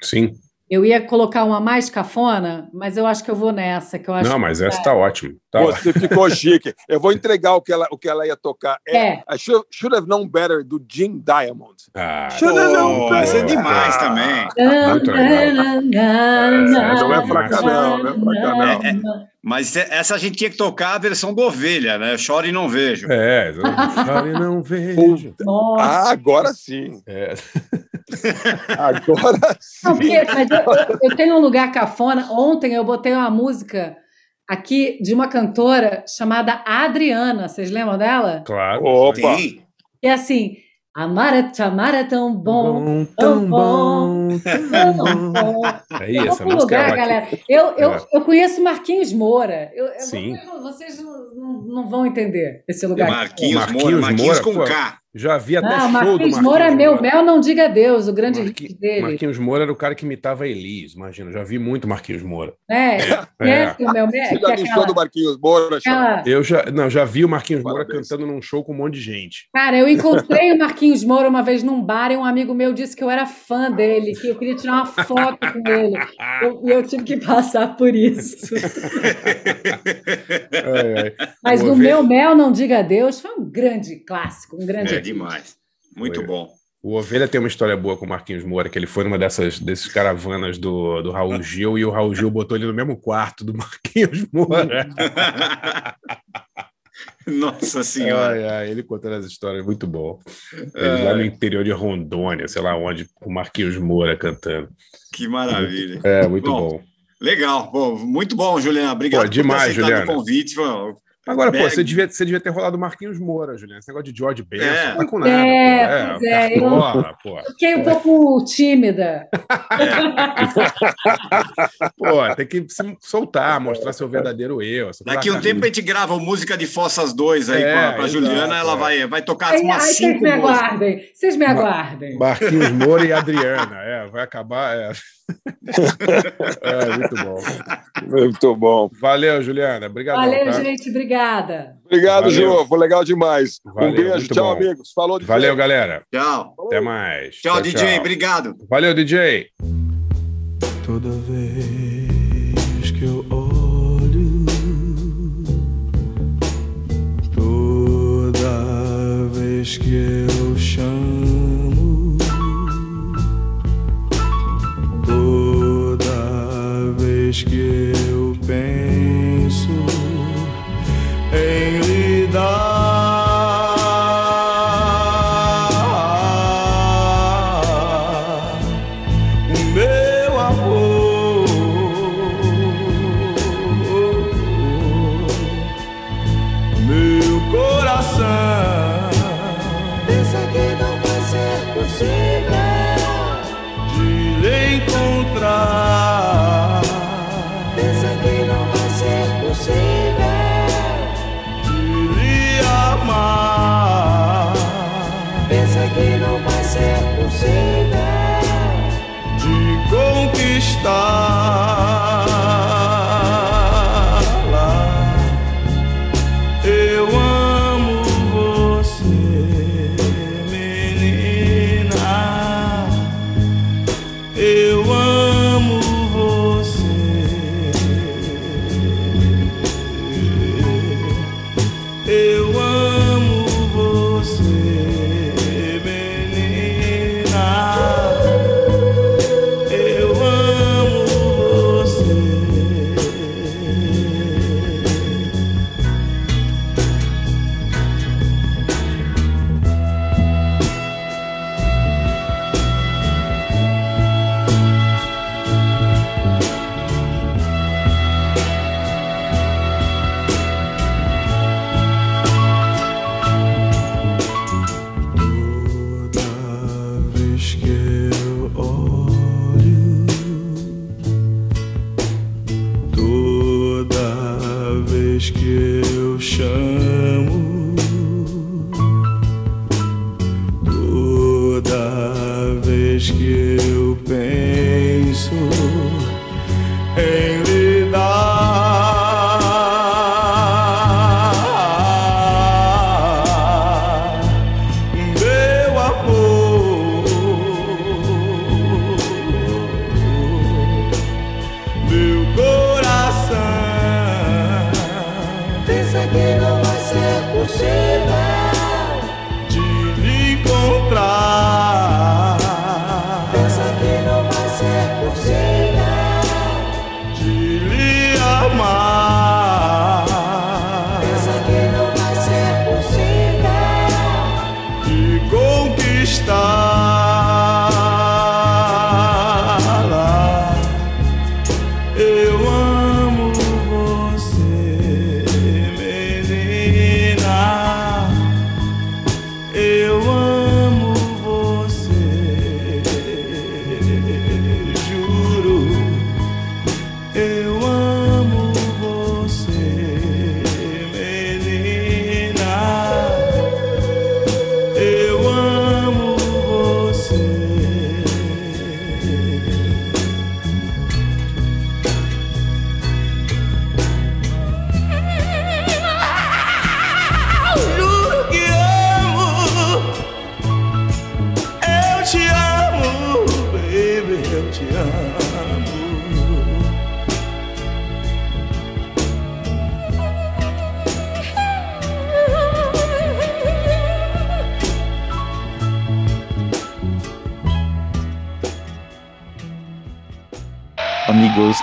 Sim. Eu ia colocar uma mais cafona, mas eu acho que eu vou nessa. Que eu acho Não, mas essa está é. ótima. Tá Você ficou chique. Eu vou entregar o que ela, o que ela ia tocar. É, é. Should, should Have Known Better, do Jim Diamond. Ah, should have known better. Isso é demais também. Muito legal. não é pra cá, não. Não é pra cá, não. É, mas essa a gente tinha que tocar a versão do Ovelha, né? Chore e não vejo. É, chore e não vejo. Ah, agora sim. É. Agora sim. Não, porque, mas eu, eu, tenho um lugar cafona. Ontem eu botei uma música aqui de uma cantora chamada Adriana. Vocês lembram dela? Claro. Opa! Sim. E assim, Amar é te amar é tão bom, bom tão bom, tão bom. É isso, lugar, galera. Eu, eu, é. eu conheço Marquinhos Moura. Eu, eu Sim. vocês não, não, não, vão entender esse lugar. Marquinhos, Marquinhos Moura, Marquinhos Moura, com K. Já vi até Ah, show do Marquinhos Marquinhos Moura, meu Moura. mel, não diga adeus, o grande Marqui- hit dele. Marquinhos Moura era o cara que imitava a Elis, imagina. Já vi muito Marquinhos Moura. É, conhece o meu mel? Você já é viu aquela- show do Marquinhos Moura? aquela- Eu já, não, já vi o Marquinhos Moura cantando num show com um monte de gente. Cara, eu encontrei o Marquinhos Moura uma vez num bar e um amigo meu disse que eu era fã dele, que eu queria tirar uma foto com ele. Eu- E eu, tive que passar por isso. Ai, ai. Mas O no Ovelha- meu mel, não diga adeus, foi um grande clássico, um grande. É demais. Muito Foi. bom. O Ovelha tem uma história boa com o Marquinhos Moura, que ele foi numa dessas desses caravanas do, do Raul Gil e o Raul Gil botou ele no mesmo quarto do Marquinhos Moura. Nossa Senhora. Ai, ai, ele contando as histórias, muito bom. Ele lá Ai. no interior de Rondônia, sei lá onde, o Marquinhos Moura cantando. Que maravilha. É, muito bom. Legal. Bom, muito bom, Juliana. Obrigado Pô, demais, por ter aceitado Juliana. o convite. Agora, pô, Berg- você devia, você devia ter rolado Marquinhos Moura, Juliana. Esse negócio de George Benson, É. não tá com nada. É, pô. pois é, eu- cartola, pô. Fiquei um pouco tímida. Pô, tem que se soltar, mostrar seu verdadeiro eu. Daqui um tempo a gente grava música de Fossas 2 aí É, pra exato, Juliana, ela é. vai, vai tocar Aí, umas aí vocês cinco me músicas. aguardem, vocês me aguardem. Marquinhos Moura e Adriana, é, vai acabar. É. É, muito bom. Muito bom. Valeu, Juliana. Obrigado. Valeu, tá? gente, obrigada. Obrigado, Valeu. Ju. Foi legal demais. Valeu, um beijo. Tchau, bom. amigos. Falou de Valeu, galera. Tchau. Até mais. Tchau, DJ. Obrigado. Valeu, DJ. Toda vez que eu olho, toda vez que eu vez que eu penso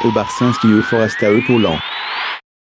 Amigos, o Barcinski e o Forasta Poulon.